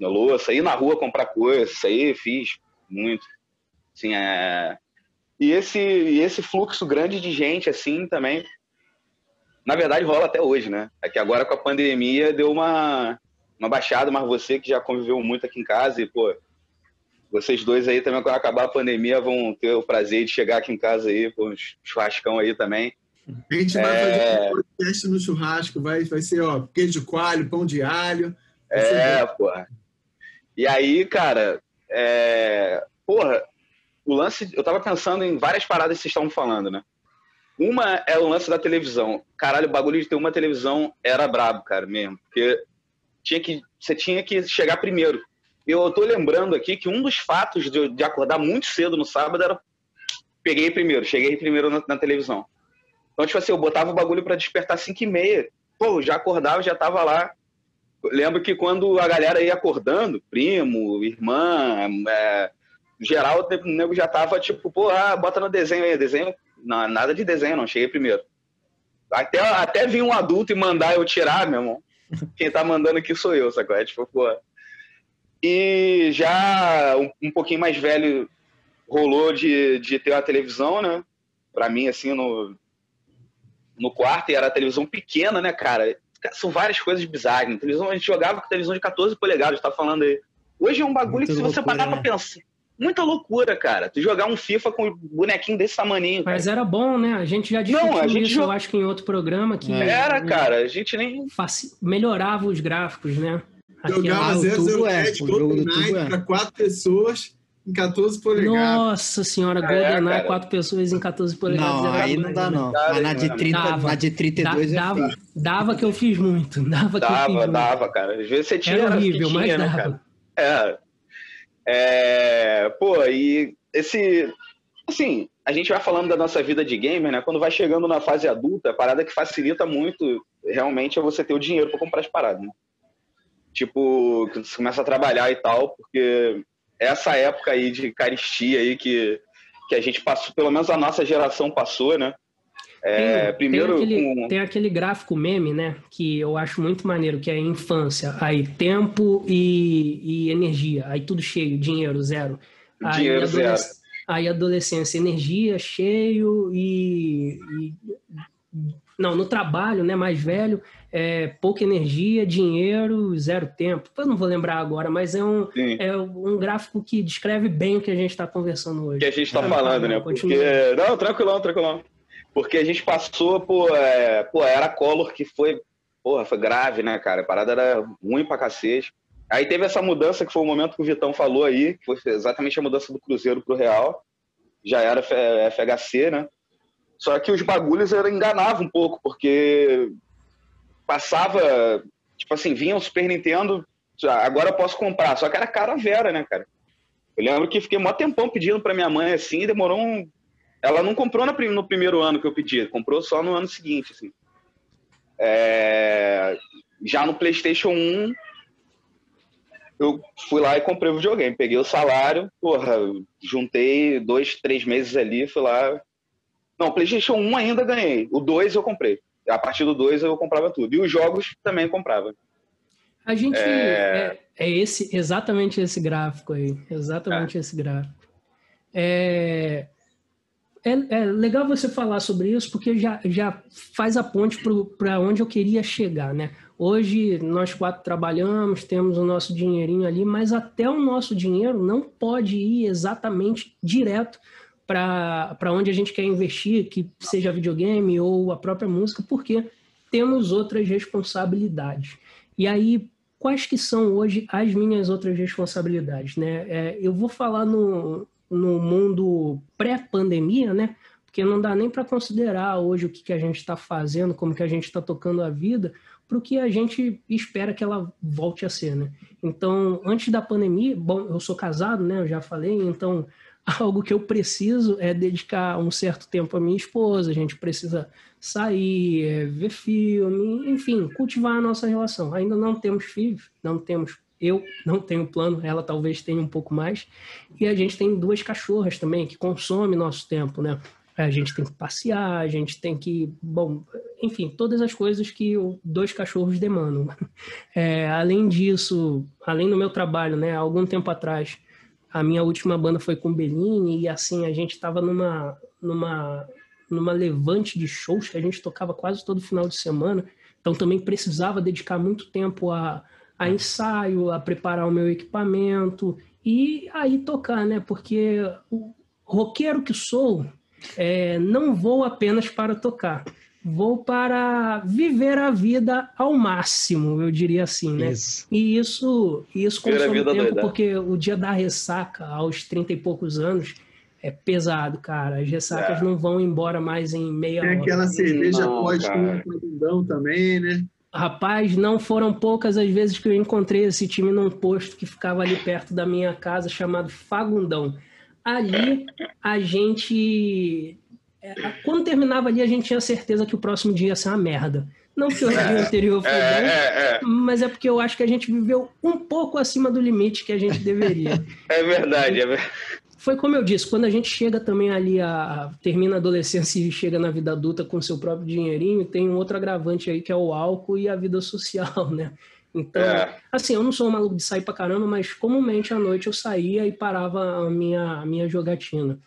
louça, ir na rua comprar coisa, isso aí fiz muito. Assim, é... E esse, e esse fluxo grande de gente, assim, também, na verdade, rola até hoje, né? É que agora com a pandemia deu uma, uma baixada, mas você que já conviveu muito aqui em casa e, pô, vocês dois aí também, quando acabar a pandemia, vão ter o prazer de chegar aqui em casa aí, com um churrascão aí também. A gente vai É. fazer um podcast no churrasco, vai, vai ser, ó, queijo de coalho, pão de alho. É, porra. E aí, cara, é... porra, o lance. Eu tava pensando em várias paradas que vocês estavam falando, né? Uma é o lance da televisão. Caralho, o bagulho de ter uma televisão era brabo, cara, mesmo. Porque tinha que, você tinha que chegar primeiro. Eu tô lembrando aqui que um dos fatos de, de acordar muito cedo no sábado era. Peguei primeiro, cheguei primeiro na, na televisão. Então, tipo assim, eu botava o bagulho pra despertar 5 e meia. Pô, já acordava, já tava lá. Lembro que quando a galera ia acordando, primo, irmã, é, geral, o nego já tava tipo, pô, ah, bota no desenho aí, desenho. Não, nada de desenho, não, cheguei primeiro. Até, até vir um adulto e mandar eu tirar, meu irmão. Quem tá mandando aqui sou eu, sacou? É tipo, pô. E já um, um pouquinho mais velho rolou de, de ter uma televisão, né? Pra mim, assim, no, no quarto, e era a televisão pequena, né, cara? São várias coisas bizarras. né? Televisão, a gente jogava com televisão de 14 polegadas, tá falando aí. Hoje é um bagulho Muita que se você loucura, parar né? pra pensar. Muita loucura, cara. Tu jogar um FIFA com um bonequinho desse tamaninho. cara. Mas era bom, né? A gente já discutiu Não, a gente isso, eu acho que em outro programa, que É. Era, cara. A gente nem. faci- melhorava os gráficos, né? Jogava Ah, o 007 tubo é, GoldenEye tubo é. para quatro pessoas em 14 polegadas. Nossa senhora, É, GoldenEye, cara. quatro pessoas em 14 polegadas. Não, aí não dá, né? não. Dava, Mas na de mano. 30, Dava. na de 32 Da- é dava, feio. dava que eu fiz muito. (laughs) Dava que eu fiz Dava, muito. dava, cara. Às vezes você tinha. Era horrível, mas né, dava. cara? É. É, pô, e esse. Assim, a gente vai falando da nossa vida de gamer, né? Quando vai chegando na fase adulta, a parada que facilita muito realmente é você ter o dinheiro pra comprar as paradas, né? Tipo, você começa a trabalhar e tal, porque essa época aí de caristia aí que, que a gente passou, pelo menos a nossa geração passou, né? É, Tem- primeiro tem aquele, com- tem aquele gráfico meme, né? Que eu acho muito maneiro, que é infância. Aí tempo e, e energia. Aí tudo cheio, dinheiro zero. Aí, Dinheiro zero. Aí adolescência, energia cheio e, e- Não, no trabalho, né? Mais velho, é, pouca energia, dinheiro, zero tempo. Eu não vou lembrar agora, mas é um, Sim. é um gráfico que descreve bem o que a gente está conversando hoje. que a gente tá Ah, falando, né? continua. Porque. Não, tranquilão, tranquilão. Porque a gente passou por. É, pô, era Collor que foi. Porra, foi grave, né, cara? A parada era ruim pra cacete. Aí teve essa mudança que foi o momento que o Vitão falou aí, que foi exatamente a mudança do Cruzeiro pro Real. Já era FHC, né? Só que os bagulhos era, enganavam um pouco, porque passava. Tipo assim, vinha o Super Nintendo, agora eu posso comprar. Só que era cara vera, né, cara? Eu lembro que fiquei mó tempão pedindo pra minha mãe assim, e demorou um. Ela não comprou no, prim- no primeiro ano que eu pedi, comprou só no ano seguinte, assim. É, Já no PlayStation 1, eu fui lá e comprei o videogame. Peguei o salário, porra, juntei dois, três meses ali, fui lá. Não, PlayStation 1 ainda ganhei. O 2 eu comprei. A partir do 2 eu comprava tudo. E os jogos também comprava. A gente. É, é, é esse, exatamente esse gráfico aí. Exatamente é. esse gráfico. É, é, é, legal você falar sobre isso, porque já, já faz a ponte para onde eu queria chegar, né? Hoje nós quatro trabalhamos, temos o nosso dinheirinho ali, mas até o nosso dinheiro não pode ir exatamente direto para onde a gente quer investir, que seja videogame ou a própria música, porque temos outras responsabilidades. E aí, quais que são hoje as minhas outras responsabilidades? Né? É, eu vou falar no, no mundo pré-pandemia, né? Porque não dá nem para considerar hoje o que, que a gente está fazendo, como que a gente está tocando a vida, para o que a gente espera que ela volte a ser, né? Então, antes da pandemia, bom, eu sou casado, né? Eu já falei, então (laughs) algo que eu preciso é dedicar um certo tempo à minha esposa, a gente precisa sair, é, ver filme, enfim, cultivar a nossa relação. Ainda não temos filhos, não temos eu não tenho plano, ela talvez tenha um pouco mais. E a gente tem duas cachorras também, que consomem nosso tempo, né? A gente tem que passear, a gente tem que. Bom, enfim, todas as coisas que dois cachorros demandam. (laughs) É, além disso, além do meu trabalho, né? Algum tempo atrás, a minha última banda foi com Bellini, e assim, a gente estava numa, numa, numa levante de shows que a gente tocava quase todo final de semana. Então também precisava dedicar muito tempo a a ensaio, a preparar o meu equipamento e aí tocar, né? Porque o roqueiro que sou, é, não vou apenas para tocar, vou para viver a vida ao máximo, eu diria assim, né? Isso. E isso, isso consome tempo, doida. porque o dia da ressaca, aos 30 e poucos anos, é pesado, cara. As ressacas é. não vão embora mais em meia Tem hora. Tem aquela cerveja um também, né? Rapaz, não foram poucas as vezes que eu encontrei esse time num posto que ficava ali perto da minha casa, chamado Fagundão. Ali, a gente. É, quando terminava ali, a gente tinha certeza que o próximo dia ia ser uma merda. Não que o dia anterior foi é, bem, é, mas é porque eu acho que a gente viveu um pouco acima do limite que a gente deveria. (laughs) É verdade, é verdade foi como eu disse, quando a gente chega também ali, a, termina a adolescência e chega na vida adulta com seu próprio dinheirinho, tem um outro agravante aí que é o álcool e a vida social, né? Então, é. assim, eu não sou um maluco de sair pra caramba, mas comumente à noite eu saía e parava a minha, a minha jogatina.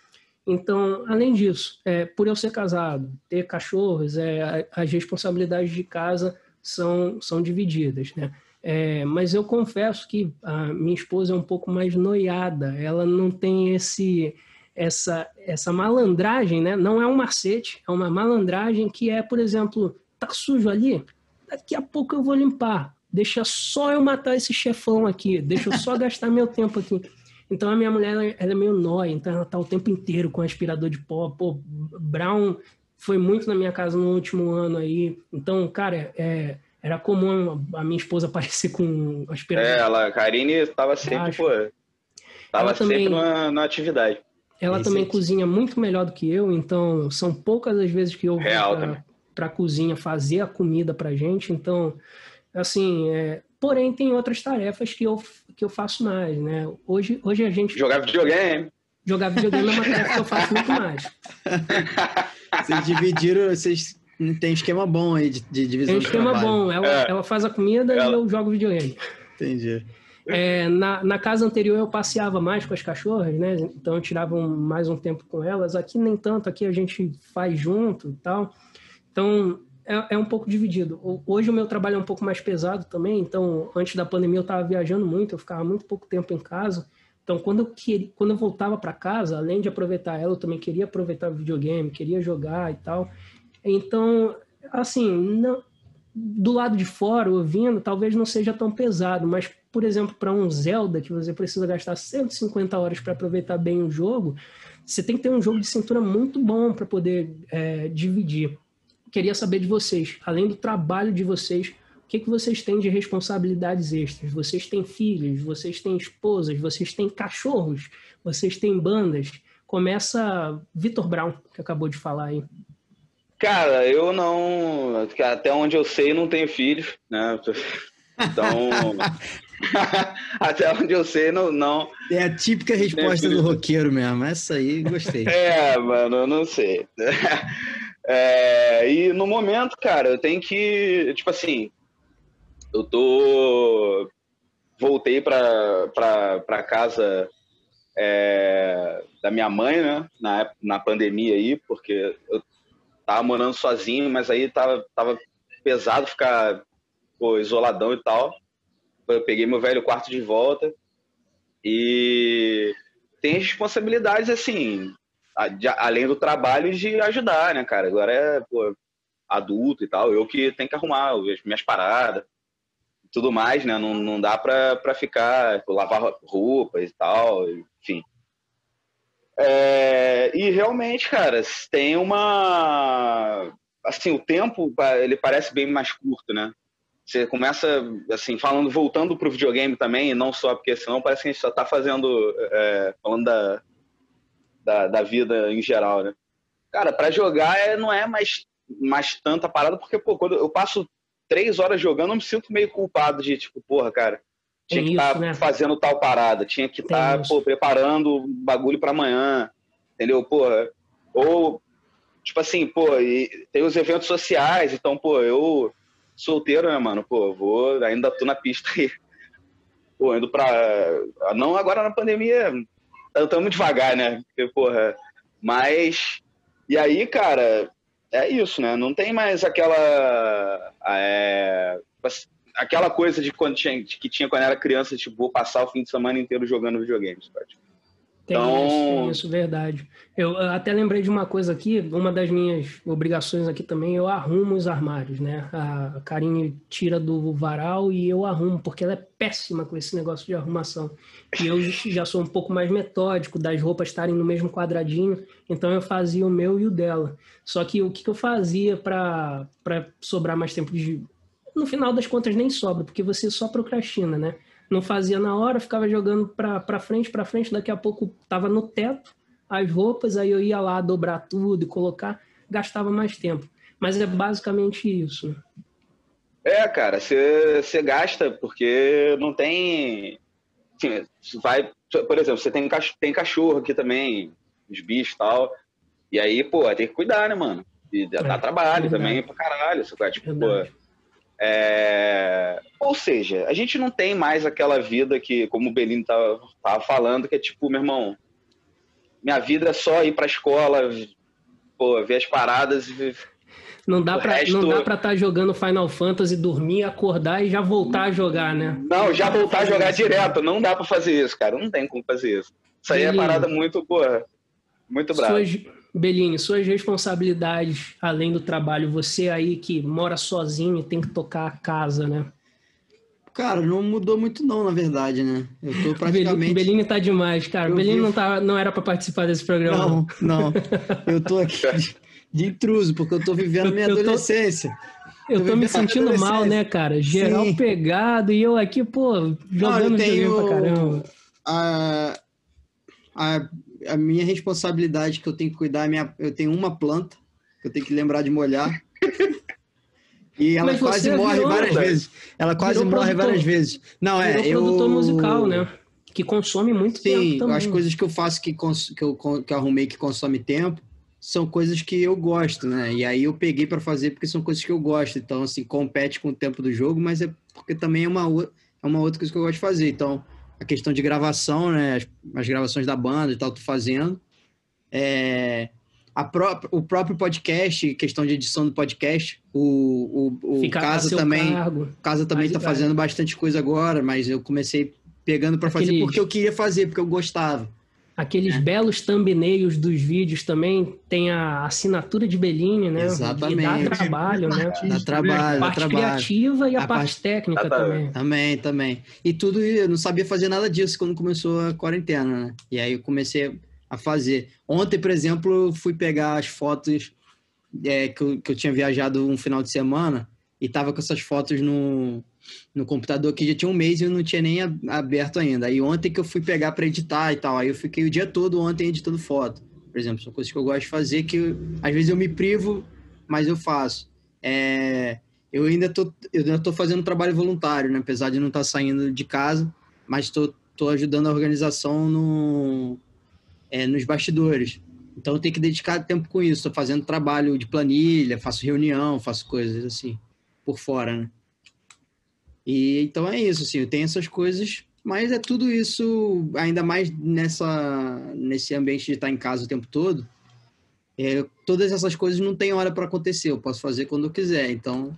Então, além disso, é, por eu ser casado, ter cachorros, é, as responsabilidades de casa são, são divididas, né? É, mas eu confesso que a minha esposa é um pouco mais noiada, ela não tem esse essa essa malandragem, né? Não é um macete, é uma malandragem que é, por exemplo, tá sujo ali, daqui a pouco eu vou limpar. Deixa só eu matar esse chefão aqui, deixa eu só (laughs) gastar meu tempo aqui. Então a minha mulher ela é meio nóia, então ela tá o tempo inteiro com aspirador de pó. Pô, Brown foi muito na minha casa no último ano aí. Então, cara, é, era comum a minha esposa (laughs) aparecer com aspirador. É, ela, a Karine estava sempre, pô, estava sempre na, na atividade. Ela também cozinha muito melhor do que eu, então são poucas as vezes que eu vou para a cozinha fazer a comida para gente. Então, assim, é... porém tem outras tarefas que eu, que eu faço mais, né? Hoje, hoje a gente. Jogar videogame. Jogar videogame é uma tarefa que eu faço muito mais. (laughs) Vocês dividiram, vocês tem esquema bom aí de, de divisão Tem esquema bom. Ela, é. ela faz a comida ela... e eu jogo videogame. Entendi. É, na, na casa anterior eu passeava mais com as cachorras, né? Então eu tirava um, mais um tempo com elas. Aqui nem tanto, aqui a gente faz junto e tal. Então é, é um pouco dividido. Hoje o meu trabalho é um pouco mais pesado também. Então antes da pandemia eu estava viajando muito, eu ficava muito pouco tempo em casa. Então, quando eu, queria, quando eu voltava para casa, além de aproveitar ela, eu também queria aproveitar o videogame, queria jogar e tal. Então, assim, não, do lado de fora, ouvindo, talvez não seja tão pesado, mas, por exemplo, para um Zelda, que você precisa gastar 150 horas para aproveitar bem o jogo, você tem que ter um jogo de cintura muito bom para poder é, dividir. Queria saber de vocês, além do trabalho de vocês, o que, que vocês têm de responsabilidades extras? Vocês têm filhos, vocês têm esposas, vocês têm cachorros, vocês têm bandas. Começa Vitor Brown, que acabou de falar aí. Cara, eu não. Até onde eu sei, não tenho filhos, né? Então. (laughs) até onde eu sei, não, não. É a típica resposta do roqueiro mesmo. Essa aí, gostei. (laughs) É, mano, eu não sei. (laughs) É, e no momento, cara, eu tenho que. Tipo assim, eu tô. Voltei pra, pra, pra casa é, da minha mãe, né? Na, na pandemia aí, porque eu tava morando sozinho, mas aí tava, tava pesado ficar pô, isoladão e tal. Eu peguei meu velho quarto de volta e tem responsabilidades assim, além do trabalho de ajudar, né, cara? Agora é pô, adulto e tal, eu que tenho que arrumar as minhas paradas tudo mais, né? Não, não dá pra, pra ficar, pô, lavar roupa e tal, enfim. É, e realmente, cara, tem uma. Assim, o tempo ele parece bem mais curto, né? Você começa, assim, falando, voltando pro videogame também, e não só porque senão parece que a gente só tá fazendo, é, falando da, da, da, vida em geral, né? Cara, para jogar é, não é mais, mais tanta parada, porque, pô, quando eu passo três horas jogando, eu me sinto meio culpado de, tipo, porra, cara, tinha que estar tá né? fazendo tal parada, tinha que estar tá, preparando bagulho para amanhã, entendeu? Porra, ou, tipo assim, pô, tem os eventos sociais, então, pô, eu solteiro, né, mano? Pô, vou, ainda tô na pista aí. Pô, indo pra. Não agora na pandemia, estamos devagar, né? Porque, porra. Mas. E aí, cara, é isso, né? Não tem mais aquela. É, aquela coisa de quando tinha, que tinha quando era criança, tipo, vou passar o fim de semana inteiro jogando videogames, sabe? Tem então... isso, tem isso, verdade. Eu até lembrei de uma coisa aqui, uma das minhas obrigações aqui também, eu arrumo os armários, né? A Karine tira do varal e eu arrumo, porque ela é péssima com esse negócio de arrumação. E eu (laughs) já sou um pouco mais metódico, das roupas estarem no mesmo quadradinho, então eu fazia o meu e o dela. Só que o que eu fazia para sobrar mais tempo de. No final das contas, nem sobra, porque você só procrastina, né? não fazia na hora, ficava jogando para frente, para frente, daqui a pouco tava no teto as roupas, aí eu ia lá dobrar tudo e colocar, gastava mais tempo. Mas é basicamente isso. É, cara, você gasta porque não tem. Assim, vai, por exemplo, você tem, tem cachorro aqui também, os bichos e tal. E aí, pô, tem que cuidar, né, mano? E dá é, trabalho é também pra caralho. Você, tipo, pô, é... Ou seja, a gente não tem mais aquela vida que, como o Belino tava, tava falando, que é tipo, meu irmão, minha vida é só ir pra escola, pô, ver as paradas e. Não dá, pra, resto... não dá pra estar tá jogando Final Fantasy, dormir, acordar e já voltar a jogar, né? Não, já voltar a jogar direto. Não dá pra fazer isso, cara. Não tem como fazer isso. Isso aí é parada muito, porra, muito brava. Suas, Belinho, suas responsabilidades além do trabalho, você aí que mora sozinho e tem que tocar a casa, né? Cara, não mudou muito não, na verdade, né? Eu tô (laughs) praticamente... Belinho tá demais, cara. Belinho vi... não, tá, não era para participar desse programa. Não, não. Eu tô aqui (laughs) de intruso, porque eu tô vivendo minha eu adolescência. Tô... Eu tô, me sentindo mal, né, cara? Geral Sim. pegado e eu aqui, pô, jogando não, tenho... pra caramba. A... A a minha responsabilidade que eu tenho que cuidar, é minha, eu tenho uma planta que eu tenho que lembrar de molhar. E ela Mas quase morre virou, várias vezes. Ela quase morre produtor, várias vezes. Não, é. Eu produtor musical, né? Que consome muito Sim, tempo. Sim, as coisas que eu faço que, cons... que, eu, que eu arrumei que consome tempo são coisas que eu gosto, né? E aí eu peguei para fazer porque são coisas que eu gosto. Então, assim, compete com o tempo do jogo, mas é porque também é uma, é uma outra coisa que eu gosto de fazer. Então, a questão de gravação, né? As, as gravações da banda e tal, tô fazendo. É, a pró o próprio podcast, questão de edição do podcast, o, o, o Casa também, cargo, Casa também tá fazendo bastante coisa agora, mas eu comecei pegando para fazer porque eu queria fazer, porque eu gostava. Aqueles é. belos thumbnails dos vídeos também tem a assinatura de Beline, né? Exatamente. E dá trabalho, né? Dá trabalho, a parte trabalho. criativa e a, a parte, parte, técnica também. Também, também. E tudo, eu não sabia fazer nada disso quando começou a quarentena, né? E aí eu comecei a fazer. Ontem, por exemplo, fui pegar as fotos é, que, eu, que eu tinha viajado um final de semana e tava com essas fotos no, no computador que já tinha um mês e eu não tinha nem aberto ainda. Aí ontem que eu fui pegar para editar e tal, aí eu fiquei o dia todo ontem editando foto. Por exemplo, são coisas que eu gosto de fazer que às vezes eu me privo, mas eu faço. É, eu ainda tô, eu ainda tô fazendo trabalho voluntário, né? apesar de não estar tá saindo de casa, mas estou tô, tô ajudando a organização no, é, nos bastidores. Então eu tenho que dedicar tempo com isso. Estou fazendo trabalho de planilha, faço reunião, faço coisas assim, por fora, né? E então é isso, assim, eu tenho essas coisas, mas é tudo isso, ainda mais nessa, nesse ambiente de estar em casa o tempo todo. É, todas essas coisas não tem hora para acontecer, eu posso fazer quando eu quiser, então.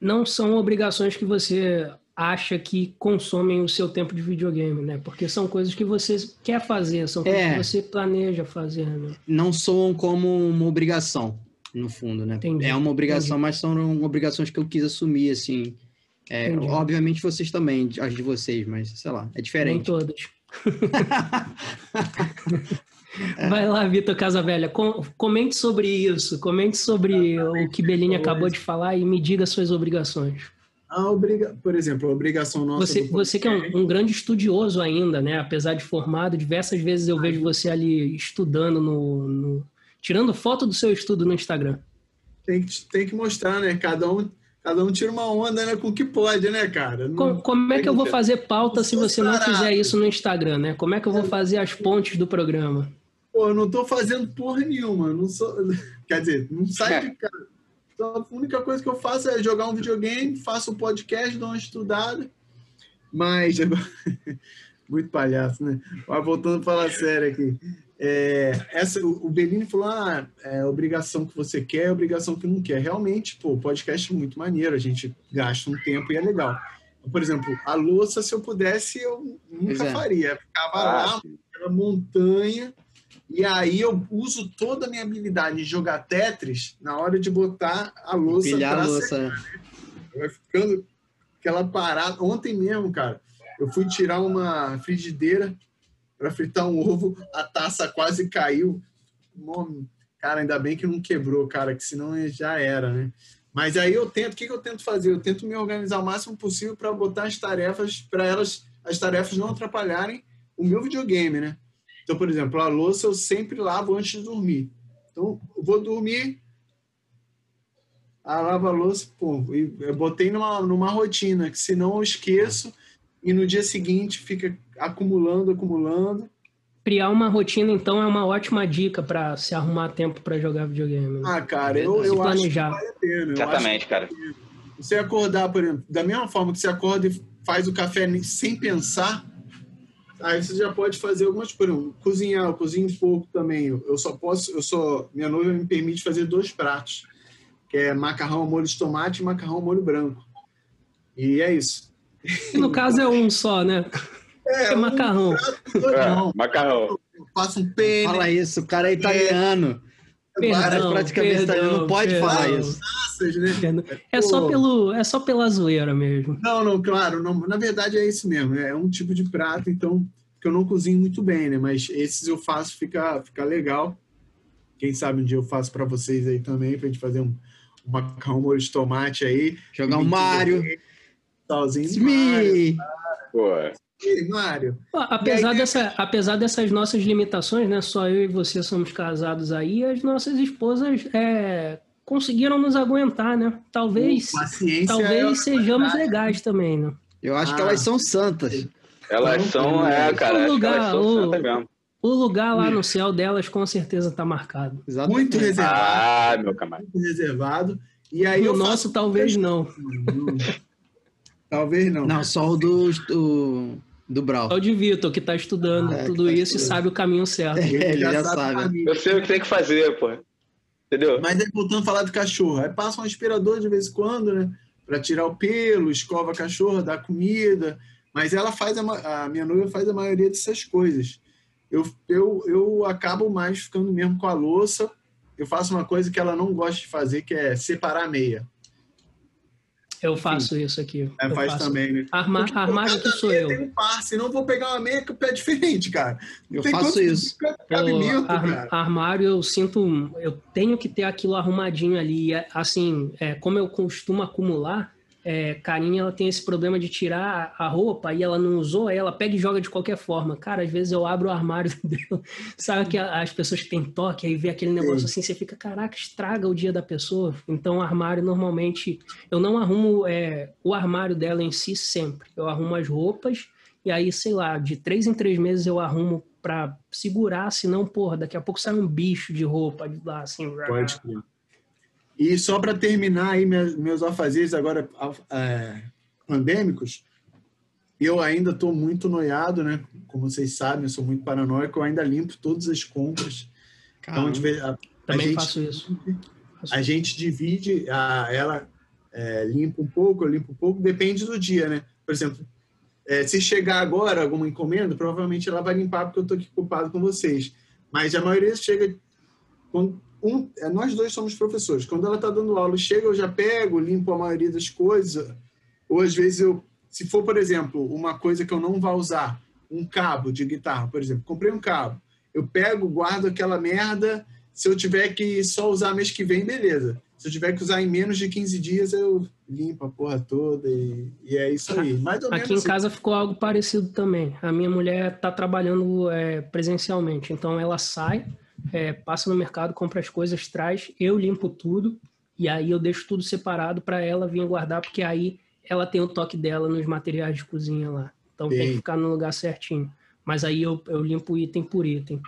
Não são obrigações que você acha que consomem o seu tempo de videogame, né? Porque são coisas que você quer fazer, são coisas É. que você planeja fazer, né? Não soam como uma obrigação, no fundo, né? Entendi, É uma obrigação, mas são obrigações que eu quis assumir, assim. É, Entendi. obviamente vocês também, as de vocês, mas sei lá, é diferente. todas. (laughs) Vai lá, Vitor Casavelha, com- comente sobre isso, comente sobre o que Beline acabou de falar e me diga suas obrigações. A obriga... Por exemplo, a obrigação nossa. Você, do você que é um, um grande estudioso ainda, né? Apesar de formado, diversas vezes eu vejo você ali estudando no, no- tirando foto do seu estudo no Instagram. tem que, tem que mostrar, né? Cada um, cada um tira uma onda né, com o que pode, né, cara? Não- Co- Como, é que eu vou fazer pauta se você não fizer isso no Instagram, né? Como é que eu vou fazer as pontes do programa? Pô, eu não tô fazendo porra nenhuma. Não sou... (laughs) Quer dizer, não sai de casa. Então, a única coisa que eu faço é jogar um videogame, faço um podcast, dou uma estudada. Mas. (laughs) Muito palhaço, né? Mas voltando a falar sério aqui. É, essa, o Bellini falou: ah, é obrigação que você quer, é obrigação que não quer. Realmente, pô, o podcast é muito maneiro, a gente gasta um tempo e é legal. Por exemplo, a louça, se eu pudesse, eu nunca é. faria. Ficava lá, aquela montanha, e aí eu uso toda a minha habilidade em jogar Tetris na hora de botar a louça Pilhar a louça. Vai ficando aquela parada. Ontem mesmo, cara, eu fui tirar uma frigideira para fritar um ovo, a taça quase caiu. Cara, ainda bem que não quebrou, cara, que senão já era, né? Mas aí eu tento, o que, que eu tento fazer? Eu tento me organizar o máximo possível para botar as tarefas, para elas, as tarefas não atrapalharem o meu videogame, né? Então, por exemplo, a louça eu sempre lavo antes de dormir. Então, eu vou dormir, a lava a louça, pô, eu botei numa, numa rotina, que senão eu esqueço e no dia seguinte fica acumulando, acumulando. Criar uma rotina, então, é uma ótima dica para se arrumar tempo para jogar videogame. né? Ah, cara, eu, eu acho que planejar. vale a pena. Exatamente, cara. você acordar, por exemplo, da mesma forma que você acorda e faz o café sem pensar, aí você já pode fazer algumas coisas. Por exemplo, Cozinhar, eu cozinho pouco também. Eu só posso, eu só, minha noiva me permite fazer dois pratos, que é macarrão ao molho de tomate e macarrão ao molho branco. E é isso. No caso é um só, né? (laughs) É, um macarrão. dois É, macarrão. Eu faço um pene, Fala isso, o cara é italiano. Perdão, Cara, praticamente italiano, não pode perdão. falar isso. né? É só, pelo, é só pela zoeira mesmo. Não, não, claro. Não, na verdade é isso mesmo. É um tipo de prato, então, que eu não cozinho muito bem, né? Mas esses eu faço, fica, fica legal. Quem sabe um dia eu faço para vocês aí também, pra gente fazer um, um macarrão molho de tomate aí. Jogar um Mario. Salzinho. Mário. Smee. Pô, Mário. Apesar, aí- dessa, apesar dessas nossas limitações, né? Só eu e você somos casados aí, as nossas esposas é, conseguiram nos aguentar, né? Talvez, Paciência. talvez é- sejamos legais também, né? Eu acho que Ah. elas são santas. elas Não, são, é, cara, O acho que lugar, elas são o- santas mesmo. O lugar lá no céu delas com certeza tá marcado. Exatamente. Muito reservado. Ah, meu camarada. Muito reservado. E aí o faço nosso talvez não. Talvez não. Não, só o do, do, do Brau. É o de Vitor, que tá estudando Ah, tudo tá isso e estudando. sabe o caminho certo. Ele já sabe. o caminho. Eu sei o que tem que fazer, pô. Entendeu? Mas aí voltando a falar do cachorro, aí passa um aspirador de vez em quando, né? Pra tirar o pelo, escova a cachorra, dá comida. Mas ela faz, a, a minha noiva faz a maioria dessas coisas. Eu, eu, eu acabo mais ficando mesmo com a louça. Eu faço uma coisa que ela não gosta de fazer, que é separar a meia. Eu faço isso aqui. Eu faz faço. também, né? Arma, Porque, armário que sou eu. Tem um par, senão eu vou pegar uma meia com o pé diferente, cara. Não Eu tem faço isso. Cabimento, ar- cara. armário eu sinto, eu tenho que ter aquilo arrumadinho ali. É, Assim, é, como eu costumo acumular, é, Carinha ela tem esse problema de tirar a roupa e ela não usou, aí ela pega e joga de qualquer forma. Cara, às vezes eu abro o armário (laughs) dela, sabe que as pessoas que têm toque, aí vê aquele negócio assim, você fica, caraca, estraga o dia da pessoa. Então, o armário normalmente, eu não arrumo é, o armário dela em si sempre. Eu arrumo as roupas e aí, sei lá, de três em três meses eu arrumo para segurar, senão, porra, daqui a pouco sai um bicho de roupa de lá, assim. Pode crer. E só para terminar aí meus, afazeres agora é, pandêmicos, eu ainda estou muito noiado, né? Como vocês sabem, eu sou muito paranoico, eu ainda limpo todas as compras. Então, a, Também a gente, faço isso. A gente divide, a, ela é, limpa um pouco, eu limpo um pouco, depende do dia, né? Por exemplo, é, se chegar agora alguma encomenda, provavelmente ela vai limpar porque eu estou aqui ocupado com vocês. Mas a maioria chega. Quando um, é, nós dois somos professores. Quando ela está dando aula, chega, eu já pego, limpo a maioria das coisas. Ou às vezes eu. Se for, por exemplo, uma coisa que eu não vá usar, um cabo de guitarra, por exemplo, comprei um cabo. Eu pego, guardo aquela merda. Se eu tiver que só usar mês que vem, beleza. Se eu tiver que usar em menos de 15 dias, eu limpo a porra toda e, e é isso aí. Mais ou Aqui em assim. casa ficou algo parecido também. A minha mulher está trabalhando é, presencialmente, então ela sai, é, passa no mercado, compra as coisas, traz, eu limpo tudo e aí eu deixo tudo separado para ela vir guardar, porque aí ela tem o toque dela nos materiais de cozinha lá. Então Sim. tem que ficar no lugar certinho. Mas aí eu, eu limpo item por item.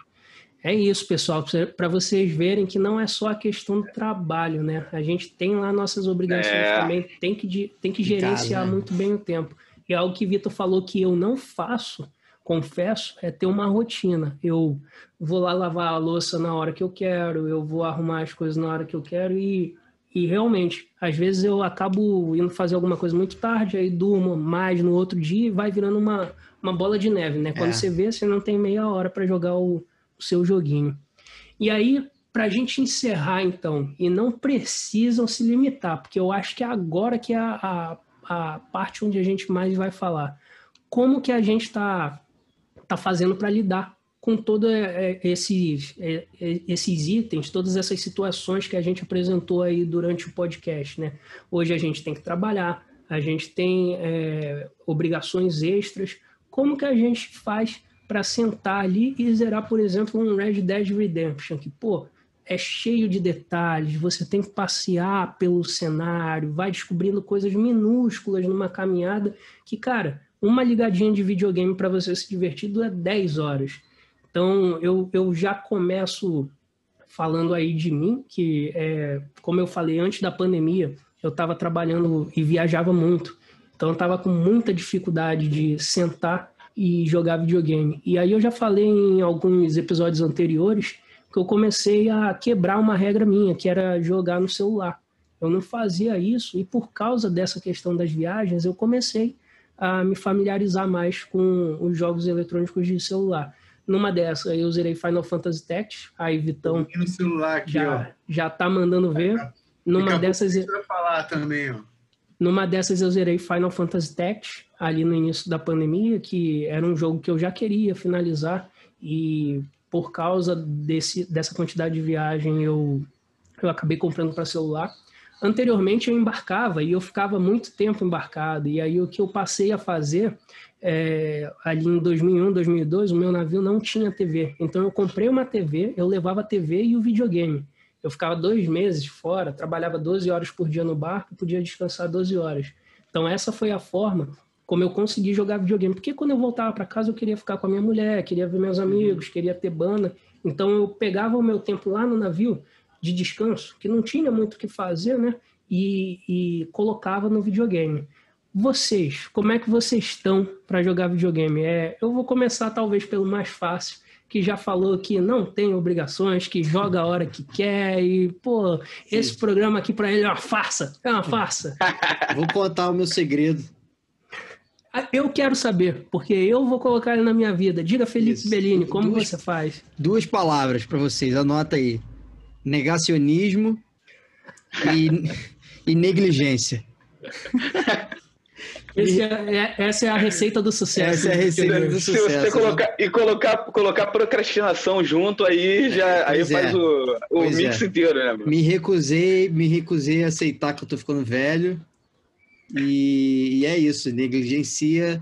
É isso, pessoal, para vocês verem que não é só a questão do trabalho, né? A gente tem lá nossas obrigações é. também, tem que, tem que gerenciar casa, né? muito bem o tempo. E é algo que Vitor falou que eu não faço, confesso, é ter uma rotina. Eu vou lá lavar a louça na hora que eu quero, eu vou arrumar as coisas na hora que eu quero e, e realmente, às vezes eu acabo indo fazer alguma coisa muito tarde, aí durmo mais no outro dia e vai virando uma, uma bola de neve, né? Quando é. você vê, você não tem meia hora para jogar o o seu joguinho. E aí, para a gente encerrar, então, e não precisam se limitar, porque eu acho que é agora que é a, a, a parte onde a gente mais vai falar. Como que a gente está tá fazendo para lidar com todos é, esses, é, é, esses itens, todas essas situações que a gente apresentou aí durante o podcast, né? Hoje a gente tem que trabalhar, a gente tem é, obrigações extras. Como que a gente faz para sentar ali e zerar, por exemplo, um Red Dead Redemption, que, pô, é cheio de detalhes, você tem que passear pelo cenário, vai descobrindo coisas minúsculas numa caminhada, que, cara, uma ligadinha de videogame para você se divertir é 10 horas. Então, eu, eu já começo falando aí de mim, que, é, como eu falei antes da pandemia, eu estava trabalhando e viajava muito. Então, eu estava com muita dificuldade de sentar e jogar videogame. E aí eu já falei em alguns episódios anteriores que eu comecei a quebrar uma regra minha, que era jogar no celular. Eu não fazia isso e por causa dessa questão das viagens, eu comecei a me familiarizar mais com os jogos eletrônicos de celular. Numa dessas, eu zerei Final Fantasy Tactics, aí Vitão no celular aqui, já, ó. já tá mandando ver. Numa dessas... Vai falar também, ó. Numa dessas eu zerei Final Fantasy Tactics, ali no início da pandemia, que era um jogo que eu já queria finalizar e por causa desse, dessa quantidade de viagem eu, eu acabei comprando para celular. Anteriormente eu embarcava e eu ficava muito tempo embarcado, e aí o que eu passei a fazer, é, ali em 2001, 2002, o meu navio não tinha TV, então eu comprei uma TV, eu levava a TV e o videogame. Eu ficava dois meses fora, trabalhava 12 horas por dia no barco, podia descansar 12 horas. Então essa foi a forma como eu consegui jogar videogame. Porque quando eu voltava para casa eu queria ficar com a minha mulher, queria ver meus amigos, queria ter banda. Então eu pegava o meu tempo lá no navio de descanso, que não tinha muito o que fazer, né? E, e colocava no videogame. Vocês, como é que vocês estão para jogar videogame? É, eu vou começar talvez pelo mais fácil, que já falou que não tem obrigações, que joga a hora que quer e, pô, Sim. esse programa aqui para ele é uma farsa, é uma farsa. (laughs) Vou contar o meu segredo. Ah, eu quero saber, porque eu vou colocar ele na minha vida. Diga, Felipe Isso. Bellini, como duas, você faz? Duas palavras para vocês, anota aí. Negacionismo e, e negligência. É, é, essa é a receita do sucesso. Essa é a receita do sucesso. Se você colocar, né? e colocar, colocar procrastinação junto, aí já aí faz é. o, o mix é. inteiro, né? Me recusei, me recusei a aceitar que eu tô ficando velho. E, e é isso, negligencia.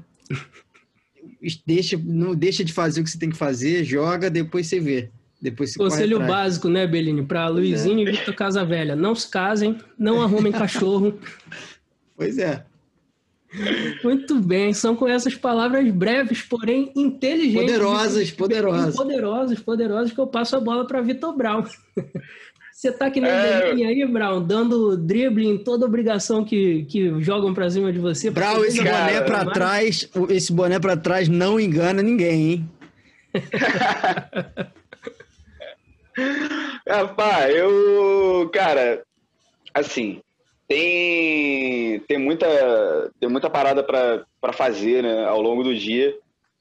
Deixa, não deixa de fazer o que você tem que fazer, joga, depois você vê. Depois Conselho básico, né, Belini? Para Luizinho é. e Vitor Casa Velha. Não se casem, não arrumem cachorro. (laughs) Pois é. Muito bem, são com essas palavras breves, porém inteligentes. Poderosas, poderosas. Poderosas, poderosas, que eu passo a bola para Vitor Brown. (laughs) Você tá que nem é... aí, Brown, dando drible em toda obrigação que, que jogam pra cima de você. Brown, esse cara, boné pra mas... trás, esse boné pra trás não engana ninguém, hein? (laughs) Rapaz, eu, cara, assim, tem, tem, muita, tem muita parada para fazer né, ao longo do dia,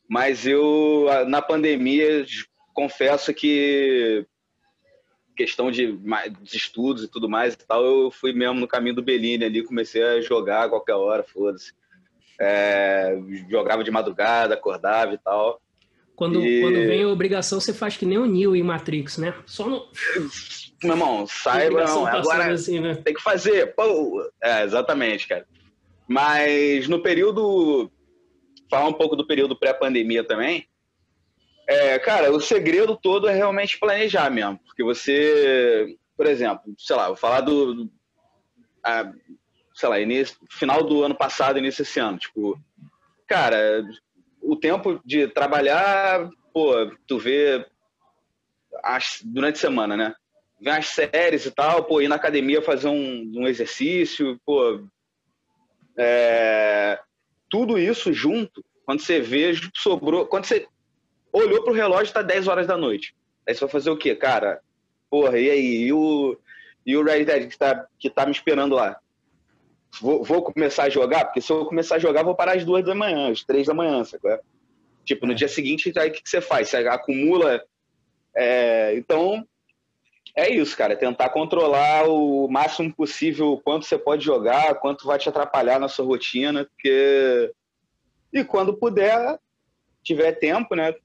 mas eu, na pandemia, confesso que questão de, de estudos e tudo mais e tal, eu fui mesmo no caminho do Bellini ali, comecei a jogar a qualquer hora, foda-se. É, jogava de madrugada, acordava e tal. Quando, e... quando vem a obrigação, você faz que nem o Neo em Matrix, né? Só no. (laughs) Meu irmão, saiba, não. Agora assim, né? tem que fazer. Pô. É, exatamente, cara. Mas no período. Falar um pouco do período pré-pandemia também. É, cara, o segredo todo é realmente planejar mesmo. Porque você, por exemplo, sei lá, vou falar do. do a, sei lá, início, final do ano passado, início desse ano. Tipo, cara, o tempo de trabalhar, pô, tu vê as, durante a semana, né? Vem as séries e tal, pô, ir na academia fazer um, um exercício, pô. É, tudo isso junto, quando você vê, sobrou. Quando você olhou pro relógio, tá 10 horas da noite. Aí você vai fazer o quê, cara? Porra, e aí? E o, e o Red Dead que tá, que tá me esperando lá? Vou, vou, começar a jogar? Porque se eu começar a jogar, vou parar às duas da manhã, às três da manhã, sabe? É? Tipo, no é. dia seguinte, aí o que, que, você faz? Você acumula. É, então, é isso, cara. É tentar controlar o máximo possível quanto você pode jogar, quanto vai te atrapalhar na sua rotina, porque. E quando puder, tiver tempo, né?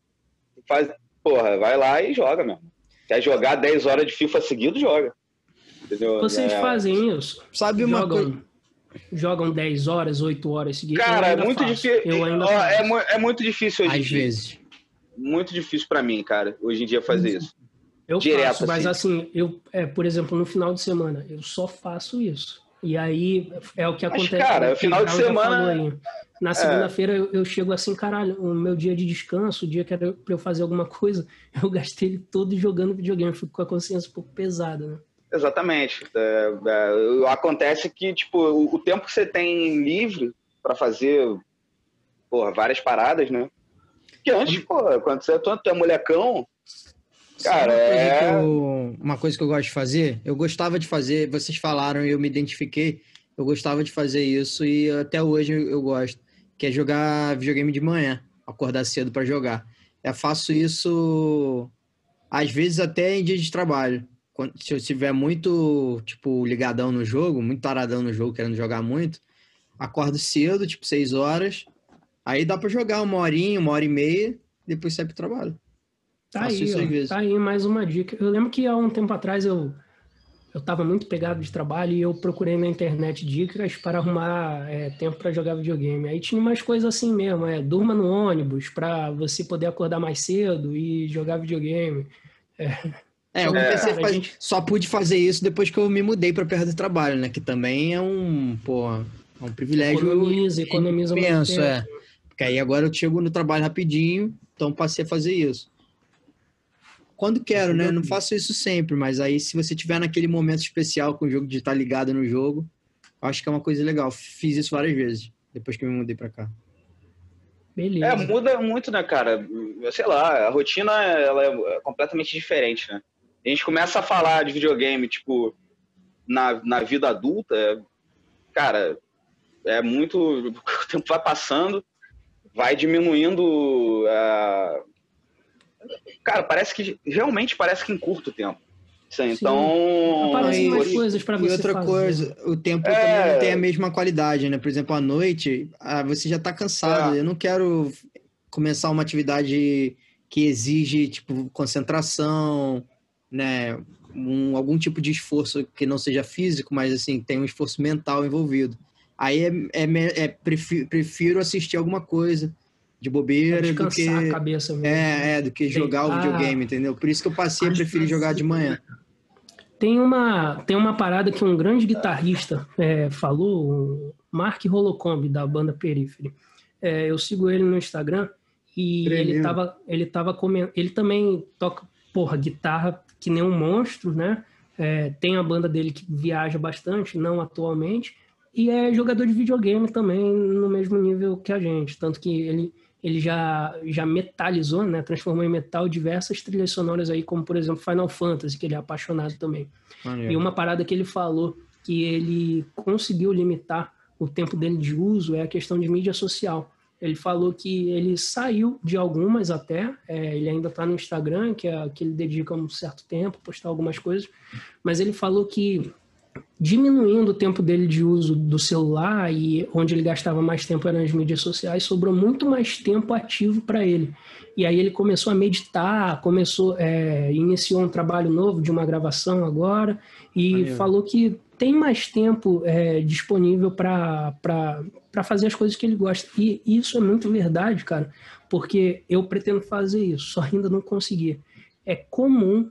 Faz, porra, vai lá e joga mesmo. Quer jogar 10 horas de FIFA seguido, joga. Entendeu? Vocês é... fazem isso? Sabe uma coisa? Jogam 10 horas, 8 horas seguidas. Cara, é muito difícil. É, é, muito difícil hoje. Às vezes. Muito difícil para mim, cara, hoje em dia fazer isso. Eu Direto, faço, mas assim, assim eu, é, por exemplo, no final de semana, eu só faço isso. E aí é o que acontece. Mas, cara, final de semana. Na segunda-feira é. eu, eu, chego assim, caralho, o meu dia de descanso, o dia que era pra eu fazer alguma (laughs) coisa, eu gastei ele todo jogando videogame. Fico com a consciência um pouco pesada, né? Exatamente. É, é, acontece que, tipo, o, o, tempo que você tem livre para fazer, porra, várias paradas, né? Que antes, pô, quando você é, é molecão, cara, uma coisa, é... eu, uma coisa que eu gosto de fazer, eu gostava de fazer, vocês falaram e eu me identifiquei, eu gostava de fazer isso e até hoje eu gosto, que é jogar videogame de manhã, acordar cedo para jogar. Eu faço isso às vezes até em dia de trabalho quando, se eu estiver muito, tipo, ligadão no jogo, muito taradão no jogo, querendo jogar muito, acordo cedo, tipo, seis horas, aí dá para jogar uma horinha, uma hora e meia, depois sai pro trabalho. Tá Faço aí, ó, tá aí mais uma dica. Eu lembro que há um tempo atrás eu eu estava muito pegado de trabalho e eu procurei na internet dicas para arrumar é, tempo para jogar videogame. Aí tinha umas coisas assim mesmo, é, durma no ônibus para você poder acordar mais cedo e jogar videogame. É, é, eu é, comecei a gente... só pude fazer isso depois que eu me mudei para perto do trabalho, né? Que também é um, pô, é um privilégio. Economiza, economiza penso, é. Porque aí agora eu chego no trabalho rapidinho, então passei a fazer isso. Quando quero, né? Não faço isso sempre, mas aí se você tiver naquele momento especial com o jogo de estar ligado no jogo, acho que é uma coisa legal. Fiz isso várias vezes depois que eu me mudei para cá. Beleza. É, muda muito, né, cara? Sei lá, a rotina ela é completamente diferente, né? A gente começa a falar de videogame, tipo, na, na vida adulta, é, cara, é muito. (laughs) O tempo vai passando, vai diminuindo. Uh, cara, parece que. Realmente parece que encurta o tempo. Então. Aparecem mais coisas para você. E outra fazer. coisa, o tempo é... também não tem a mesma qualidade, né? Por exemplo, à noite, ah, você já tá cansado. É. Eu não quero começar uma atividade que exige, tipo, concentração, né, um, algum tipo de esforço que não seja físico, mas assim, tem um esforço mental envolvido. Aí é, é, é prefiro, prefiro, assistir alguma coisa de bobeira do que a cabeça mesmo. É, é do que jogar o videogame, entendeu? Por isso que eu passei a preferir jogar de manhã. Tem uma, tem uma parada que um grande guitarrista é, falou, o Mark Holocomb, da banda Periphery. É, eu sigo ele no Instagram e Tremendo. ele tava, ele tava comentando. Ele também toca, porra, guitarra que nem um monstro, né? É, tem a banda dele que viaja bastante, não atualmente, e é jogador de videogame também no mesmo nível que a gente. Tanto que ele, ele já, já metalizou, né? Transformou em metal diversas trilhas sonoras aí, como por exemplo Final Fantasy, que ele é apaixonado também. E uma parada que ele falou que ele conseguiu limitar o tempo dele de uso é a questão de mídia social. Ele falou que ele saiu de algumas até, é, ele ainda está no Instagram, que, é, que ele dedica um certo tempo, postar algumas coisas, mas ele falou que diminuindo o tempo dele de uso do celular e onde ele gastava mais tempo era nas mídias sociais, sobrou muito mais tempo ativo para ele. E aí ele começou a meditar, começou, é, iniciou um trabalho novo de uma gravação agora e falou que tem mais tempo é, disponível para fazer as coisas que ele gosta. E isso é muito verdade, cara, porque eu pretendo fazer isso, só ainda não consegui. É comum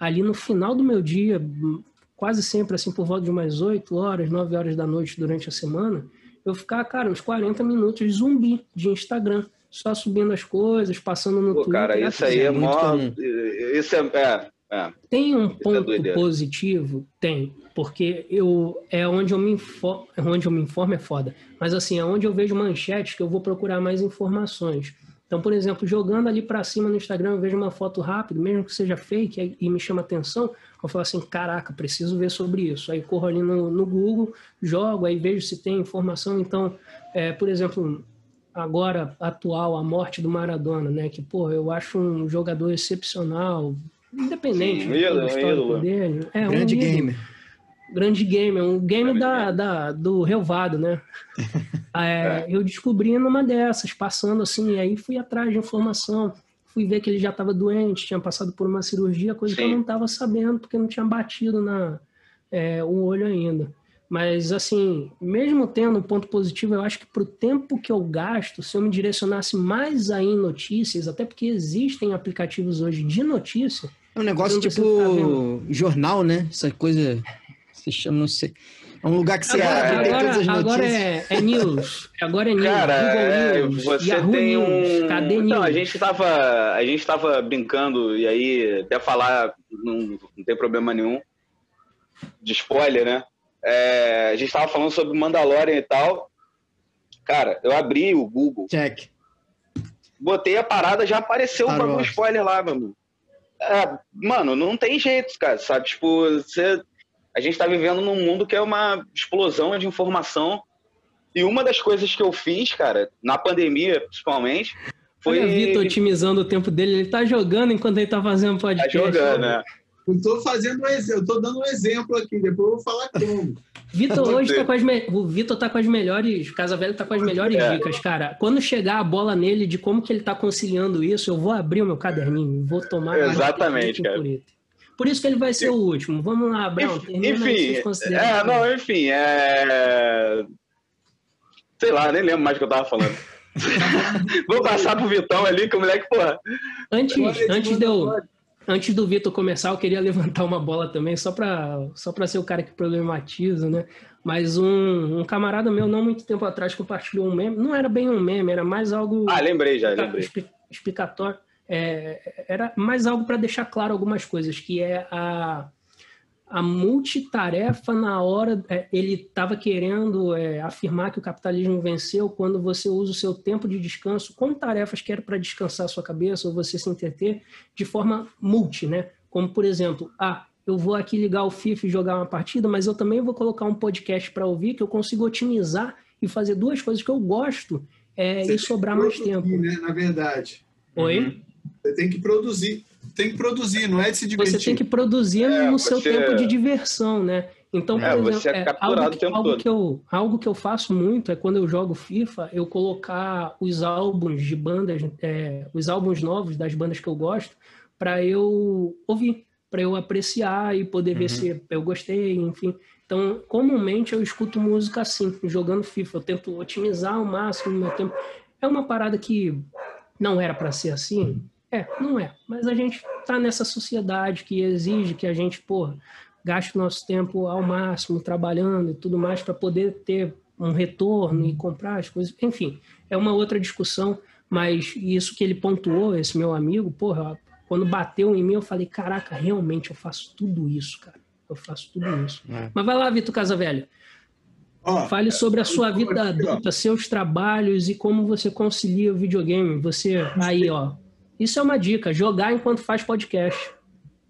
ali no final do meu dia, quase sempre assim por volta de umas 8 horas, 9 horas da noite durante a semana, eu ficar, cara, uns 40 minutos de zumbi de Instagram, só subindo as coisas, passando no Pô, Twitter. cara, isso aí é muito mó. Isso é. é, é. Tem um é ponto doideira. positivo? Tem, porque eu é onde eu me informo, é onde eu me informo é foda. Mas assim, é onde eu vejo manchetes que eu vou procurar mais informações. Então, por exemplo, jogando ali pra cima no Instagram, eu vejo uma foto rápida, mesmo que seja fake e me chama atenção, eu falo assim, caraca, preciso ver sobre isso. Aí corro ali no, no Google, jogo, aí vejo se tem informação. Então, é, por exemplo, agora atual, a morte do Maradona, né? Que, pô, eu acho um jogador excepcional, independente Sim, um ídolo, um ídolo. dele. É, um Grande ídolo gamer. Grande gamer, um game da, da- do Relvado, né? (laughs) É, Eu descobri numa dessas, passando assim, e aí fui atrás de informação, fui ver que ele já estava doente, tinha passado por uma cirurgia, coisa que eu Sim. não estava sabendo, porque não tinha batido na, é, o olho ainda. Mas, assim, mesmo tendo um ponto positivo, eu acho que para o tempo que eu gasto, se eu me direcionasse mais aí em notícias, até porque existem aplicativos hoje de notícia, É um negócio precisa tipo ficar jornal, né? Essa coisa. Se chama, não sei. É um lugar que você Cara, abre e tem todas as Agora, agora notícias. é, é news. Agora é news. Cara, é, Google News, você Yahoo tem News, um. Cadê News? Não, a gente tava, a gente tava brincando e aí até falar não, não tem problema nenhum de spoiler, né? É, a gente tava falando sobre Mandalorian e tal. Cara, eu abri o Google, Check. botei a parada, já apareceu o Star Wars. spoiler lá, meu amigo. É, mano, não tem jeito, cara, sabe? Tipo, você, a gente tá vivendo num mundo que é uma explosão de informação. E uma das coisas que eu fiz, cara, na pandemia, principalmente, foi. Olha o Vitor otimizando o tempo dele. Ele tá jogando enquanto ele tá fazendo Tá podcast. jogando, né? Eu tô fazendo um exemplo, eu tô dando um exemplo aqui, depois eu vou falar como. Vitor hoje tá com as me... O Vitor tá com as melhores. O Casa Velho tá com as melhores É. dicas, cara. Quando chegar a bola nele de como que ele tá conciliando isso, eu vou abrir o meu caderninho, vou tomar. Exatamente, cara. Por isso que ele vai ser o último. Vamos lá, suas Enfim, é, não, enfim, é. Sei lá, nem lembro mais o que eu tava falando. (laughs) Vou passar pro Vitão ali, que o moleque, porra. Antes, antes, de eu, Mandalorian. antes do Vitor começar, eu queria (laughs) levantar uma bola também, só para só pra ser o cara que problematiza, né? Mas um, um camarada meu, não muito tempo atrás, compartilhou um meme. Não era bem um meme, era mais algo Ah, lembrei já, lembrei. expli- explicatório. É, era mais algo para deixar claro algumas coisas, que é a, a multitarefa na hora. é, ele estava querendo é, afirmar que o capitalismo venceu quando você usa o seu tempo de descanso com tarefas que eram para descansar a sua cabeça ou você se entreter de forma multi, né? Como, por exemplo, ah, eu vou aqui ligar o FIFA e jogar uma partida, mas eu também vou colocar um podcast para ouvir que eu consigo otimizar e fazer duas coisas que eu gosto é, e sobrar mais tempo. Né, na verdade. Oi? Você tem que produzir. Tem que produzir, não é de se divertir. Você tem que produzir É, no seu você- tempo de diversão, né? Então, por É, exemplo, você é é, capturado algo, que, algo que eu, algo que eu faço muito é quando eu jogo FIFA, eu colocar os álbuns de bandas, é, os álbuns novos das bandas que eu gosto, para eu ouvir, para eu apreciar e poder ver se eu gostei, enfim. Então, comumente eu escuto música assim, jogando FIFA. Eu tento otimizar ao máximo o meu tempo. É uma parada que não era para ser assim? É, não é. Mas a gente tá nessa sociedade que exige que a gente, porra, gasta o nosso tempo ao máximo trabalhando e tudo mais para poder ter um retorno e comprar as coisas. Enfim, é uma outra discussão, mas isso que ele pontuou, esse meu amigo, porra, quando bateu em mim, eu falei, caraca, realmente eu faço tudo isso, cara. Eu faço tudo isso. É. Mas vai lá, Vitor Casavelho. Oh, Fale sobre a sua vida adulta, seus trabalhos e como você concilia o videogame. Você, aí, ó. Isso é uma dica, jogar enquanto faz podcast.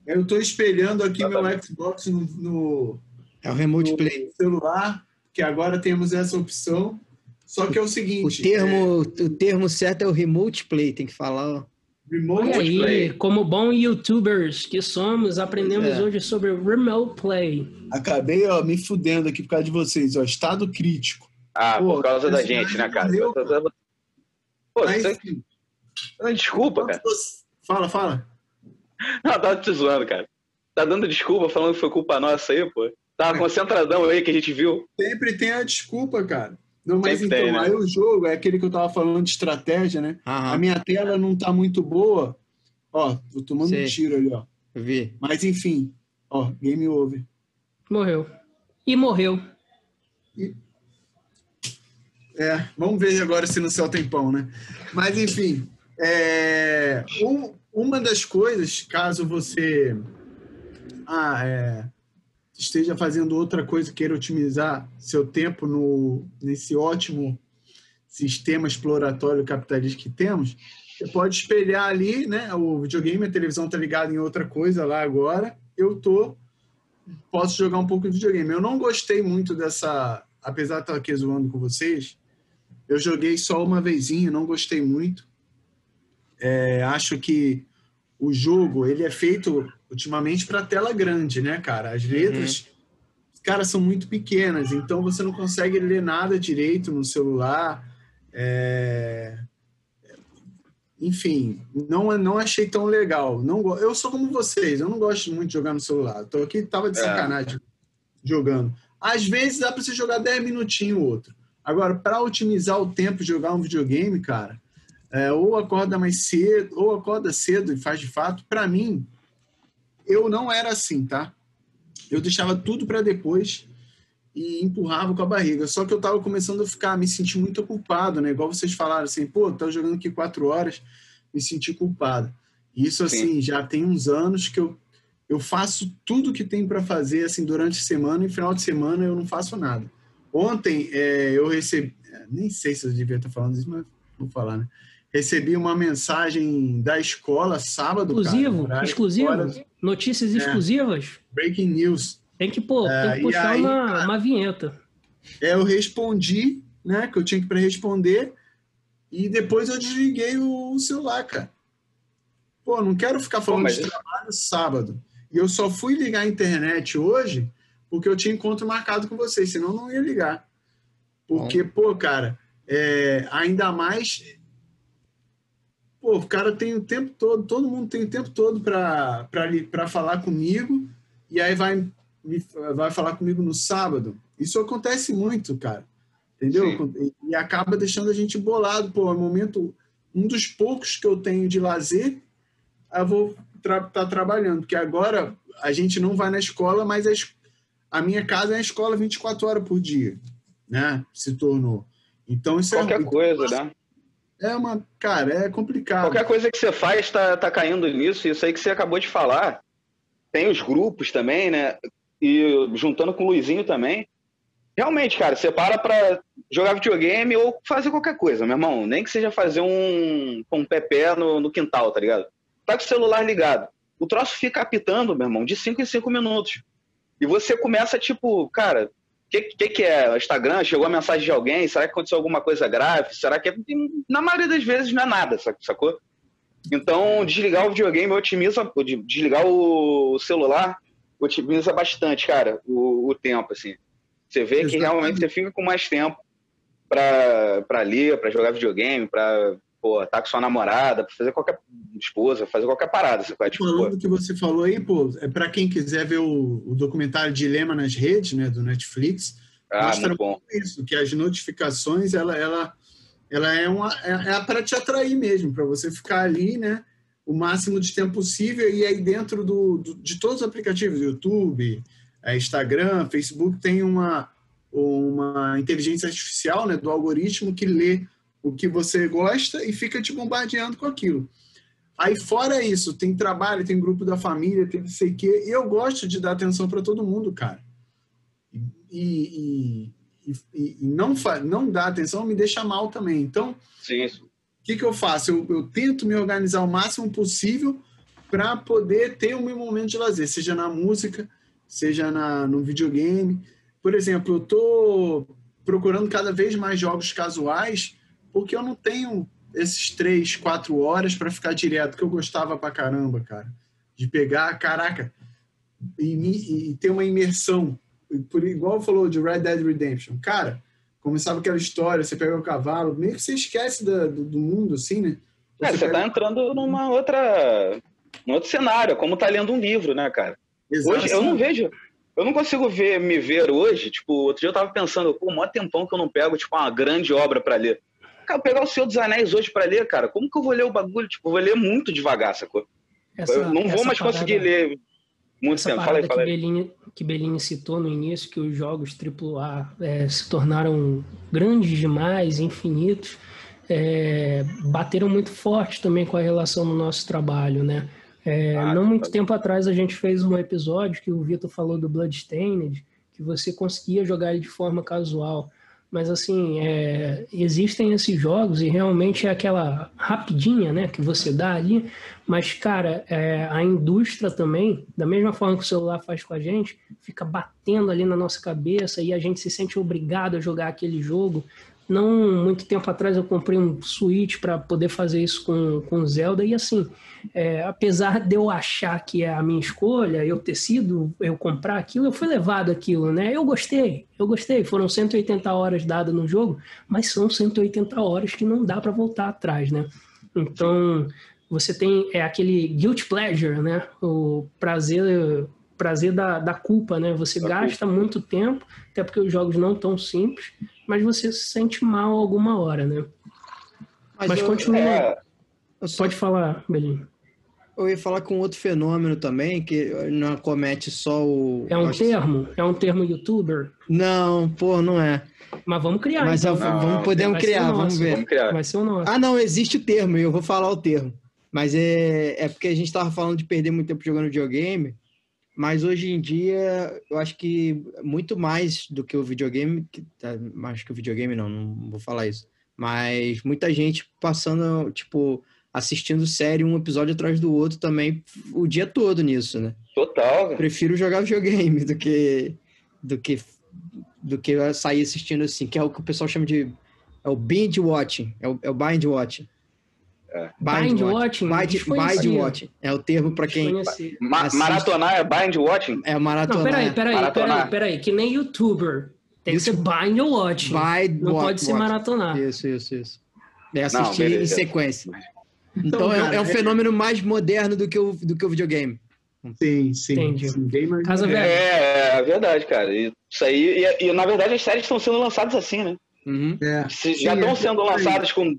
Eu estou espelhando aqui meu Xbox no, no, é o Remote Play. celular, que agora temos essa opção. Só que é o seguinte. O termo, é... o termo certo é o Remote Play, tem que falar. Remote aí, Play. como bons youtubers que somos, aprendemos é. hoje sobre Remote Play. Acabei ó, me fudendo aqui por causa de vocês, ó, estado crítico. Ah, Pô, por causa da gente, né, cara? Meu... Pô, Mas, você... Desculpa, cara. Fala, fala. Não, (laughs) tava te zoando, cara. Tá dando desculpa falando que foi culpa nossa aí, pô. Tava concentradão aí que a gente viu. Sempre tem a desculpa, cara. Não, mas Sempre então, tem, né? aí o jogo é aquele que eu tava falando de estratégia, né? Aham. A minha tela não tá muito boa. Ó, tô tomando Sei. um tiro ali, ó. Vi. Mas enfim, ó, game over. Morreu. E morreu. E... É, vamos ver agora se no céu tem pão, né? Mas enfim, é... um, uma das coisas, caso você ah, é, esteja fazendo outra coisa, queira otimizar seu tempo no, nesse ótimo sistema exploratório capitalista que temos, você pode espelhar ali, né? O videogame, a televisão está ligada em outra coisa lá agora. Eu tô posso jogar um pouco de videogame. Eu não gostei muito dessa, apesar de estar aqui zoando com vocês, eu joguei só uma vezinha, não gostei muito. É, acho que o jogo ele é feito ultimamente para tela grande, né, cara? As letras, uhum. cara, são muito pequenas, então você não consegue ler nada direito no celular. É... Enfim, não, não achei tão legal. Não, eu sou como vocês, eu não gosto muito de jogar no celular. Tô aqui, tava de é. sacanagem jogando. Às vezes dá para você jogar 10 minutinhos o outro. Agora, para otimizar o tempo de jogar um videogame, cara, é, ou acorda mais cedo, ou acorda cedo e faz de fato. Para mim, eu não era assim, tá? Eu deixava tudo para depois e empurrava com a barriga. Só que eu tava começando a ficar, me sentir muito culpado, né? Igual vocês falaram assim, pô, tô jogando aqui quatro horas, me senti culpado. Isso, assim, Sim. já tem uns anos que eu, eu faço tudo que tem para fazer, assim, durante a semana e final de semana eu não faço nada. Ontem é, eu recebi, nem sei se eu devia estar falando isso, mas vou falar, né? Recebi uma mensagem da escola sábado. Exclusivo? Cara, exclusivo? Notícias é, exclusivas? Breaking news. Tem que, pô, é, tem que puxar aí, uma, cara, uma vinheta. É, eu respondi, né? Que eu tinha que para responder. E depois eu desliguei o celular, cara. Pô, não quero ficar falando pô, de trabalho sábado. E eu só fui ligar a internet hoje porque eu tinha encontro marcado com vocês, senão eu não ia ligar. Porque, Bom. pô, cara, é, ainda mais pô, o cara tem o tempo todo, todo mundo tem o tempo todo para falar comigo, e aí vai, vai falar comigo no sábado. Isso acontece muito, cara. Entendeu? E, e acaba deixando a gente bolado. Pô, é um momento, um dos poucos que eu tenho de lazer, eu vou estar tá trabalhando. Porque agora a gente não vai na escola, mas a, a minha casa é a escola 24 horas por dia, né? Se tornou. Então isso Qualquer é. Qualquer coisa, né? É uma. Cara, é complicado. Qualquer coisa que você faz está tá caindo nisso. Isso aí que você acabou de falar. Tem os grupos também, né? E juntando com o Luizinho também. Realmente, cara, você para pra jogar videogame ou fazer qualquer coisa, meu irmão. Nem que seja fazer um, um pé no, no quintal, tá ligado? Tá com o celular ligado. O troço fica apitando, meu irmão, de 5 em 5 minutos. E você começa, tipo, cara, que, que, que é? O Instagram? Chegou a mensagem de alguém? Será que aconteceu alguma coisa grave? Será que. É... Na maioria das vezes não é nada, sacou? Então, desligar o videogame otimiza. Desligar o celular otimiza bastante, cara, o, o tempo, assim. Você vê Exatamente. que realmente você fica com mais tempo para ler, para jogar videogame, para pô, tá com sua namorada, pra fazer qualquer esposa, fazer qualquer parada. Você pode, tipo, Falando do que você falou aí, pô, é para quem quiser ver o, o, documentário Dilema nas redes, né, do Netflix, ah, mostra bom. isso, que as notificações, ela, ela, ela é, uma, é, é para te atrair mesmo, para você ficar ali, né, o máximo de tempo possível e aí dentro do, do, de todos os aplicativos, YouTube, é, Instagram, Facebook tem uma, uma inteligência artificial né, do algoritmo que lê o que você gosta e fica te bombardeando com aquilo. Aí, fora isso, tem trabalho, tem grupo da família, tem não sei o quê. E eu gosto de dar atenção para todo mundo, cara. E, e, e, e não, não dar atenção me deixa mal também. Então, o que, que eu faço? Eu, eu tento me organizar o máximo possível para poder ter o meu momento de lazer, seja na música, seja na, no videogame. Por exemplo, eu estou procurando cada vez mais jogos casuais, porque eu não tenho esses três, quatro horas para ficar direto, que eu gostava pra caramba, cara. De pegar, caraca, e, e ter uma imersão. Por igual falou de Red Dead Redemption. Cara, começava aquela história, você pega o cavalo, meio que você esquece da, do, do, mundo, assim, né? Você, é, você pega... tá entrando numa outra um outro cenário, como tá lendo um livro, né, cara? Exato. Hoje eu não vejo, eu não consigo ver, me ver hoje, tipo, outro dia eu tava pensando, pô, mó tempão que eu não pego, tipo, uma grande obra para ler. Cara, pegar o Senhor dos Anéis hoje para ler, cara, como que eu vou ler o bagulho? Tipo, eu vou ler muito devagar, sacou? Essa, eu não vou mais parada, conseguir ler muito tempo. Fala aí, fala aí. Que, Belinho, que Belinho citou no início, que os jogos AAA é, se tornaram grandes demais, infinitos, é, bateram muito forte também com a relação no nosso trabalho, né? É, ah, não muito tempo atrás a gente fez um episódio que o Vitor falou do Bloodstained, que você conseguia jogar ele de forma casual. Mas assim, é, existem esses jogos e realmente é aquela rapidinha né, que você dá ali. Mas, cara, é, a indústria também, da mesma forma que o celular faz com a gente, fica batendo ali na nossa cabeça e a gente se sente obrigado a jogar aquele jogo. Não muito tempo atrás eu comprei um Switch para poder fazer isso com, com Zelda e assim, é, apesar de eu achar que é a minha escolha, eu ter sido, eu comprar aquilo, eu fui levado aquilo, né? Eu gostei, eu gostei. Foram 180 horas dadas no jogo, mas são 180 horas que não dá para voltar atrás, né? Então, você tem é aquele guilt pleasure, né? O prazer prazer da, da culpa, né? Você da gasta culpa. muito tempo, até porque os jogos não tão simples, mas você se sente mal alguma hora, né? Mas, mas eu, continua. É... Pode falar, Belinho. Eu ia falar com outro fenômeno também, que não comete só o. É um termo? É um termo youtuber? Não, pô, não é. Mas vamos criar. Mas então. não, vamos, podemos criar, vamos ver. Vamos criar. Vai ser o nosso. Ah, não, existe o termo, eu vou falar o termo. Mas é, é porque a gente estava falando de perder muito tempo jogando videogame. Mas hoje em dia, eu acho que muito mais do que o videogame, que, tá, mais que o videogame não, não vou falar isso. Mas muita gente passando, tipo, assistindo série um episódio atrás do outro também o dia todo nisso, né? Total. Prefiro jogar videogame do que do que do que sair assistindo assim, que é o que o pessoal chama de é o binge watching, é o, é o bind watching. É. Bind, watching. Bind, bind watching. É o termo para quem. Ma maratonar é bind watching? É maratonar. Não, peraí, peraí, peraí, peraí, que nem youtuber. Tem isso. que ser bind watching. Bind Não watch, pode ser maratonar. Isso, isso, isso. É assistir Não, em sequência. Então, então é, é, um fenômeno mais moderno do que o, do que o videogame. Sim, sim. Entendi. sim Casa velha. É, é verdade, cara. Isso aí, e, e, na verdade as séries estão sendo lançadas assim, né? Uhum. É. já estão é sendo lançadas com,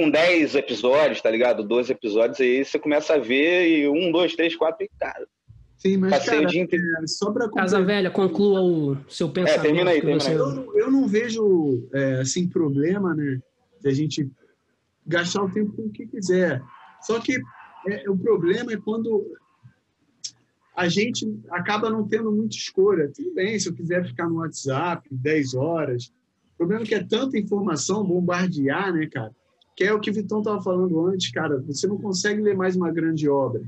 com 10 episódios, tá ligado? 12 episódios, aí você começa a ver e um, dois, três, quatro, e cara. Sim, mas cara, é, só para Casa Velha, conclua o seu é, pensamento. É, termina aí, termina aí. Eu, eu, não vejo, é, assim, problema, né, de a gente gastar o tempo com o que quiser. Só que é, o problema é quando a gente acaba não tendo muita escolha. Tudo bem, se eu quiser ficar no WhatsApp 10 horas. O problema é que é tanta informação, bombardear, né, cara? Que é o que o Vitão estava falando antes, cara. Você não consegue ler mais uma grande obra,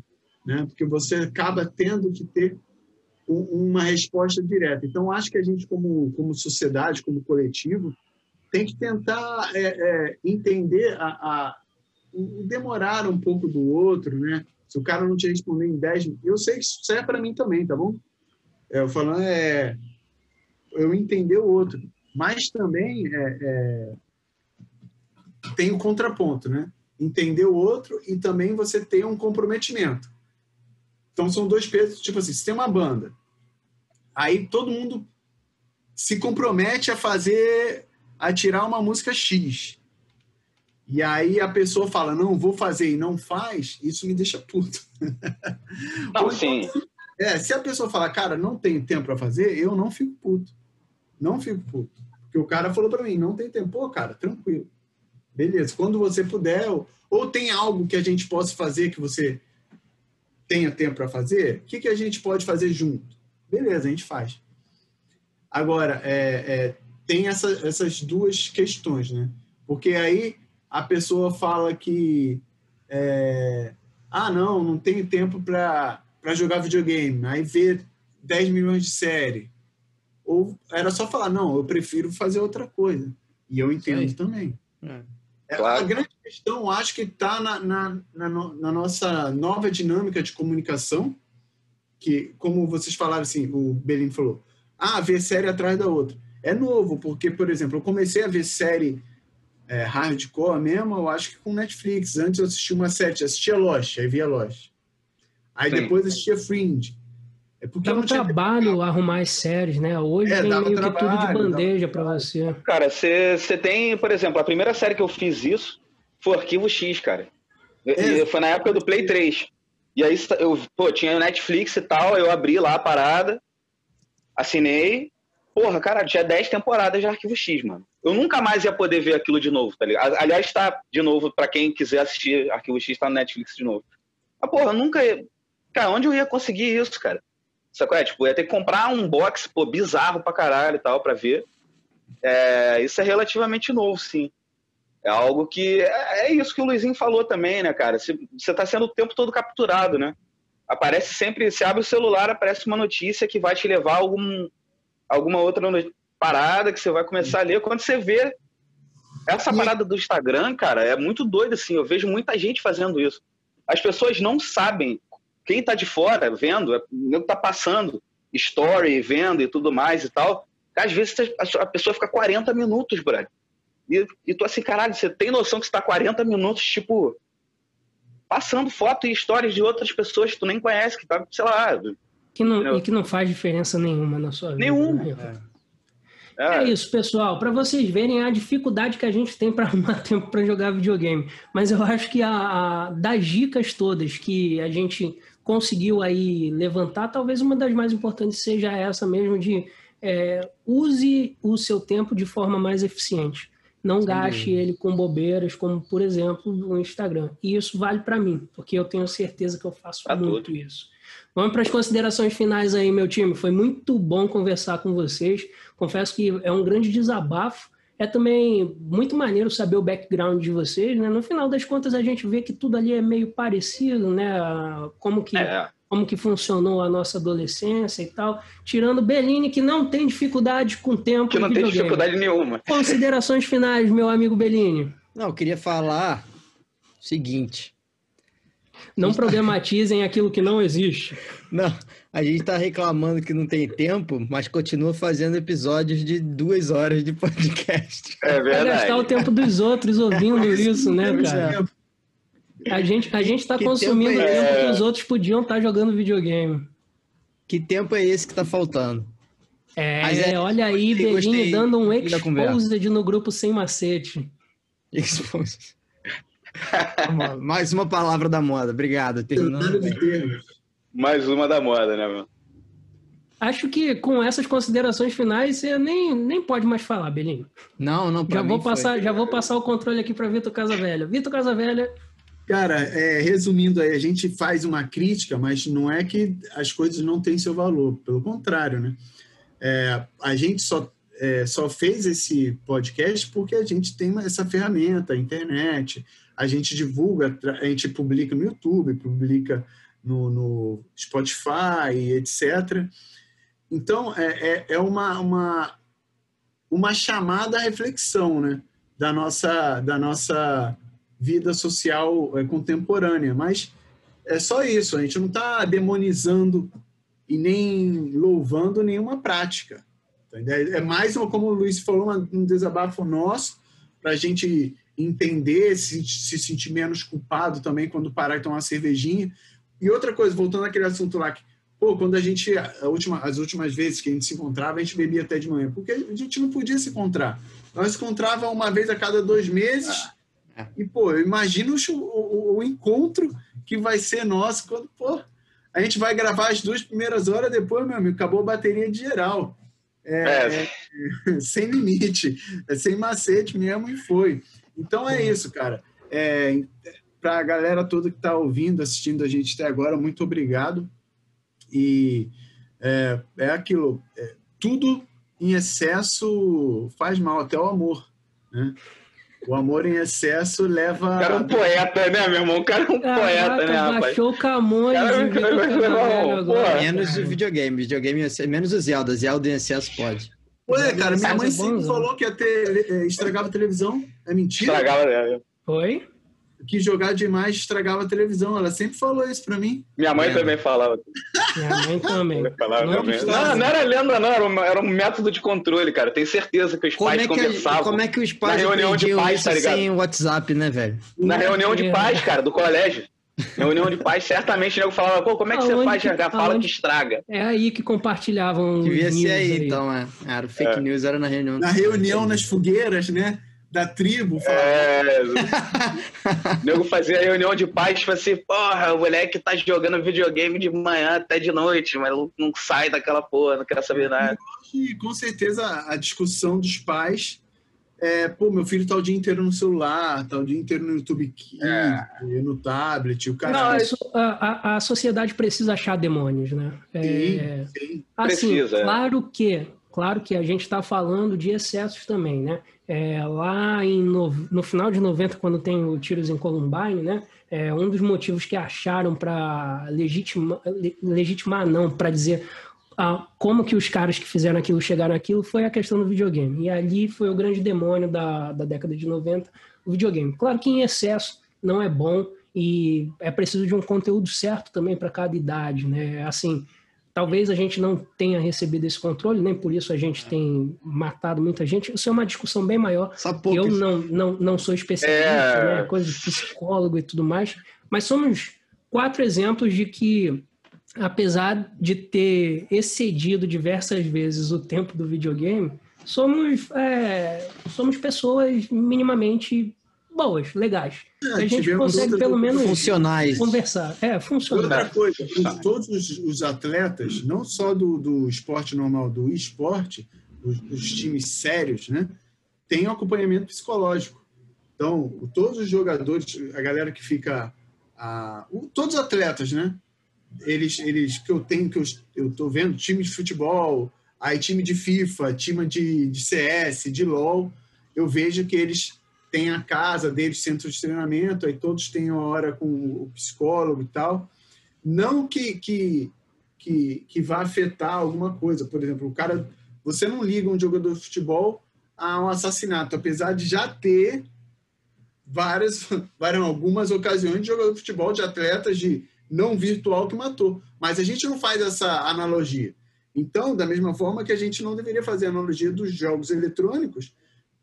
né? Porque você acaba tendo que ter um, uma resposta direta. Então, acho que a gente, como, como sociedade, como coletivo, tem que tentar é, é, entender a, a, o demorar um pouco do outro, né? Se o cara não te responder em 10 minutos, eu sei que isso serve para mim também, tá bom? É, eu falando é eu entender o outro, mas também é, é, tem o contraponto, né? Entender o outro e também você ter um comprometimento. Então são dois pesos, tipo assim, se tem uma banda, aí todo mundo se compromete a fazer a tirar uma música X. E aí a pessoa fala, não, vou fazer e não faz, isso me deixa puto. Não, sim. É, se a pessoa falar, cara, não tenho tempo para fazer, eu não fico puto. Não fico puto. Porque o cara falou para mim, não tem tempo. Pô, cara, tranquilo. Beleza. Quando você puder, ou, ou tem algo que a gente possa fazer que você tenha tempo para fazer, o que, que a gente pode fazer junto? Beleza, a gente faz. Agora, é, é, tem essa, essas duas questões, né? Porque aí a pessoa fala que é, ah, não, não tenho tempo para jogar videogame. Aí vê 10 milhões de série. Ou era só falar, não, eu prefiro fazer outra coisa. E eu entendo também. É. é. Claro. A grande questão, acho que está na, na, na, na, nossa nova dinâmica de comunicação, que, como vocês falaram assim, o Belino falou, ah, ver série atrás da outra. É novo, porque, por exemplo, eu comecei a ver série é, hardcore mesmo, eu acho que com Netflix. Antes eu assistia uma série, assistia Lost, aí via Lost. Aí Sim. depois assistia Fringe. É porque dá um trabalho tinha... arrumar as séries, né? Hoje é, tem meio trabalho, que tudo de bandeja para você. Cara, você tem, por exemplo, a primeira série que eu fiz isso foi Arquivo X, cara. É. Foi na época do Play 3. E aí eu, pô, tinha Netflix e tal, eu abri lá a parada, assinei. Porra, cara, tinha 10 temporadas de Arquivo X, mano. Eu nunca mais ia poder ver aquilo de novo, tá ligado? Aliás, tá de novo, para quem quiser assistir Arquivo X, tá no Netflix de novo. Mas, porra, eu nunca ia. Cara, onde eu ia conseguir isso, cara? Sacou? É, tipo, ia ter que comprar um box, pô, bizarro pra caralho e tal, pra ver. É, isso é relativamente novo, sim. É algo que. É, é isso que o Luizinho falou também, né, cara? Você tá sendo o tempo todo capturado, né? Aparece sempre, se abre o celular, aparece uma notícia que vai te levar a algum, alguma outra parada que você vai começar a ler. Quando você vê essa parada do Instagram, cara, é muito doido, assim. Eu vejo muita gente fazendo isso. As pessoas não sabem quem está de fora vendo, está passando story, vendo e tudo mais e tal, às vezes a pessoa fica 40 minutos, brother. E, e tu assim, caralho, você tem noção que você tá 40 minutos, tipo, passando foto e histórias de outras pessoas que tu nem conhece, que tá, sei lá. Que não, e que não faz diferença nenhuma na sua vida. Nenhuma. Né? É. é. isso, pessoal. Para vocês verem a dificuldade que a gente tem para (laughs) arrumar tempo para jogar videogame. Mas eu acho que a, a, das dicas todas que a gente conseguiu aí levantar, talvez uma das mais importantes seja essa mesmo de é, use o seu tempo de forma mais eficiente. Não Sim. gaste ele com bobeiras, como por exemplo o Instagram. E isso vale para mim, porque eu tenho certeza que eu faço tá muito tudo. isso. Vamos para as considerações finais aí, meu time. Foi muito bom conversar com vocês. Confesso que é um grande desabafo é também muito maneiro saber o background de vocês, né? No final das contas, a gente vê que tudo ali é meio parecido, né? Como que, é. como que funcionou a nossa adolescência e tal. Tirando Bellini, que não tem dificuldade com o tempo. Que não tem dificuldade nenhuma. Considerações finais, meu amigo Bellini. Não, eu queria falar o seguinte. Não problematizem aquilo que não existe. Não, a gente está reclamando que não tem tempo, mas continua fazendo episódios de duas horas de podcast. É verdade. Vai gastar o tempo dos outros ouvindo (laughs) isso, né, cara? A gente a gente está consumindo o tempo que os outros podiam estar tá jogando videogame. Que tempo é esse que está faltando? É, Mas é, olha aí, Belinho dando um exposed no grupo sem macete. Exposed. (laughs) Mais uma palavra da moda. Obrigado. Terminando mais uma da moda, né, meu? Acho que com essas considerações finais você nem, nem pode mais falar, Belinho. Não, não. Já vou passar, foi... já vou passar o controle aqui para Vitor Casavelha. Vitor Casavelha. Cara, é, resumindo aí, a gente faz uma crítica, mas não é que as coisas não têm seu valor. Pelo contrário, né? É, a gente só é, só fez esse podcast porque a gente tem essa ferramenta, a internet, a gente divulga, a gente publica no YouTube, publica no, no Spotify, etc. Então, é, é, é, uma, uma, uma chamada à reflexão né? da, nossa, da nossa vida social é, contemporânea. Mas é só isso, a gente não está demonizando e nem louvando nenhuma prática. É mais, uma, como o Luiz falou, um desabafo nosso para a gente entender, se, se sentir menos culpado também quando parar e tomar uma cervejinha, e outra coisa, voltando àquele assunto lá, que, pô, quando a gente, a última, as últimas vezes que a gente se encontrava, a gente bebia até de manhã, porque a gente não podia se encontrar. Nós se encontrava uma vez a cada dois meses, ah, é. e, pô, eu imagino o, o, o, encontro que vai ser nosso quando, pô, A gente vai gravar as duas primeiras horas, depois, meu amigo, acabou a bateria de geral. É, é. é (laughs) sem limite, é sem macete mesmo e foi. Então é isso, cara. É, Para a galera toda que está ouvindo, assistindo a gente até agora, muito obrigado. E é, é aquilo, é, tudo em excesso faz mal, até o amor. Né? O amor em excesso leva. O cara é um poeta, né, meu irmão? O cara é um Caraca, poeta, né, rapaz? Baixou o Camões. Cara, menos o videogame. Videogame, menos o Zelda. Zelda em excesso pode. Ué, cara, minha mãe sempre falou que ia ter, é, estragava a televisão. É mentira? Estragava, né? Foi? Que jogar demais estragava a televisão. Ela sempre falou isso pra mim. Minha mãe é. também falava. Minha mãe também. falava não, também. Não, não, era lenda, não. Era um, era um, método de controle, cara. Tenho certeza que os como pais é que conversavam. como é que os pais na reunião de pais, tá ligado? sem WhatsApp, né, velho? Na reunião de pais, cara, do colégio. Reunião de pais, certamente o nego falava, pô, como é que aonde você faz jogar? Fala que estraga. É aí que compartilhavam. Devia ser aí, aí, então, é. Era fake é. news, era na reunião. Na reunião, nas fogueiras, né? Da tribo. É. o (laughs) nego fazia reunião de pais, tipo assim, porra, o moleque tá jogando videogame de manhã até de noite, mas não sai daquela porra, não quer saber nada. E com certeza a discussão dos pais é, pô, meu filho tá o dia inteiro no celular, tá o dia inteiro no YouTube Kids, é. no tablet, o cara... Não, isso, a, a sociedade precisa achar demônios, né? É, sim, sim. Assim, precisa. É. Claro que, claro que a gente está falando de excessos também, né? É, lá em no, no, final de 90, quando tem o Tiros em Columbine, né, é, um dos motivos que acharam para legitimar, legitimar, não, para dizer ah, como que os caras que fizeram aquilo chegaram aquilo foi a questão do videogame. E ali foi o grande demônio da, da década de 90, o videogame. Claro que em excesso não é bom e é preciso de um conteúdo certo também para cada idade, né? Assim, Talvez a gente não tenha recebido esse controle, nem por isso a gente tem matado muita gente. Isso é uma discussão bem maior. Eu não, não, não sou especialista, é... né? coisa de psicólogo e tudo mais, mas somos quatro exemplos de que, apesar de ter excedido diversas vezes o tempo do videogame, somos, é, somos pessoas minimamente boas, legais. É, a gente consegue pelo menos funcionais. conversar. É, funcionar. Outra coisa, todos os atletas, não só do, do esporte normal, do esporte, os, os times sérios, né, têm um acompanhamento psicológico. Então, todos os jogadores, a galera que fica. A, todos os atletas, né? Eles, eles que eu tenho, que eu, eu tô vendo, time de futebol, aí time de FIFA, time de, de CS, de LOL, eu vejo que eles tem a casa deles, centro de treinamento, aí todos têm uma hora com o psicólogo e tal. Não que, que, que, que vá afetar alguma coisa. Por exemplo, o cara, você não liga um jogador de futebol a um assassinato, apesar de já ter várias, (laughs) várias algumas ocasiões de jogador de futebol, de atletas de não virtual que matou. Mas a gente não faz essa analogia. Então, da mesma forma que a gente não deveria fazer analogia dos jogos eletrônicos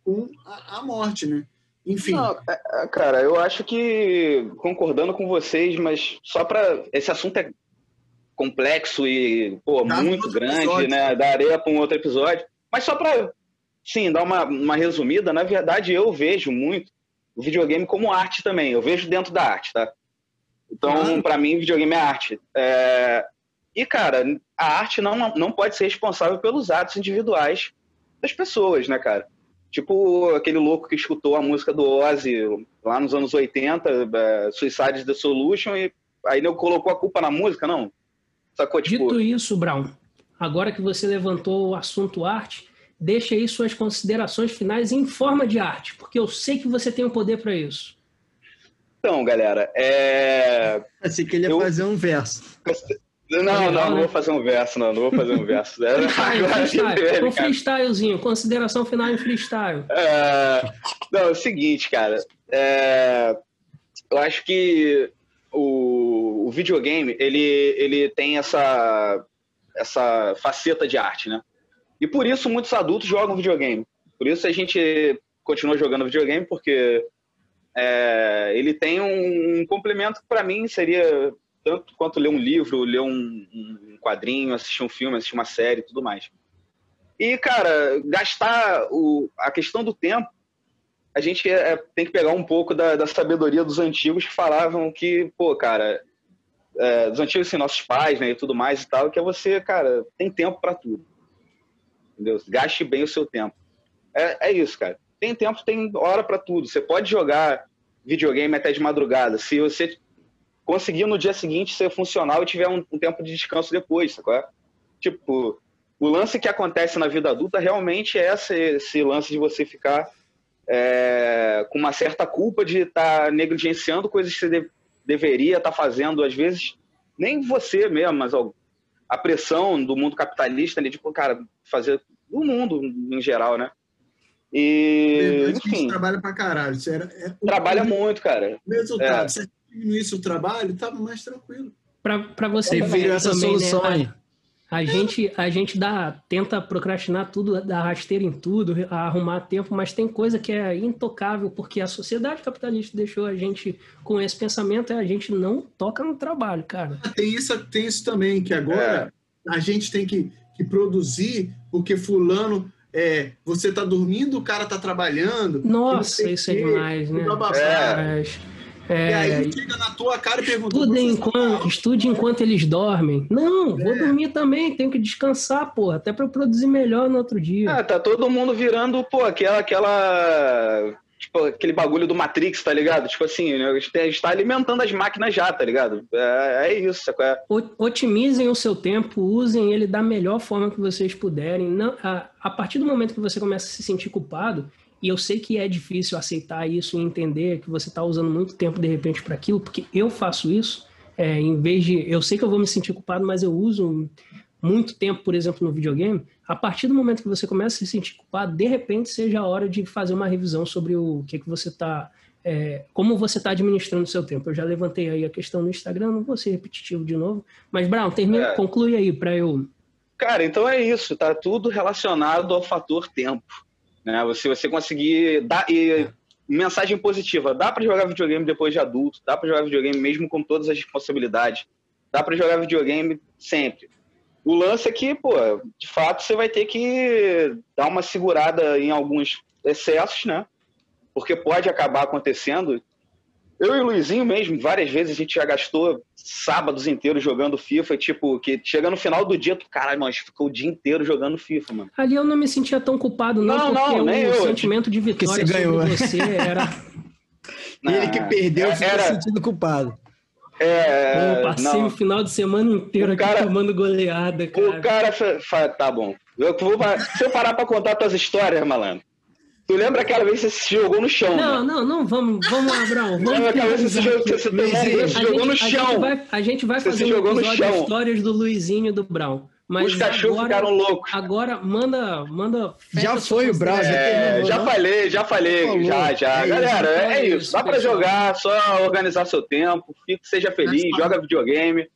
com a, a morte, né? Enfim. Não, é, é, cara, eu acho que concordando com vocês, mas só para esse assunto é complexo e pô, muito grande, episódio. né? Daria para um outro episódio. Mas só para sim dar uma, uma resumida, na verdade eu vejo muito o videogame como arte também. Eu vejo dentro da arte, tá? Então, ah. para mim, videogame é arte. É... E, cara, a arte não, não pode ser responsável pelos atos individuais das pessoas, né, cara? Tipo aquele louco que escutou a música do Ozzy lá nos anos 80, é, Suicide the Solution, e aí ele colocou a culpa na música, não? Sacou? Tipo... Dito isso, Brown, agora que você levantou o assunto arte, deixa aí suas considerações finais em forma de arte, porque eu sei que você tem o poder para isso. Então, galera, é. (laughs) Achei que ele ia eu... fazer um verso. Não, não, não, vou fazer um verso, não, não vou fazer um verso. (laughs) É, freestyle, freestyle. um freestylezinho, consideração final em freestyle. É, não, é o seguinte, cara. É, eu acho que o, o videogame, ele, ele tem essa, essa faceta de arte, né? E por isso muitos adultos jogam videogame. Por isso a gente continua jogando videogame, porque é, ele tem um, um complemento que para mim seria tanto quanto ler um livro, ler um, um quadrinho, assistir um filme, assistir uma série tudo mais. E, cara, gastar o, a questão do tempo, a gente é, tem que pegar um pouco da, da, sabedoria dos antigos que falavam que, pô, cara, é, dos antigos assim, nossos pais, né, e tudo mais e tal, que é você, cara, tem tempo para tudo. Entendeu? Gaste bem o seu tempo. É, é isso, cara. Tem tempo, tem hora para tudo. Você pode jogar videogame até de madrugada. Se você conseguir no dia seguinte ser funcional e tiver um, um tempo de descanso depois, sacou? Tipo, o lance que acontece na vida adulta realmente é esse, esse lance de você ficar é, com uma certa culpa de estar tá negligenciando coisas que você de, deveria estar tá fazendo, às vezes, nem você mesmo, mas ó, a pressão do mundo capitalista, né, tipo, cara, fazer do mundo em geral, né? E, enfim, trabalha pra caralho. Era, é, trabalha muito, cara. Resultado, é. se diminuísse o trabalho, tava mais tranquilo. Para você ver essa também, solução né? aí. A gente, a gente dá, tenta procrastinar tudo, dar rasteira em tudo, arrumar tempo, mas tem coisa que é intocável, porque a sociedade capitalista deixou a gente com esse pensamento, e a gente não toca no trabalho, cara. Ah, tem isso, tem isso também, que agora é. a gente tem que, que produzir, porque fulano é, você tá dormindo, o cara tá trabalhando. Nossa, isso é demais, né? É. É, e aí chega na tua cara e pergunta. Estude enquanto, estude enquanto eles dormem. Não, é. vou dormir também, tenho que descansar, porra, até para produzir melhor no outro dia. Ah, tá todo mundo virando, pô, aquela, aquela tipo, aquele bagulho do Matrix, tá ligado? Tipo assim, né? a gente está alimentando as máquinas já, tá ligado? É, é isso. É... Otimizem o seu tempo, usem ele da melhor forma que vocês puderem. Não, a, a partir do momento que você começa a se sentir culpado, e eu sei que é difícil aceitar isso e entender que você está usando muito tempo de repente para aquilo, porque eu faço isso. É, em vez de. Eu sei que eu vou me sentir culpado, mas eu uso muito tempo, por exemplo, no videogame. A partir do momento que você começa a se sentir culpado, de repente seja a hora de fazer uma revisão sobre o que, que você está. É, como você está administrando o seu tempo. Eu já levantei aí a questão no Instagram, não vou ser repetitivo de novo. Mas, Brown, termina, é. conclui aí para eu. Cara, então é isso, tá tudo relacionado ao fator tempo. Né? Você, você conseguir dar. E, mensagem positiva: dá para jogar videogame depois de adulto, dá para jogar videogame mesmo com todas as responsabilidades, dá para jogar videogame sempre. O lance é que, pô, de fato você vai ter que dar uma segurada em alguns excessos, né? Porque pode acabar acontecendo eu e o Luizinho mesmo, várias vezes a gente já gastou sábados inteiros jogando FIFA, tipo, que chega no final do dia, tu, caralho, mano, ficou o dia inteiro jogando FIFA, mano. Ali eu não me sentia tão culpado, não, não porque não, o eu. sentimento de vitória você ganhou. você era... (laughs) Ele que perdeu ficou era... sentindo culpado. É, Pô, passei não. o final de semana inteiro o aqui cara, tomando goleada, cara. O cara, tá bom. Eu vou, se eu parar pra contar tuas histórias, malandro, Tu lembra aquela vez que você se jogou no chão? Não, né? não, não, vamos, vamos, (laughs) Abraão. Vamos lembra aquela vez que você, jogou, você, você, se jogou no chão? A gente vai, a gente vai fazer um episódio de histórias do Luizinho e do Brown. Mas Os cachorros agora, ficaram loucos. Agora, manda. manda já foi o já, é, já falei, já falei, Falou. já, já. É Galera, isso, é, é isso. Dá pra jogar, só organizar seu tempo, fique, seja feliz, joga videogame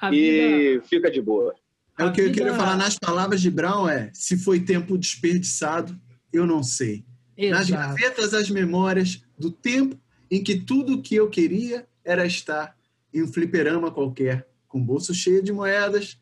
a e vida... fica de boa. É o que vida... eu queria falar nas palavras de Brown é: se foi tempo desperdiçado, eu não sei. Exato. Nas gavetas as memórias do tempo em que tudo que eu queria era estar em um fliperama qualquer, com bolso cheio de moedas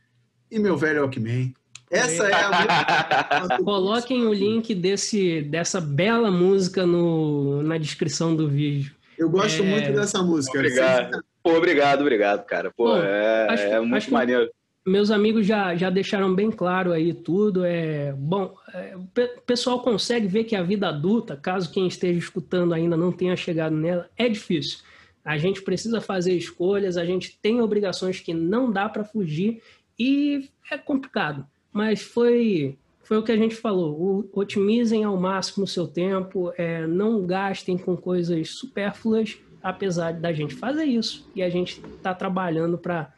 e meu velho Walkman. Essa é a (laughs) Coloquem o link desse, dessa bela música no, na descrição do vídeo. Eu gosto é... muito dessa música. Obrigado. Pô, obrigado, obrigado, cara. Pô, Pô é, acho, é muito maneiro meus amigos já, já deixaram bem claro aí tudo. É bom, é, o pessoal consegue ver que a vida adulta, caso quem esteja escutando ainda não tenha chegado nela, é difícil. A gente precisa fazer escolhas, a gente tem obrigações que não dá para fugir e é complicado. Mas foi foi o que a gente falou. Otimizem ao máximo o seu tempo, é, não gastem com coisas supérfluas, apesar da gente fazer isso e a gente está trabalhando para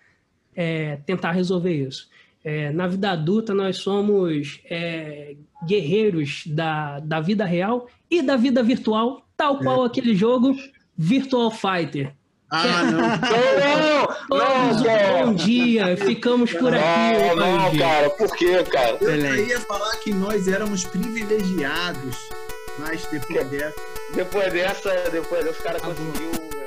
é, tentar resolver isso. É, na vida adulta, nós somos é, guerreiros da, da vida real e da vida virtual, tal qual é. aquele jogo Virtual Fighter. Ah, (laughs) não. não, não, não, bom dia, ficamos por aqui. Não, não, cara, por quê, cara? Eu ia falar que nós éramos privilegiados, mas depois dessa. Depois dessa, depois dessa, os caras conseguiu